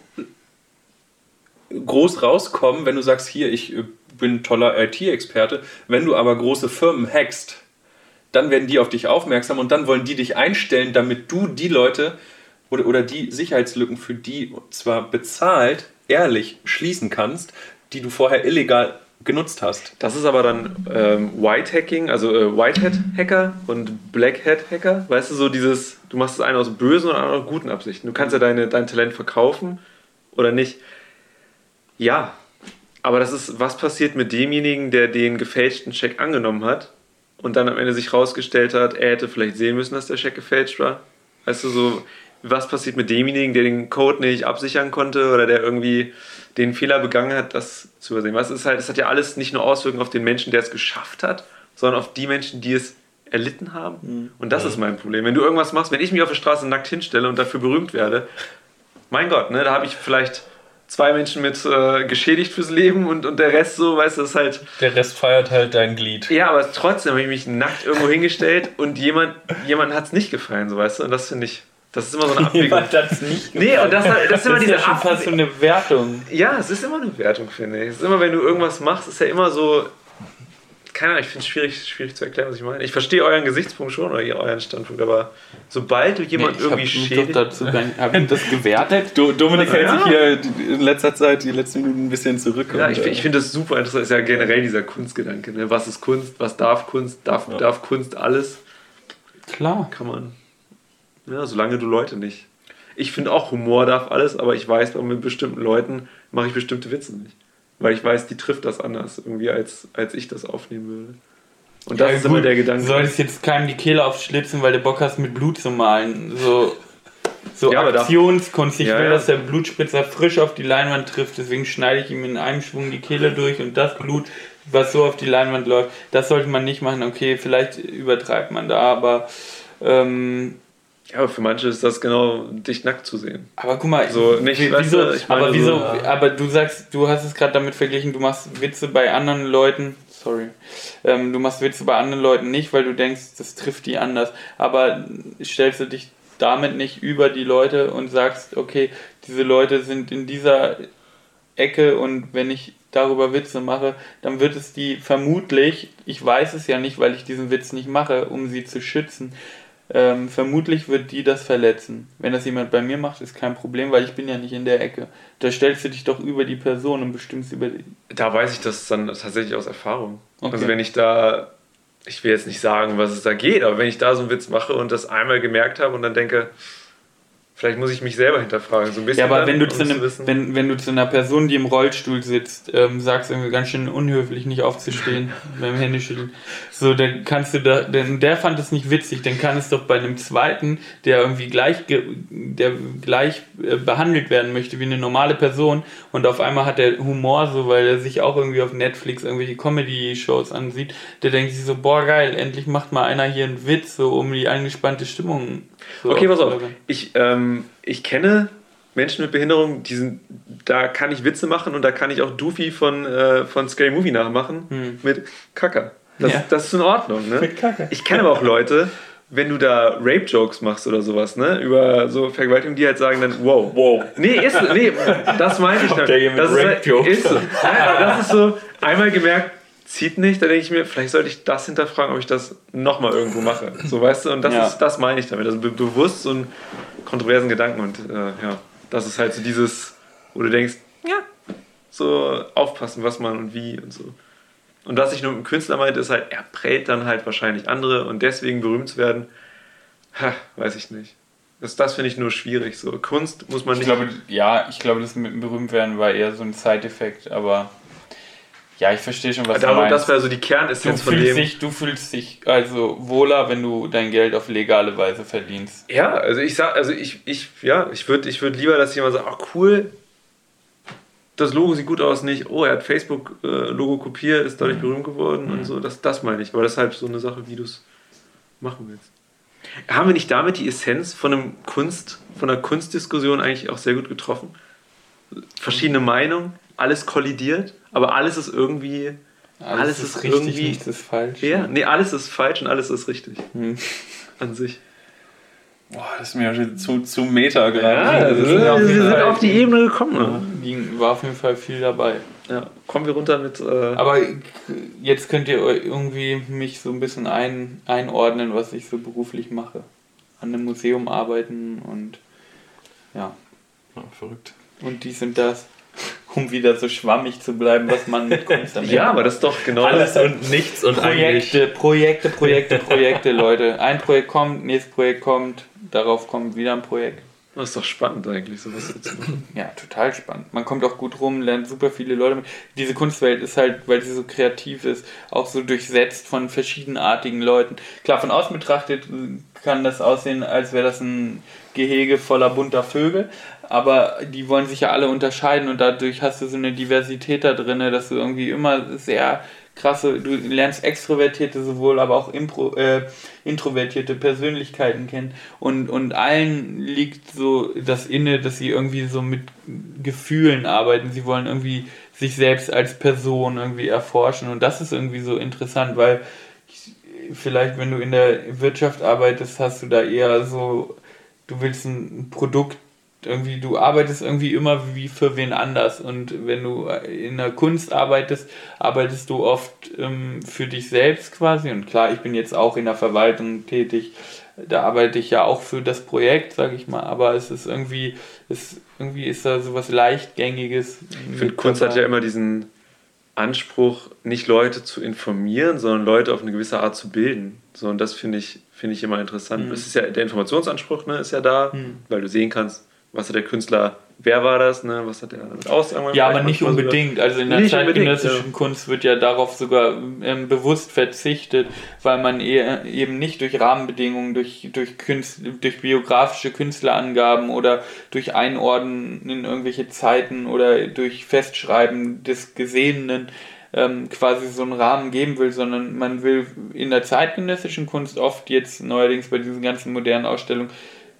groß rauskommen, wenn du sagst, hier, ich äh, bin toller IT-Experte. Wenn du aber große Firmen hackst, dann werden die auf dich aufmerksam und dann wollen die dich einstellen, damit du die Leute oder, oder die Sicherheitslücken für die zwar bezahlt, ehrlich schließen kannst, die du vorher illegal genutzt hast. Das ist aber dann ähm, White Hacking, also äh, White Hat Hacker und Black Hat Hacker. Weißt du, so dieses, du machst das eine aus bösen und andere aus guten Absichten. Du kannst ja deine, dein Talent verkaufen oder nicht. Ja, aber das ist, was passiert mit demjenigen, der den gefälschten Scheck angenommen hat und dann am Ende sich rausgestellt hat, er hätte vielleicht sehen müssen, dass der Scheck gefälscht war? Weißt du, so, was passiert mit demjenigen, der den Code nicht absichern konnte oder der irgendwie den Fehler begangen hat, das zu übersehen? Was ist halt, es hat ja alles nicht nur Auswirkungen auf den Menschen, der es geschafft hat, sondern auf die Menschen, die es erlitten haben. Und das ist mein Problem. Wenn du irgendwas machst, wenn ich mich auf der Straße nackt hinstelle und dafür berühmt werde, mein Gott, ne, da habe ich vielleicht zwei Menschen mit äh, geschädigt fürs Leben und, und der Rest so, weißt du, das ist halt. Der Rest feiert halt dein Glied. Ja, aber trotzdem habe ich mich nackt irgendwo hingestellt und jemand, jemand hat es nicht gefallen, so weißt du, und das finde ich, das ist immer so eine Abwägung. Jemand hat's nicht Nee, und das, das ist immer das ist diese ja schon fast so eine Wertung. Ja, es ist immer eine Wertung, finde ich. Es ist immer, wenn du irgendwas machst, ist ja immer so. Keine Ahnung, ich finde es schwierig, schwierig zu erklären, was ich meine. Ich verstehe euren Gesichtspunkt schon oder euren Standpunkt, aber sobald du jemanden ich habe irgendwie schädigt. dazu gar nicht, hab ich das gewertet. Do Dominik hält Ja. sich hier in letzter Zeit, die letzten Minuten ein bisschen zurück. Ja, und, ich, äh, ich finde das super interessant. Ist ja generell dieser Kunstgedanke. Ne? Was ist Kunst? Was darf Kunst? Darf, darf Kunst alles? Klar. Kann man. Ja, solange du Leute nicht. Ich finde auch, Humor darf alles, aber ich weiß, bei mit bestimmten Leuten mache ich bestimmte Witze nicht. Weil ich weiß, die trifft das anders irgendwie, als, als ich das aufnehmen würde. Und das Ja, ist immer gut, der Du Gedanke. solltest jetzt keinem die Kehle aufschlitzen, weil du Bock hast, mit Blut zu malen. So, so Ja, Aktionskunst. Ich Ja, will, ja. dass der Blutspritzer frisch auf die Leinwand trifft, deswegen schneide ich ihm in einem Schwung die Kehle durch und das Blut, was so auf die Leinwand läuft, das sollte man nicht machen. Okay, vielleicht übertreibt man da, aber ähm, Ja, aber für manche ist das genau, dich nackt zu sehen. aber guck mal, So, nicht, wie- wieso, du, ich meine aber so, wieso, ja. aber du sagst, du hast es gerade damit verglichen, du machst Witze bei anderen Leuten, sorry, ähm, du machst Witze bei anderen Leuten nicht, weil du denkst, das trifft die anders, aber stellst du dich damit nicht über die Leute und sagst, okay, diese Leute sind in dieser Ecke und wenn ich darüber Witze mache, dann wird es die vermutlich, ich weiß es ja nicht, weil ich diesen Witz nicht mache, um sie zu schützen, ähm, vermutlich wird die das verletzen. Wenn das jemand bei mir macht, ist kein Problem, weil ich bin ja nicht in der Ecke. Da stellst du dich doch über die Person und bestimmst über die. Da weiß ich das dann tatsächlich aus Erfahrung. Okay. Also wenn ich da, ich will jetzt nicht sagen, was es da geht, aber wenn ich da so einen Witz mache und das einmal gemerkt habe und dann denke, vielleicht muss ich mich selber hinterfragen, so ein bisschen. Ja, aber dann, wenn du, um zu einem, wenn, wenn du zu einer Person, die im Rollstuhl sitzt, ähm, sagst irgendwie ganz schön unhöflich, nicht aufzustehen beim Händeschütteln, so, dann kannst du da, denn der fand es nicht witzig, dann kann es doch bei einem zweiten, der irgendwie gleich, der gleich äh, behandelt werden möchte wie eine normale Person und auf einmal hat er Humor, so, weil er sich auch irgendwie auf Netflix irgendwelche Comedy-Shows ansieht, der denkt sich so, boah, geil, endlich macht mal einer hier einen Witz, so, um die angespannte Stimmung so Okay, pass auf. Ich, ähm, ich kenne Menschen mit Behinderung, die sind, da kann ich Witze machen und da kann ich auch Doofy von, äh, von Scary Movie nachmachen Hm. mit Kacker. Das, Ja. das ist in Ordnung, ne? Mit Kacke. Ich kenne aber auch Leute, wenn du da Rape-Jokes machst oder sowas, ne? Über so Vergewaltigung, die halt sagen dann, wow. Wow. Nee, ist, nee, das meine ich. Mit das ist, halt- ist so. Nein, das ist so, einmal gemerkt, zieht nicht, da denke ich mir, vielleicht sollte ich das hinterfragen, ob ich das nochmal irgendwo mache. So, weißt du, und das Ja. ist, das meine ich damit. Also be bewusst so einen kontroversen Gedanken und äh, ja, das ist halt so dieses, wo du denkst, ja, so aufpassen, was man und wie und so. Und was ich nur mit dem Künstler meinte, ist halt, er prellt dann halt wahrscheinlich andere und deswegen berühmt zu werden, ha, weiß ich nicht. Das, das finde ich nur schwierig. So Kunst muss man Ich nicht. glaube, ja, ich glaube, das mit dem Berühmtwerden war eher so ein Side-Effekt, aber ja, ich verstehe schon, was du Darum, meinst. das wäre so die du Kernessenz von dem. dich, du fühlst dich also wohler, wenn du dein Geld auf legale Weise verdienst. Ja, also ich sag, also ich, ich, ja, ich würde ich würd lieber, dass jemand sagt, ach cool, das Logo sieht gut aus, nicht, oh, er hat Facebook-Logo kopiert, ist dadurch berühmt geworden und so. Das, das meine ich. Aber das ist halt so eine Sache, wie du es machen willst. Haben wir nicht damit die Essenz von einem Kunst, von einer Kunstdiskussion eigentlich auch sehr gut getroffen? Verschiedene Meinungen, alles kollidiert, aber alles ist irgendwie. Alles ist richtig, irgendwie- nichts ist falsch. Ja, nee, alles ist falsch und alles ist richtig. Hm. An sich. Boah, das ist mir schon zu, zu Meta gerade. also, das ist auf wir sind auf die Ebene gekommen. Ne? Ging- War auf jeden Fall viel dabei. Ja, kommen wir runter mit. Äh, Aber jetzt könnt ihr irgendwie mich so ein bisschen ein, einordnen, was ich so beruflich mache. An einem Museum arbeiten und ja, Ja, verrückt. und dies und das. Um wieder so schwammig zu bleiben, was man mit Kunst am ja, Ende aber das ist doch genau Alles und nichts und eigentlich. Projekte, Projekte, Projekte, Projekte, Leute. Ein Projekt kommt, nächstes Projekt kommt, darauf kommt wieder ein Projekt. Das ist doch spannend eigentlich, sowas so zu machen. Ja, total spannend. Man kommt auch gut rum, lernt super viele Leute. mit. Diese Kunstwelt ist halt, weil sie so kreativ ist, auch so durchsetzt von verschiedenartigen Leuten. Klar, von außen betrachtet kann das aussehen, als wäre das ein Gehege voller bunter Vögel, aber die wollen sich ja alle unterscheiden und dadurch hast du so eine Diversität da drin, dass du irgendwie immer sehr krasse, du lernst extrovertierte sowohl, aber auch impro, äh, introvertierte Persönlichkeiten kennen. Und, und allen liegt so das inne, dass sie irgendwie so mit Gefühlen arbeiten, sie wollen irgendwie sich selbst als Person irgendwie erforschen. Und das ist irgendwie so interessant, weil ich, vielleicht wenn du in der Wirtschaft arbeitest, hast du da eher so, du willst ein Produkt irgendwie, du arbeitest irgendwie immer wie für wen anders. Und wenn du in der Kunst arbeitest, arbeitest du oft ähm, für dich selbst quasi. Und klar, ich bin jetzt auch in der Verwaltung tätig. Da arbeite ich ja auch für das Projekt, sage ich mal. Aber es ist irgendwie, es, irgendwie ist da sowas Leichtgängiges. Ich finde, Kunst hat ja immer diesen Anspruch, nicht Leute zu informieren, sondern Leute auf eine gewisse Art zu bilden. So, und das finde ich, finde ich immer interessant. Mhm. Es ist ja, der Informationsanspruch ne, ist ja da, Mhm. weil du sehen kannst, was hat der Künstler wer war das, ne? was hat er damit aussagen Ja, aber nicht unbedingt. Also in der zeitgenössischen unbedingt, Kunst wird ja darauf sogar ähm, bewusst verzichtet, weil man eher, eben nicht durch Rahmenbedingungen, durch, durch, Künst, durch biografische Künstlerangaben oder durch Einordnen in irgendwelche Zeiten oder durch Festschreiben des Gesehenen ähm, quasi so einen Rahmen geben will, sondern man will in der zeitgenössischen Kunst oft jetzt neuerdings bei diesen ganzen modernen Ausstellungen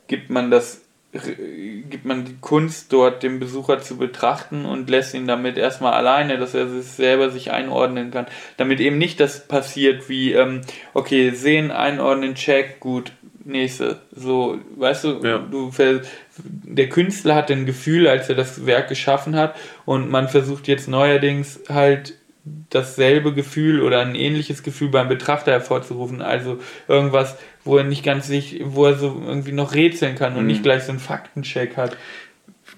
gibt man das gibt man die Kunst dort dem Besucher zu betrachten und lässt ihn damit erstmal alleine, dass er sich selber sich einordnen kann. Damit eben nicht das passiert wie, ähm, okay, sehen, einordnen, check, gut, nächste. So, weißt du, Ja. du der Künstler hat ein Gefühl, als er das Werk geschaffen hat und man versucht jetzt neuerdings halt dasselbe Gefühl oder ein ähnliches Gefühl beim Betrachter hervorzurufen. Also irgendwas, wo er nicht ganz sich, wo er so irgendwie noch rätseln kann und nicht gleich so einen Faktencheck hat.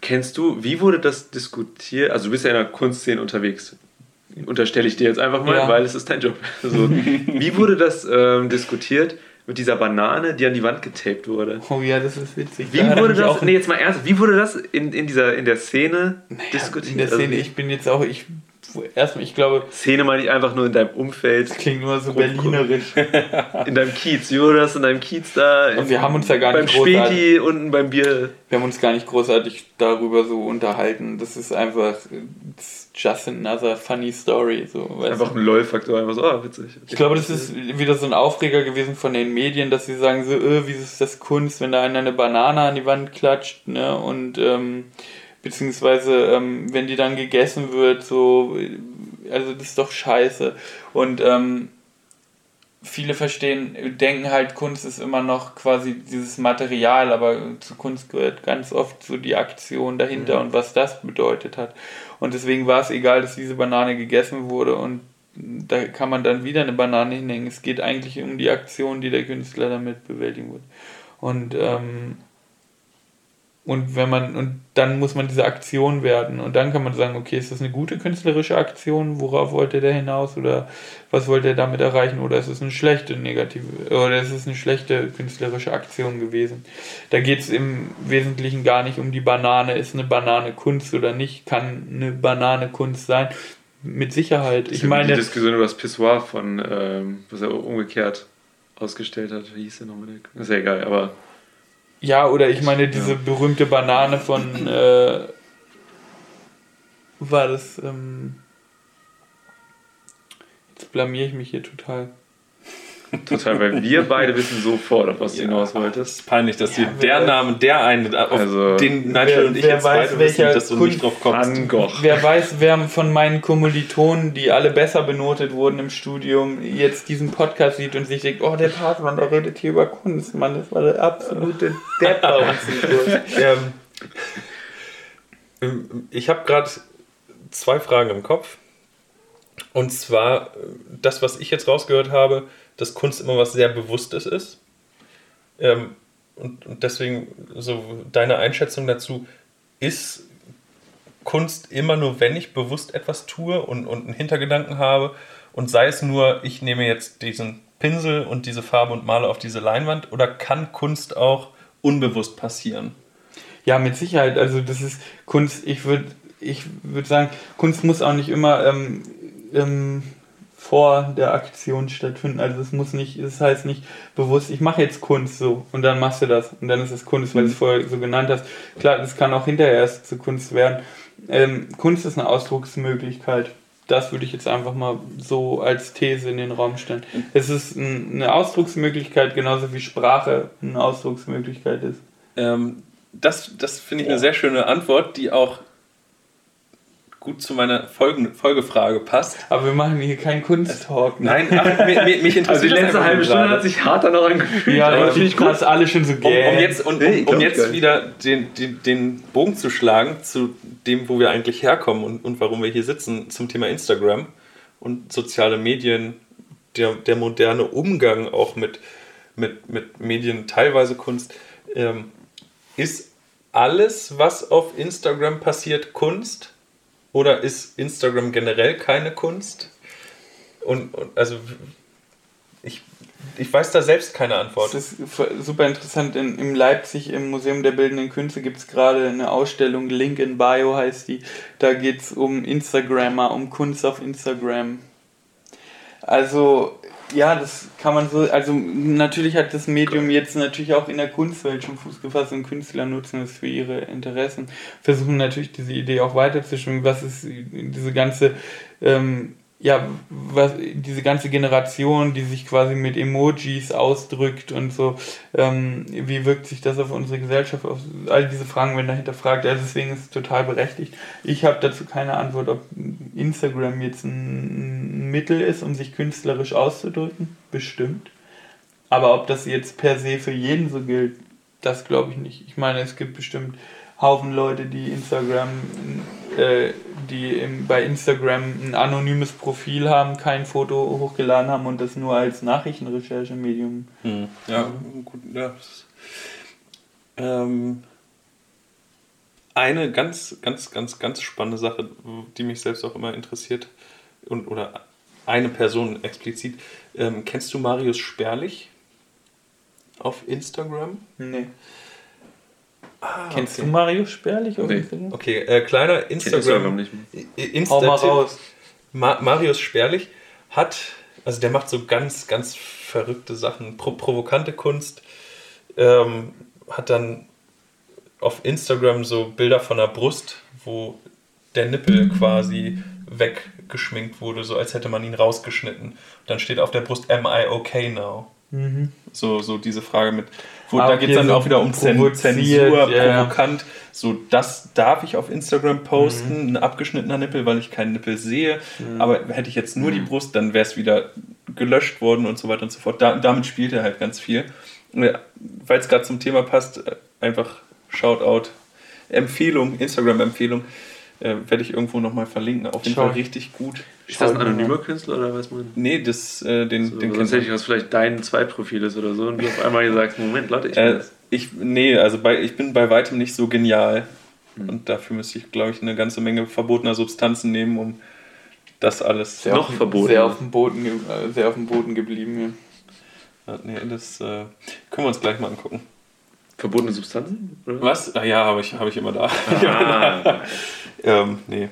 Kennst du, wie wurde das diskutiert? Also du bist ja in der Kunstszene unterwegs. Unterstelle ich dir jetzt einfach mal, Ja. weil es ist dein Job. Also, wie wurde das ähm, diskutiert mit dieser Banane, die an die Wand getaped wurde? Oh ja, das ist witzig. Wie Da wurde das, nee, jetzt mal ernst, wie wurde das in, in, dieser, in der Szene diskutiert? in der Szene, Also, ich bin jetzt auch, ich erstmal, ich glaube, Szene meine ich einfach nur in deinem Umfeld, das klingt nur so berlinerisch. in deinem Kiez. Das in deinem Kiez da? Und wir haben uns ja gar beim nicht großartig- Späti unten beim Bier. Wir haben uns gar nicht großartig darüber so unterhalten. Das ist einfach just another funny story. So, Einfach ein LOL-Faktor, einfach so, ah, witzig. Ich glaube, das ist wieder so ein Aufreger gewesen von den Medien, dass sie sagen so, äh, wie ist das Kunst, wenn da einer eine Banane an die Wand klatscht, ne? Und ähm, beziehungsweise ähm, wenn die dann gegessen wird, so, also das ist doch scheiße. Und ähm, viele verstehen, denken halt, Kunst ist immer noch quasi dieses Material, aber zu Kunst gehört ganz oft so die Aktion dahinter und was das bedeutet hat. Und deswegen war es egal, dass diese Banane gegessen wurde und da kann man dann wieder eine Banane hinhängen. Es geht eigentlich um die Aktion, die der Künstler damit bewältigen wird. Und ähm, und wenn man, und dann muss man diese Aktion werden. Und dann kann man sagen, okay, ist das eine gute künstlerische Aktion? Worauf wollte der hinaus? Oder was wollte er damit erreichen? Oder ist es eine schlechte negative, oder ist es eine schlechte künstlerische Aktion gewesen? Da geht es im Wesentlichen gar nicht um die Banane. Ist eine Banane Kunst oder nicht? Kann eine Banane Kunst sein? Mit Sicherheit. Ich die meine, Diskussion über das Pissoir von, ähm, was er umgekehrt ausgestellt hat. Wie hieß der nochmal? Ist ja egal, aber Ja, oder ich meine, diese berühmte Banane von, äh, war das, ähm, jetzt blamier ich mich hier total. Total, weil wir beide wissen sofort, auf was du hinaus wolltest. Peinlich, dass Ja, dir wer- der Name, der eine, auf Also- den Nigel Wer- und ich jetzt weiß, beide wissen, welcher dass du nicht drauf kommst. Wer weiß, wer von meinen Kommilitonen, die alle besser benotet wurden im Studium, jetzt diesen Podcast sieht und sich denkt, oh, der Partmann, der redet hier über Kunst, Mann, das war der absolute Depp bei uns. Ähm, ähm, ich habe gerade zwei Fragen im Kopf. Und zwar äh, das, was ich jetzt rausgehört habe, dass Kunst immer was sehr Bewusstes ist. Ähm, und, und deswegen so deine Einschätzung dazu, ist Kunst immer nur, wenn ich bewusst etwas tue und, und einen Hintergedanken habe und sei es nur, ich nehme jetzt diesen Pinsel und diese Farbe und male auf diese Leinwand oder kann Kunst auch unbewusst passieren? Ja, mit Sicherheit. Also das ist Kunst, ich würde ich würd sagen, Kunst muss auch nicht immer ähm, ähm, vor der Aktion stattfinden. Also es muss nicht, es heißt nicht bewusst, ich mache jetzt Kunst so und dann machst du das und dann ist es Kunst, weil du es vorher so genannt hast. Klar, das kann auch hinterher erst zu Kunst werden. Ähm, Kunst ist eine Ausdrucksmöglichkeit. Das würde ich jetzt einfach mal so als These in den Raum stellen. Es ist ein, eine Ausdrucksmöglichkeit, genauso wie Sprache eine Ausdrucksmöglichkeit ist. Ähm, das das finde ich eine sehr schöne Antwort, die auch gut zu meiner Folgen Folgefrage passt. Aber wir machen hier keinen Kunsttalk. Ne? Nein, ach, mich, mich mich interessiert Also die letzte halbe Stunde gerade. hat sich hart danach angefühlt. Ja, aber ich finde finde das alle schon so um, gäh. um jetzt, und, Nee, um, um glaub, jetzt wieder den, den, den Bogen zu schlagen zu dem, wo wir eigentlich herkommen und, und warum wir hier sitzen, zum Thema Instagram und soziale Medien, der, der moderne Umgang auch mit, mit, mit Medien, teilweise Kunst. Ähm, ist alles, was auf Instagram passiert, Kunst? Oder ist Instagram generell keine Kunst? Und, und also ich ich weiß da selbst keine Antwort. Das ist super interessant. In, in Leipzig im Museum der Bildenden Künste gibt es gerade eine Ausstellung, Link in Bio heißt die. Da geht es um Instagrammer, um Kunst auf Instagram. Also, ja, das kann man so. Also, natürlich hat das Medium jetzt natürlich auch in der Kunstwelt schon Fuß gefasst und Künstler nutzen es für ihre Interessen. Versuchen natürlich diese Idee auch weiterzuschwingen. Was ist diese ganze. Ähm, ja, was, diese ganze Generation, die sich quasi mit Emojis ausdrückt und so, ähm, wie wirkt sich das auf unsere Gesellschaft aus? All diese Fragen werden dahinter fragt, also deswegen ist es total berechtigt. Ich habe dazu keine Antwort, ob Instagram jetzt ein Mittel ist, um sich künstlerisch auszudrücken, bestimmt. Aber ob das jetzt per se für jeden so gilt, das glaube ich nicht. Ich meine, es gibt bestimmt Haufen Leute, die Instagram, äh, die im, bei Instagram ein anonymes Profil haben, kein Foto hochgeladen haben und das nur als Nachrichtenrecherche-Medium. Hm. Ja, gut, ja. Ähm, eine ganz, ganz, ganz, ganz spannende Sache, die mich selbst auch immer interessiert, und, oder eine Person explizit. Ähm, kennst du Marius Sperlich auf Instagram? Nee. Ah, Kennst okay. du Mario Sperlich? Nee. Okay, äh, kleiner Instagram. nicht Insta Hau mal raus. Ma Marius Sperlich hat, also der macht so ganz, ganz verrückte Sachen, pro provokante Kunst, ähm, hat dann auf Instagram so Bilder von der Brust, wo der Nippel quasi weggeschminkt wurde, so als hätte man ihn rausgeschnitten. dann steht auf der Brust, am I okay now? Mhm. So, so diese Frage mit, wo, da geht es dann so auch wieder um Zensur, yeah. provokant. So, das darf ich auf Instagram posten, mhm. ein abgeschnittener Nippel, weil ich keinen Nippel sehe. Mhm. Aber hätte ich jetzt nur die mhm. Brust, dann wäre es wieder gelöscht worden und so weiter und so fort. Da, damit spielt er halt ganz viel. Weil es gerade zum Thema passt, äh, einfach Shoutout, Empfehlung, Instagram-Empfehlung äh, werde ich irgendwo nochmal verlinken. Auf jeden Schau. Fall richtig gut. Ist das ein anonymer Künstler oder weiß man? Nee, das, äh, den, so, den Sonst hätte ich was vielleicht dein Zweitprofil ist oder so und du auf einmal gesagt, Moment, Leute, ich bin äh, ich, Nee, also bei, ich bin bei weitem nicht so genial. Hm. Und dafür müsste ich, glaube ich, eine ganze Menge verbotener Substanzen nehmen, um das alles sehr noch auf, verboten. Sehr auf dem Boden, äh, sehr auf dem Boden geblieben. Ja. Ja, nee, das äh, können wir uns gleich mal angucken. Verbotene Substanzen? Oder? Was? Ah, ja, habe ich, hab ich immer da. Ah. ähm, nee.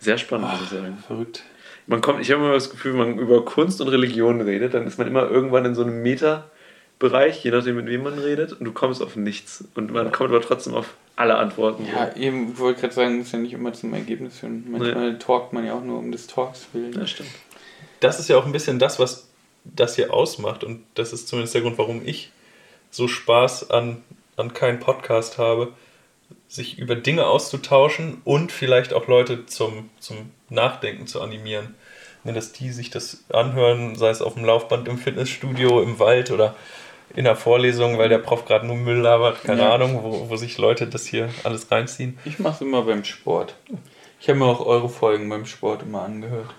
Sehr spannend, muss ich sagen. Verrückt. Man kommt, ich habe immer das Gefühl, wenn man über Kunst und Religion redet, dann ist man immer irgendwann in so einem Meta-Bereich, je nachdem, mit wem man redet, und du kommst auf nichts. Und man kommt aber trotzdem auf alle Antworten. Ja, so. eben, ich wollte gerade sagen, muss ja nicht immer zum Ergebnis führen. Manchmal nee. talkt man ja auch nur um des Talks willen. Ja, stimmt. Das ist ja auch ein bisschen das, was das hier ausmacht, und das ist zumindest der Grund, warum ich so Spaß an, an keinem Podcast habe, sich über Dinge auszutauschen und vielleicht auch Leute zum, zum Nachdenken zu animieren. Ne, dass die sich das anhören, sei es auf dem Laufband im Fitnessstudio, im Wald oder in der Vorlesung, weil der Prof gerade nur Müll labert, keine ja. Ahnung, wo, wo sich Leute das hier alles reinziehen. Ich mache es immer beim Sport. Ich habe mir auch eure Folgen beim Sport immer angehört.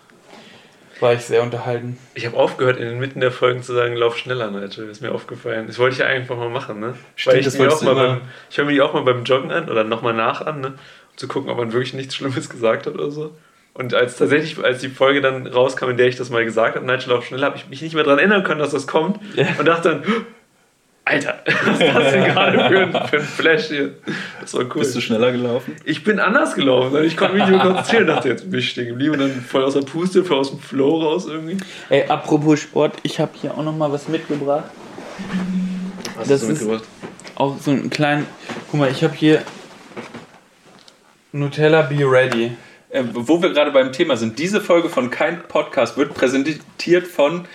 War ich sehr unterhalten. Ich habe aufgehört, in den Mitten der Folgen zu sagen, lauf schneller, Nigel. Ist mir aufgefallen. Das wollte ich ja einfach mal machen, ne? Stimmt, Weil ich, das auch mal beim, ich höre mir die auch mal beim Joggen an oder nochmal nach an, ne? Um zu gucken, ob man wirklich nichts Schlimmes gesagt hat oder so. Und als tatsächlich, als die Folge dann rauskam, in der ich das mal gesagt habe, Nigel lauf schneller, habe ich mich nicht mehr daran erinnern können, dass das kommt. Ja. Und dachte dann, Alter, was ist das denn gerade für ein, für ein Flash hier? Das war cool. Bist du schneller gelaufen? Ich bin anders gelaufen. Ich konnte mich nicht mehr konzentrieren, dachte jetzt bin ich stehen geblieben und dann voll aus der Puste, voll aus dem Flow raus irgendwie. Ey, apropos Sport, ich habe hier auch noch mal was mitgebracht. Was das ist auch so ein kleinen. Guck mal, ich habe hier Nutella Be Ready. Äh, wo wir gerade beim Thema sind, diese Folge von Kein Podcast wird präsentiert von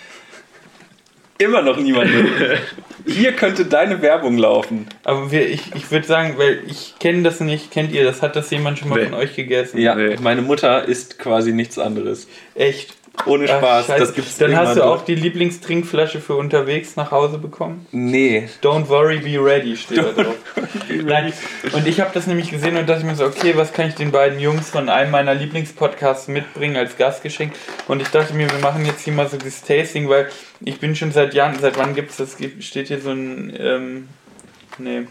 immer noch niemanden. Hier könnte deine Werbung laufen. Aber wir, ich, ich würde sagen, weil ich kenne das nicht, kennt ihr das? Hat das jemand schon mal nee. von euch gegessen? Ja, nee. meine Mutter isst quasi nichts anderes. Echt? Ohne Spaß. Ach, das gibt's Dann hast du auch die Lieblingstrinkflasche für unterwegs nach Hause bekommen? Nee. Don't worry, be ready steht da drauf. Nein. Und ich habe das nämlich gesehen und dachte mir so, okay, was kann ich den beiden Jungs von einem meiner Lieblingspodcasts mitbringen als Gastgeschenk? Und ich dachte mir, wir machen jetzt hier mal so das Tasting, weil ich bin schon seit Jahren, seit wann gibt es das? Steht hier so ein, ähm, nee,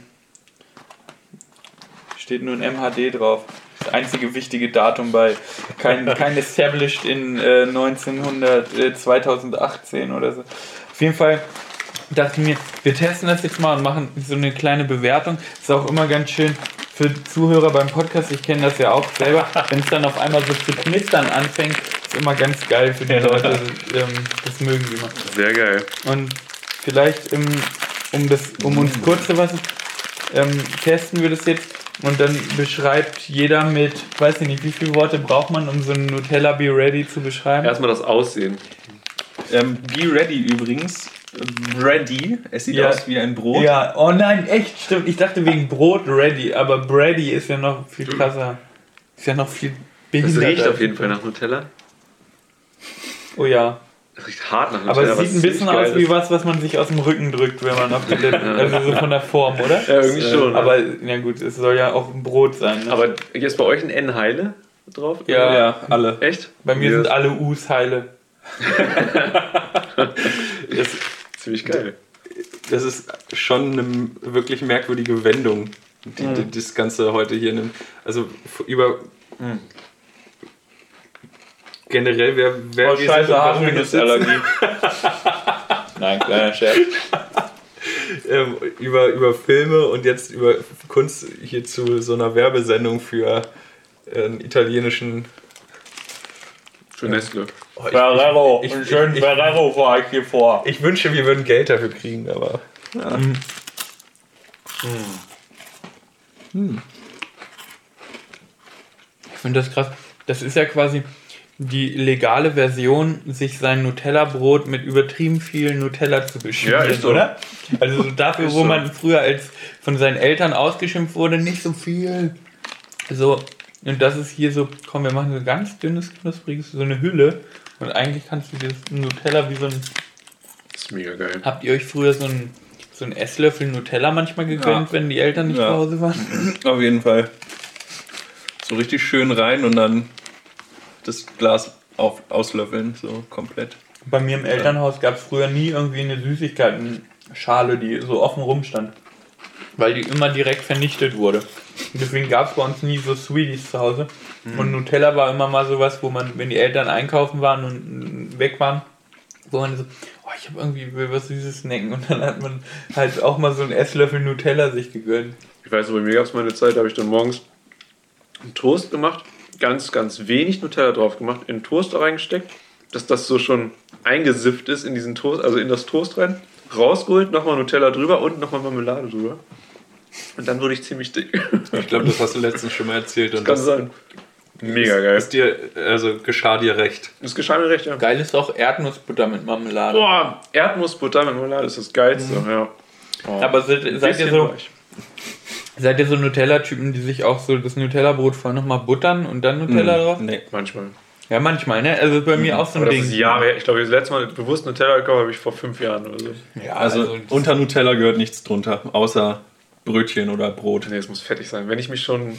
steht nur ein MHD drauf. Das einzige wichtige Datum bei kein, kein established in äh, 1900, äh, 2018 oder so. Auf jeden Fall dachte ich mir, wir testen das jetzt mal und machen so eine kleine Bewertung. Ist auch immer ganz schön für Zuhörer beim Podcast, ich kenne das ja auch selber, wenn es dann auf einmal so zu knistern anfängt, ist immer ganz geil für die Leute. Ähm, das mögen die immer. Sehr geil. Und vielleicht, ähm, um, das, um uns kurz zu fassen, ähm, testen wir das jetzt und dann beschreibt jeder mit, weiß ich nicht, wie viele Worte braucht man, um so ein Nutella Be Ready zu beschreiben? Erstmal das Aussehen. Ähm, Be Ready übrigens. Ready. Es sieht Ja. aus wie ein Brot. Ja, oh nein, echt, stimmt. Ich dachte wegen Brot Ready, aber Brady ist ja noch viel krasser. Ist ja noch viel Es behinderter. riecht auf jeden Fall nach Nutella. Oh ja. Es riecht hart nach Aber Nutella. es was sieht ein bisschen aus wie was, was man sich aus dem Rücken drückt, wenn man auf die Also so von der Form, oder? Ja, irgendwie schon. Aber ja gut, es soll ja auch ein Brot sein. Ne? Aber ist bei euch ein N Heile drauf? Ja. Ja, alle. Echt? Bei mir Ja, sind alle U's heile. Das, ziemlich geil. das ist schon eine wirklich merkwürdige Wendung, die, Mhm. die das Ganze heute hier nimmt. Also über. Generell, wer, wer Oh scheiße, Haselnussallergie. Nein, kleiner Scherz. ähm, über, über Filme und jetzt über Kunst hier zu so einer Werbesendung für äh, einen italienischen. Für Nestle. Oh, ich, Ferrero, ich- einen ich- schönen ich- Ferrero fahre ich hier vor. ich wünsche, wir würden Geld dafür kriegen, aber. Ja. Ich finde das krass. Das ist ja quasi die legale Version, sich sein Nutella-Brot mit übertrieben viel Nutella zu beschmieren, Ja, ist so. oder? Also so dafür, Ist wo so. man früher als von seinen Eltern ausgeschimpft wurde, nicht so viel. So, und das ist hier so, komm, wir machen so ganz dünnes, knuspriges, so eine Hülle. Und eigentlich kannst du dieses Nutella wie so ein. Das ist mega geil. Habt ihr euch früher so ein so einen Esslöffel Nutella manchmal gegönnt, Ja. wenn die Eltern nicht Ja. zu Hause waren? Auf jeden Fall. So richtig schön rein und dann das Glas auf, auslöffeln, so komplett. Bei mir im Elternhaus gab es früher nie irgendwie eine Süßigkeiten-Schale, die so offen rumstand. Weil die immer direkt vernichtet wurde. Und deswegen gab es bei uns nie so Sweeties zu Hause. Und Nutella war immer mal sowas, wo man, wenn die Eltern einkaufen waren und weg waren, wo man so, oh, ich habe irgendwie will was Süßes snacken. Und dann hat man halt auch mal so einen Esslöffel Nutella sich gegönnt. Ich weiß, noch, bei mir gab es mal eine Zeit, da habe ich dann morgens einen Toast gemacht, ganz, ganz wenig Nutella drauf gemacht, in den Toaster reingesteckt, dass das so schon eingesifft ist in diesen Toast, also in das Toast rein, rausgeholt, nochmal Nutella drüber und nochmal Marmelade drüber. Und dann wurde ich ziemlich dick. Ich glaube, das hast du letztens schon mal erzählt. Und Kann das sein. Mega geil. ist dir, also geschah dir recht. Das geschah mir recht, ja. Geil ist auch Erdnussbutter mit Marmelade. Boah, Erdnussbutter mit Marmelade ist das Geilste, ja. Oh. Aber seid, seid ihr so, weich. Seid ihr so Nutella-Typen, die sich auch so das Nutella-Brot vorher nochmal buttern und dann Nutella drauf? Nee. Manchmal. Ja, manchmal, ne? Also bei mir auch so ein Aber das Ding. ist Jahre her. Ich glaube, das letzte Mal bewusst Nutella gekauft habe ich vor fünf Jahren oder so. Ja, Also, unter Nutella gehört nichts drunter, außer Brötchen oder Brot. Nee, es muss fettig sein. Wenn ich mich schon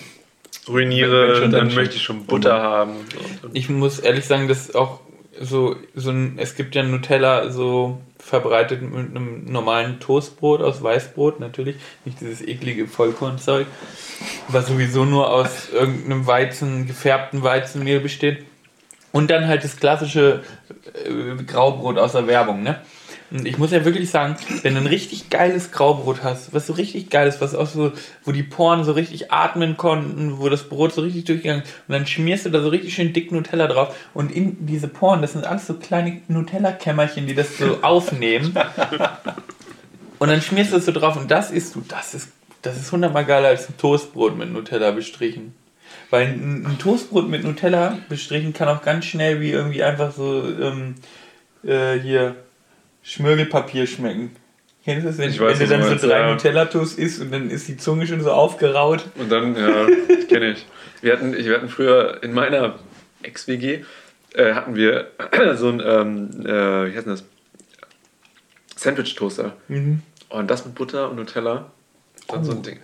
ruiniere, wenn schon, dann, dann möchte ich schon Butter haben. Und so. ich muss ehrlich sagen, dass auch so, so ein, es gibt ja Nutella so verbreitet mit einem normalen Toastbrot aus Weißbrot, natürlich. Nicht dieses eklige Vollkornzeug, was sowieso nur aus irgendeinem Weizen, gefärbten Weizenmehl besteht. Und dann halt das klassische äh, Graubrot aus der Werbung, ne? Und ich muss ja wirklich sagen, wenn du ein richtig geiles Graubrot hast, was so richtig geil ist, was auch so, wo die Poren so richtig atmen konnten, wo das Brot so richtig durchgegangen ist, und dann schmierst du da so richtig schön dick Nutella drauf und in diese Poren, das sind alles so kleine Nutella-Kämmerchen, die das so aufnehmen. Und dann schmierst du es so drauf und das isst du, das ist, das ist hundertmal geiler als ein Toastbrot mit Nutella bestrichen. Weil ein, ein Toastbrot mit Nutella bestrichen kann auch ganz schnell wie irgendwie einfach so ähm, äh, hier Schmirgelpapier schmecken. Kennst du das, wenn, Ich weiß, wenn du dann so drei ja. Nutella-Toast isst und dann ist die Zunge schon so aufgeraut? Und dann, ja, kenne ich. Wir hatten, wir hatten früher in meiner Ex-WG äh, hatten wir so ein, ähm, äh, wie heißt das? Sandwich-Toaster. Mhm. Und das mit Butter und Nutella. Dann so ein Ding.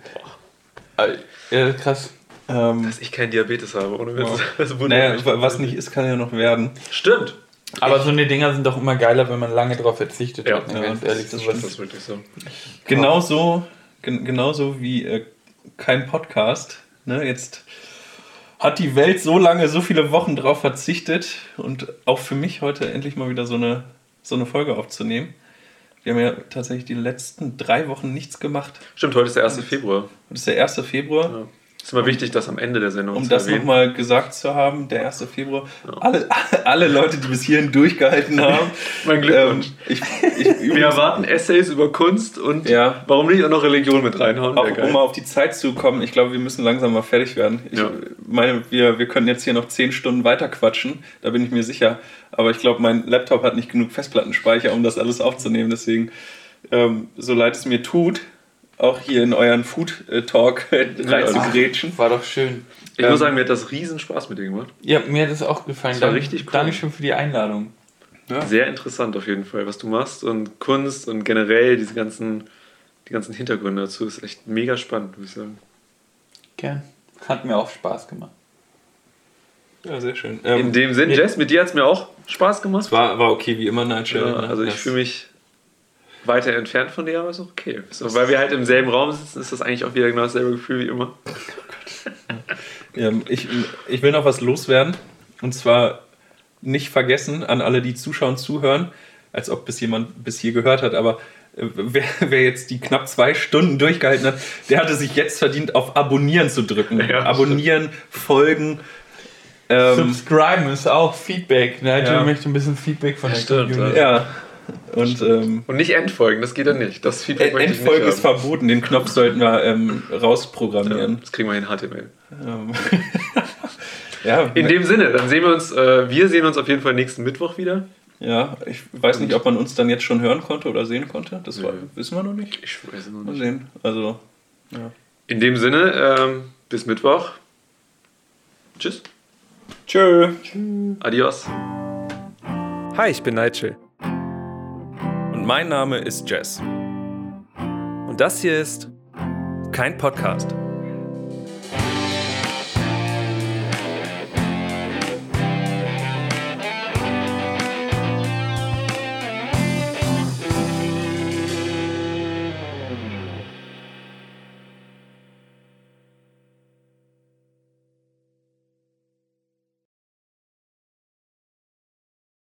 Boah, Ja, krass. Ähm, dass ich keinen Diabetes habe, ohne Witz. Das wundert naja, was nicht ist, kann ja noch werden. Stimmt. Aber so eine Dinger sind doch immer geiler, wenn man lange drauf verzichtet Ja, hat. ne, ganz das- ehrlich, das. Das ist wirklich so. Genauso, gen genauso wie äh, kein Podcast. Ne? Jetzt hat die Welt so lange, so viele Wochen drauf verzichtet und auch für mich heute endlich mal wieder so eine, so eine Folge aufzunehmen. Wir haben ja tatsächlich die letzten drei Wochen nichts gemacht. Stimmt, heute ist der 1. Februar. Das ist der 1. Februar. Ja. Ist immer wichtig, das am Ende der Sendung Um zu das erwähnen. nochmal gesagt zu haben, der 1. Februar. Alle, alle Leute, die bis hierhin durchgehalten haben. Mein Glückwunsch. Ähm, ich, ich, Wir erwarten Essays über Kunst und Ja. warum nicht auch noch Religion mit reinhauen. auch, um mal auf die Zeit zu kommen, ich glaube, wir müssen langsam mal fertig werden. Ich Ja. meine, wir, wir können jetzt hier noch zehn Stunden weiter quatschen, da bin ich mir sicher. Aber ich glaube, mein Laptop hat nicht genug Festplattenspeicher, um das alles aufzunehmen. Deswegen, ähm, so leid es mir tut, auch hier in euren Food äh, Talk reinzugrätschen. War doch schön. ich ähm, muss sagen, mir hat das riesen Spaß mit dir gemacht. Ja, mir hat es auch gefallen. Das war Dank- richtig cool. Dankeschön für die Einladung. Sehr interessant auf jeden Fall, was du machst und Kunst und generell diese ganzen, die ganzen Hintergründe dazu ist echt mega spannend, muss ich sagen. Gern. Hat mir auch Spaß gemacht. Ja, sehr schön. In Ähm, dem Sinn, ja. Jess, mit dir hat es mir auch Spaß gemacht. war, war okay, wie immer, Nigel. Ja, ne? also ich Das- fühle mich weiter entfernt von dir, aber ist auch okay. So, weil wir halt im selben Raum sitzen, ist das eigentlich auch wieder genau dasselbe Gefühl wie immer. Ähm, ich, ich will noch was loswerden. Und zwar nicht vergessen an alle, die zuschauen, zuhören, als ob bis jemand bis hier gehört hat, aber äh, wer, wer jetzt die knapp zwei Stunden durchgehalten hat, der hatte sich jetzt verdient, auf Abonnieren zu drücken. Ja, Abonnieren, folgen. Ähm, Subscriben ist auch Feedback. Nigel Ja. möchte ein bisschen Feedback von der Stimmt, Community. ja. Und ähm, Und nicht Endfolgen, das geht dann nicht. Das Feedback möchte ich Endfolge nicht ist haben. verboten. Den Knopf sollten wir ähm, Ja, rausprogrammieren. das kriegen wir in HTML. Ähm, ja, In dem Sinne, dann sehen wir uns, äh, wir sehen uns auf jeden Fall nächsten Mittwoch wieder. ja, ich weiß nicht, ob man uns dann jetzt schon hören konnte oder sehen konnte. Das war, wissen wir noch nicht. Ich weiß es noch Mal nicht. sehen. Also, ja. In dem Sinne, ähm, bis Mittwoch. Tschüss. Tschö. Adios. Hi, ich bin Nigel. Mein Name ist Jess. Und das hier ist Kein Podcast.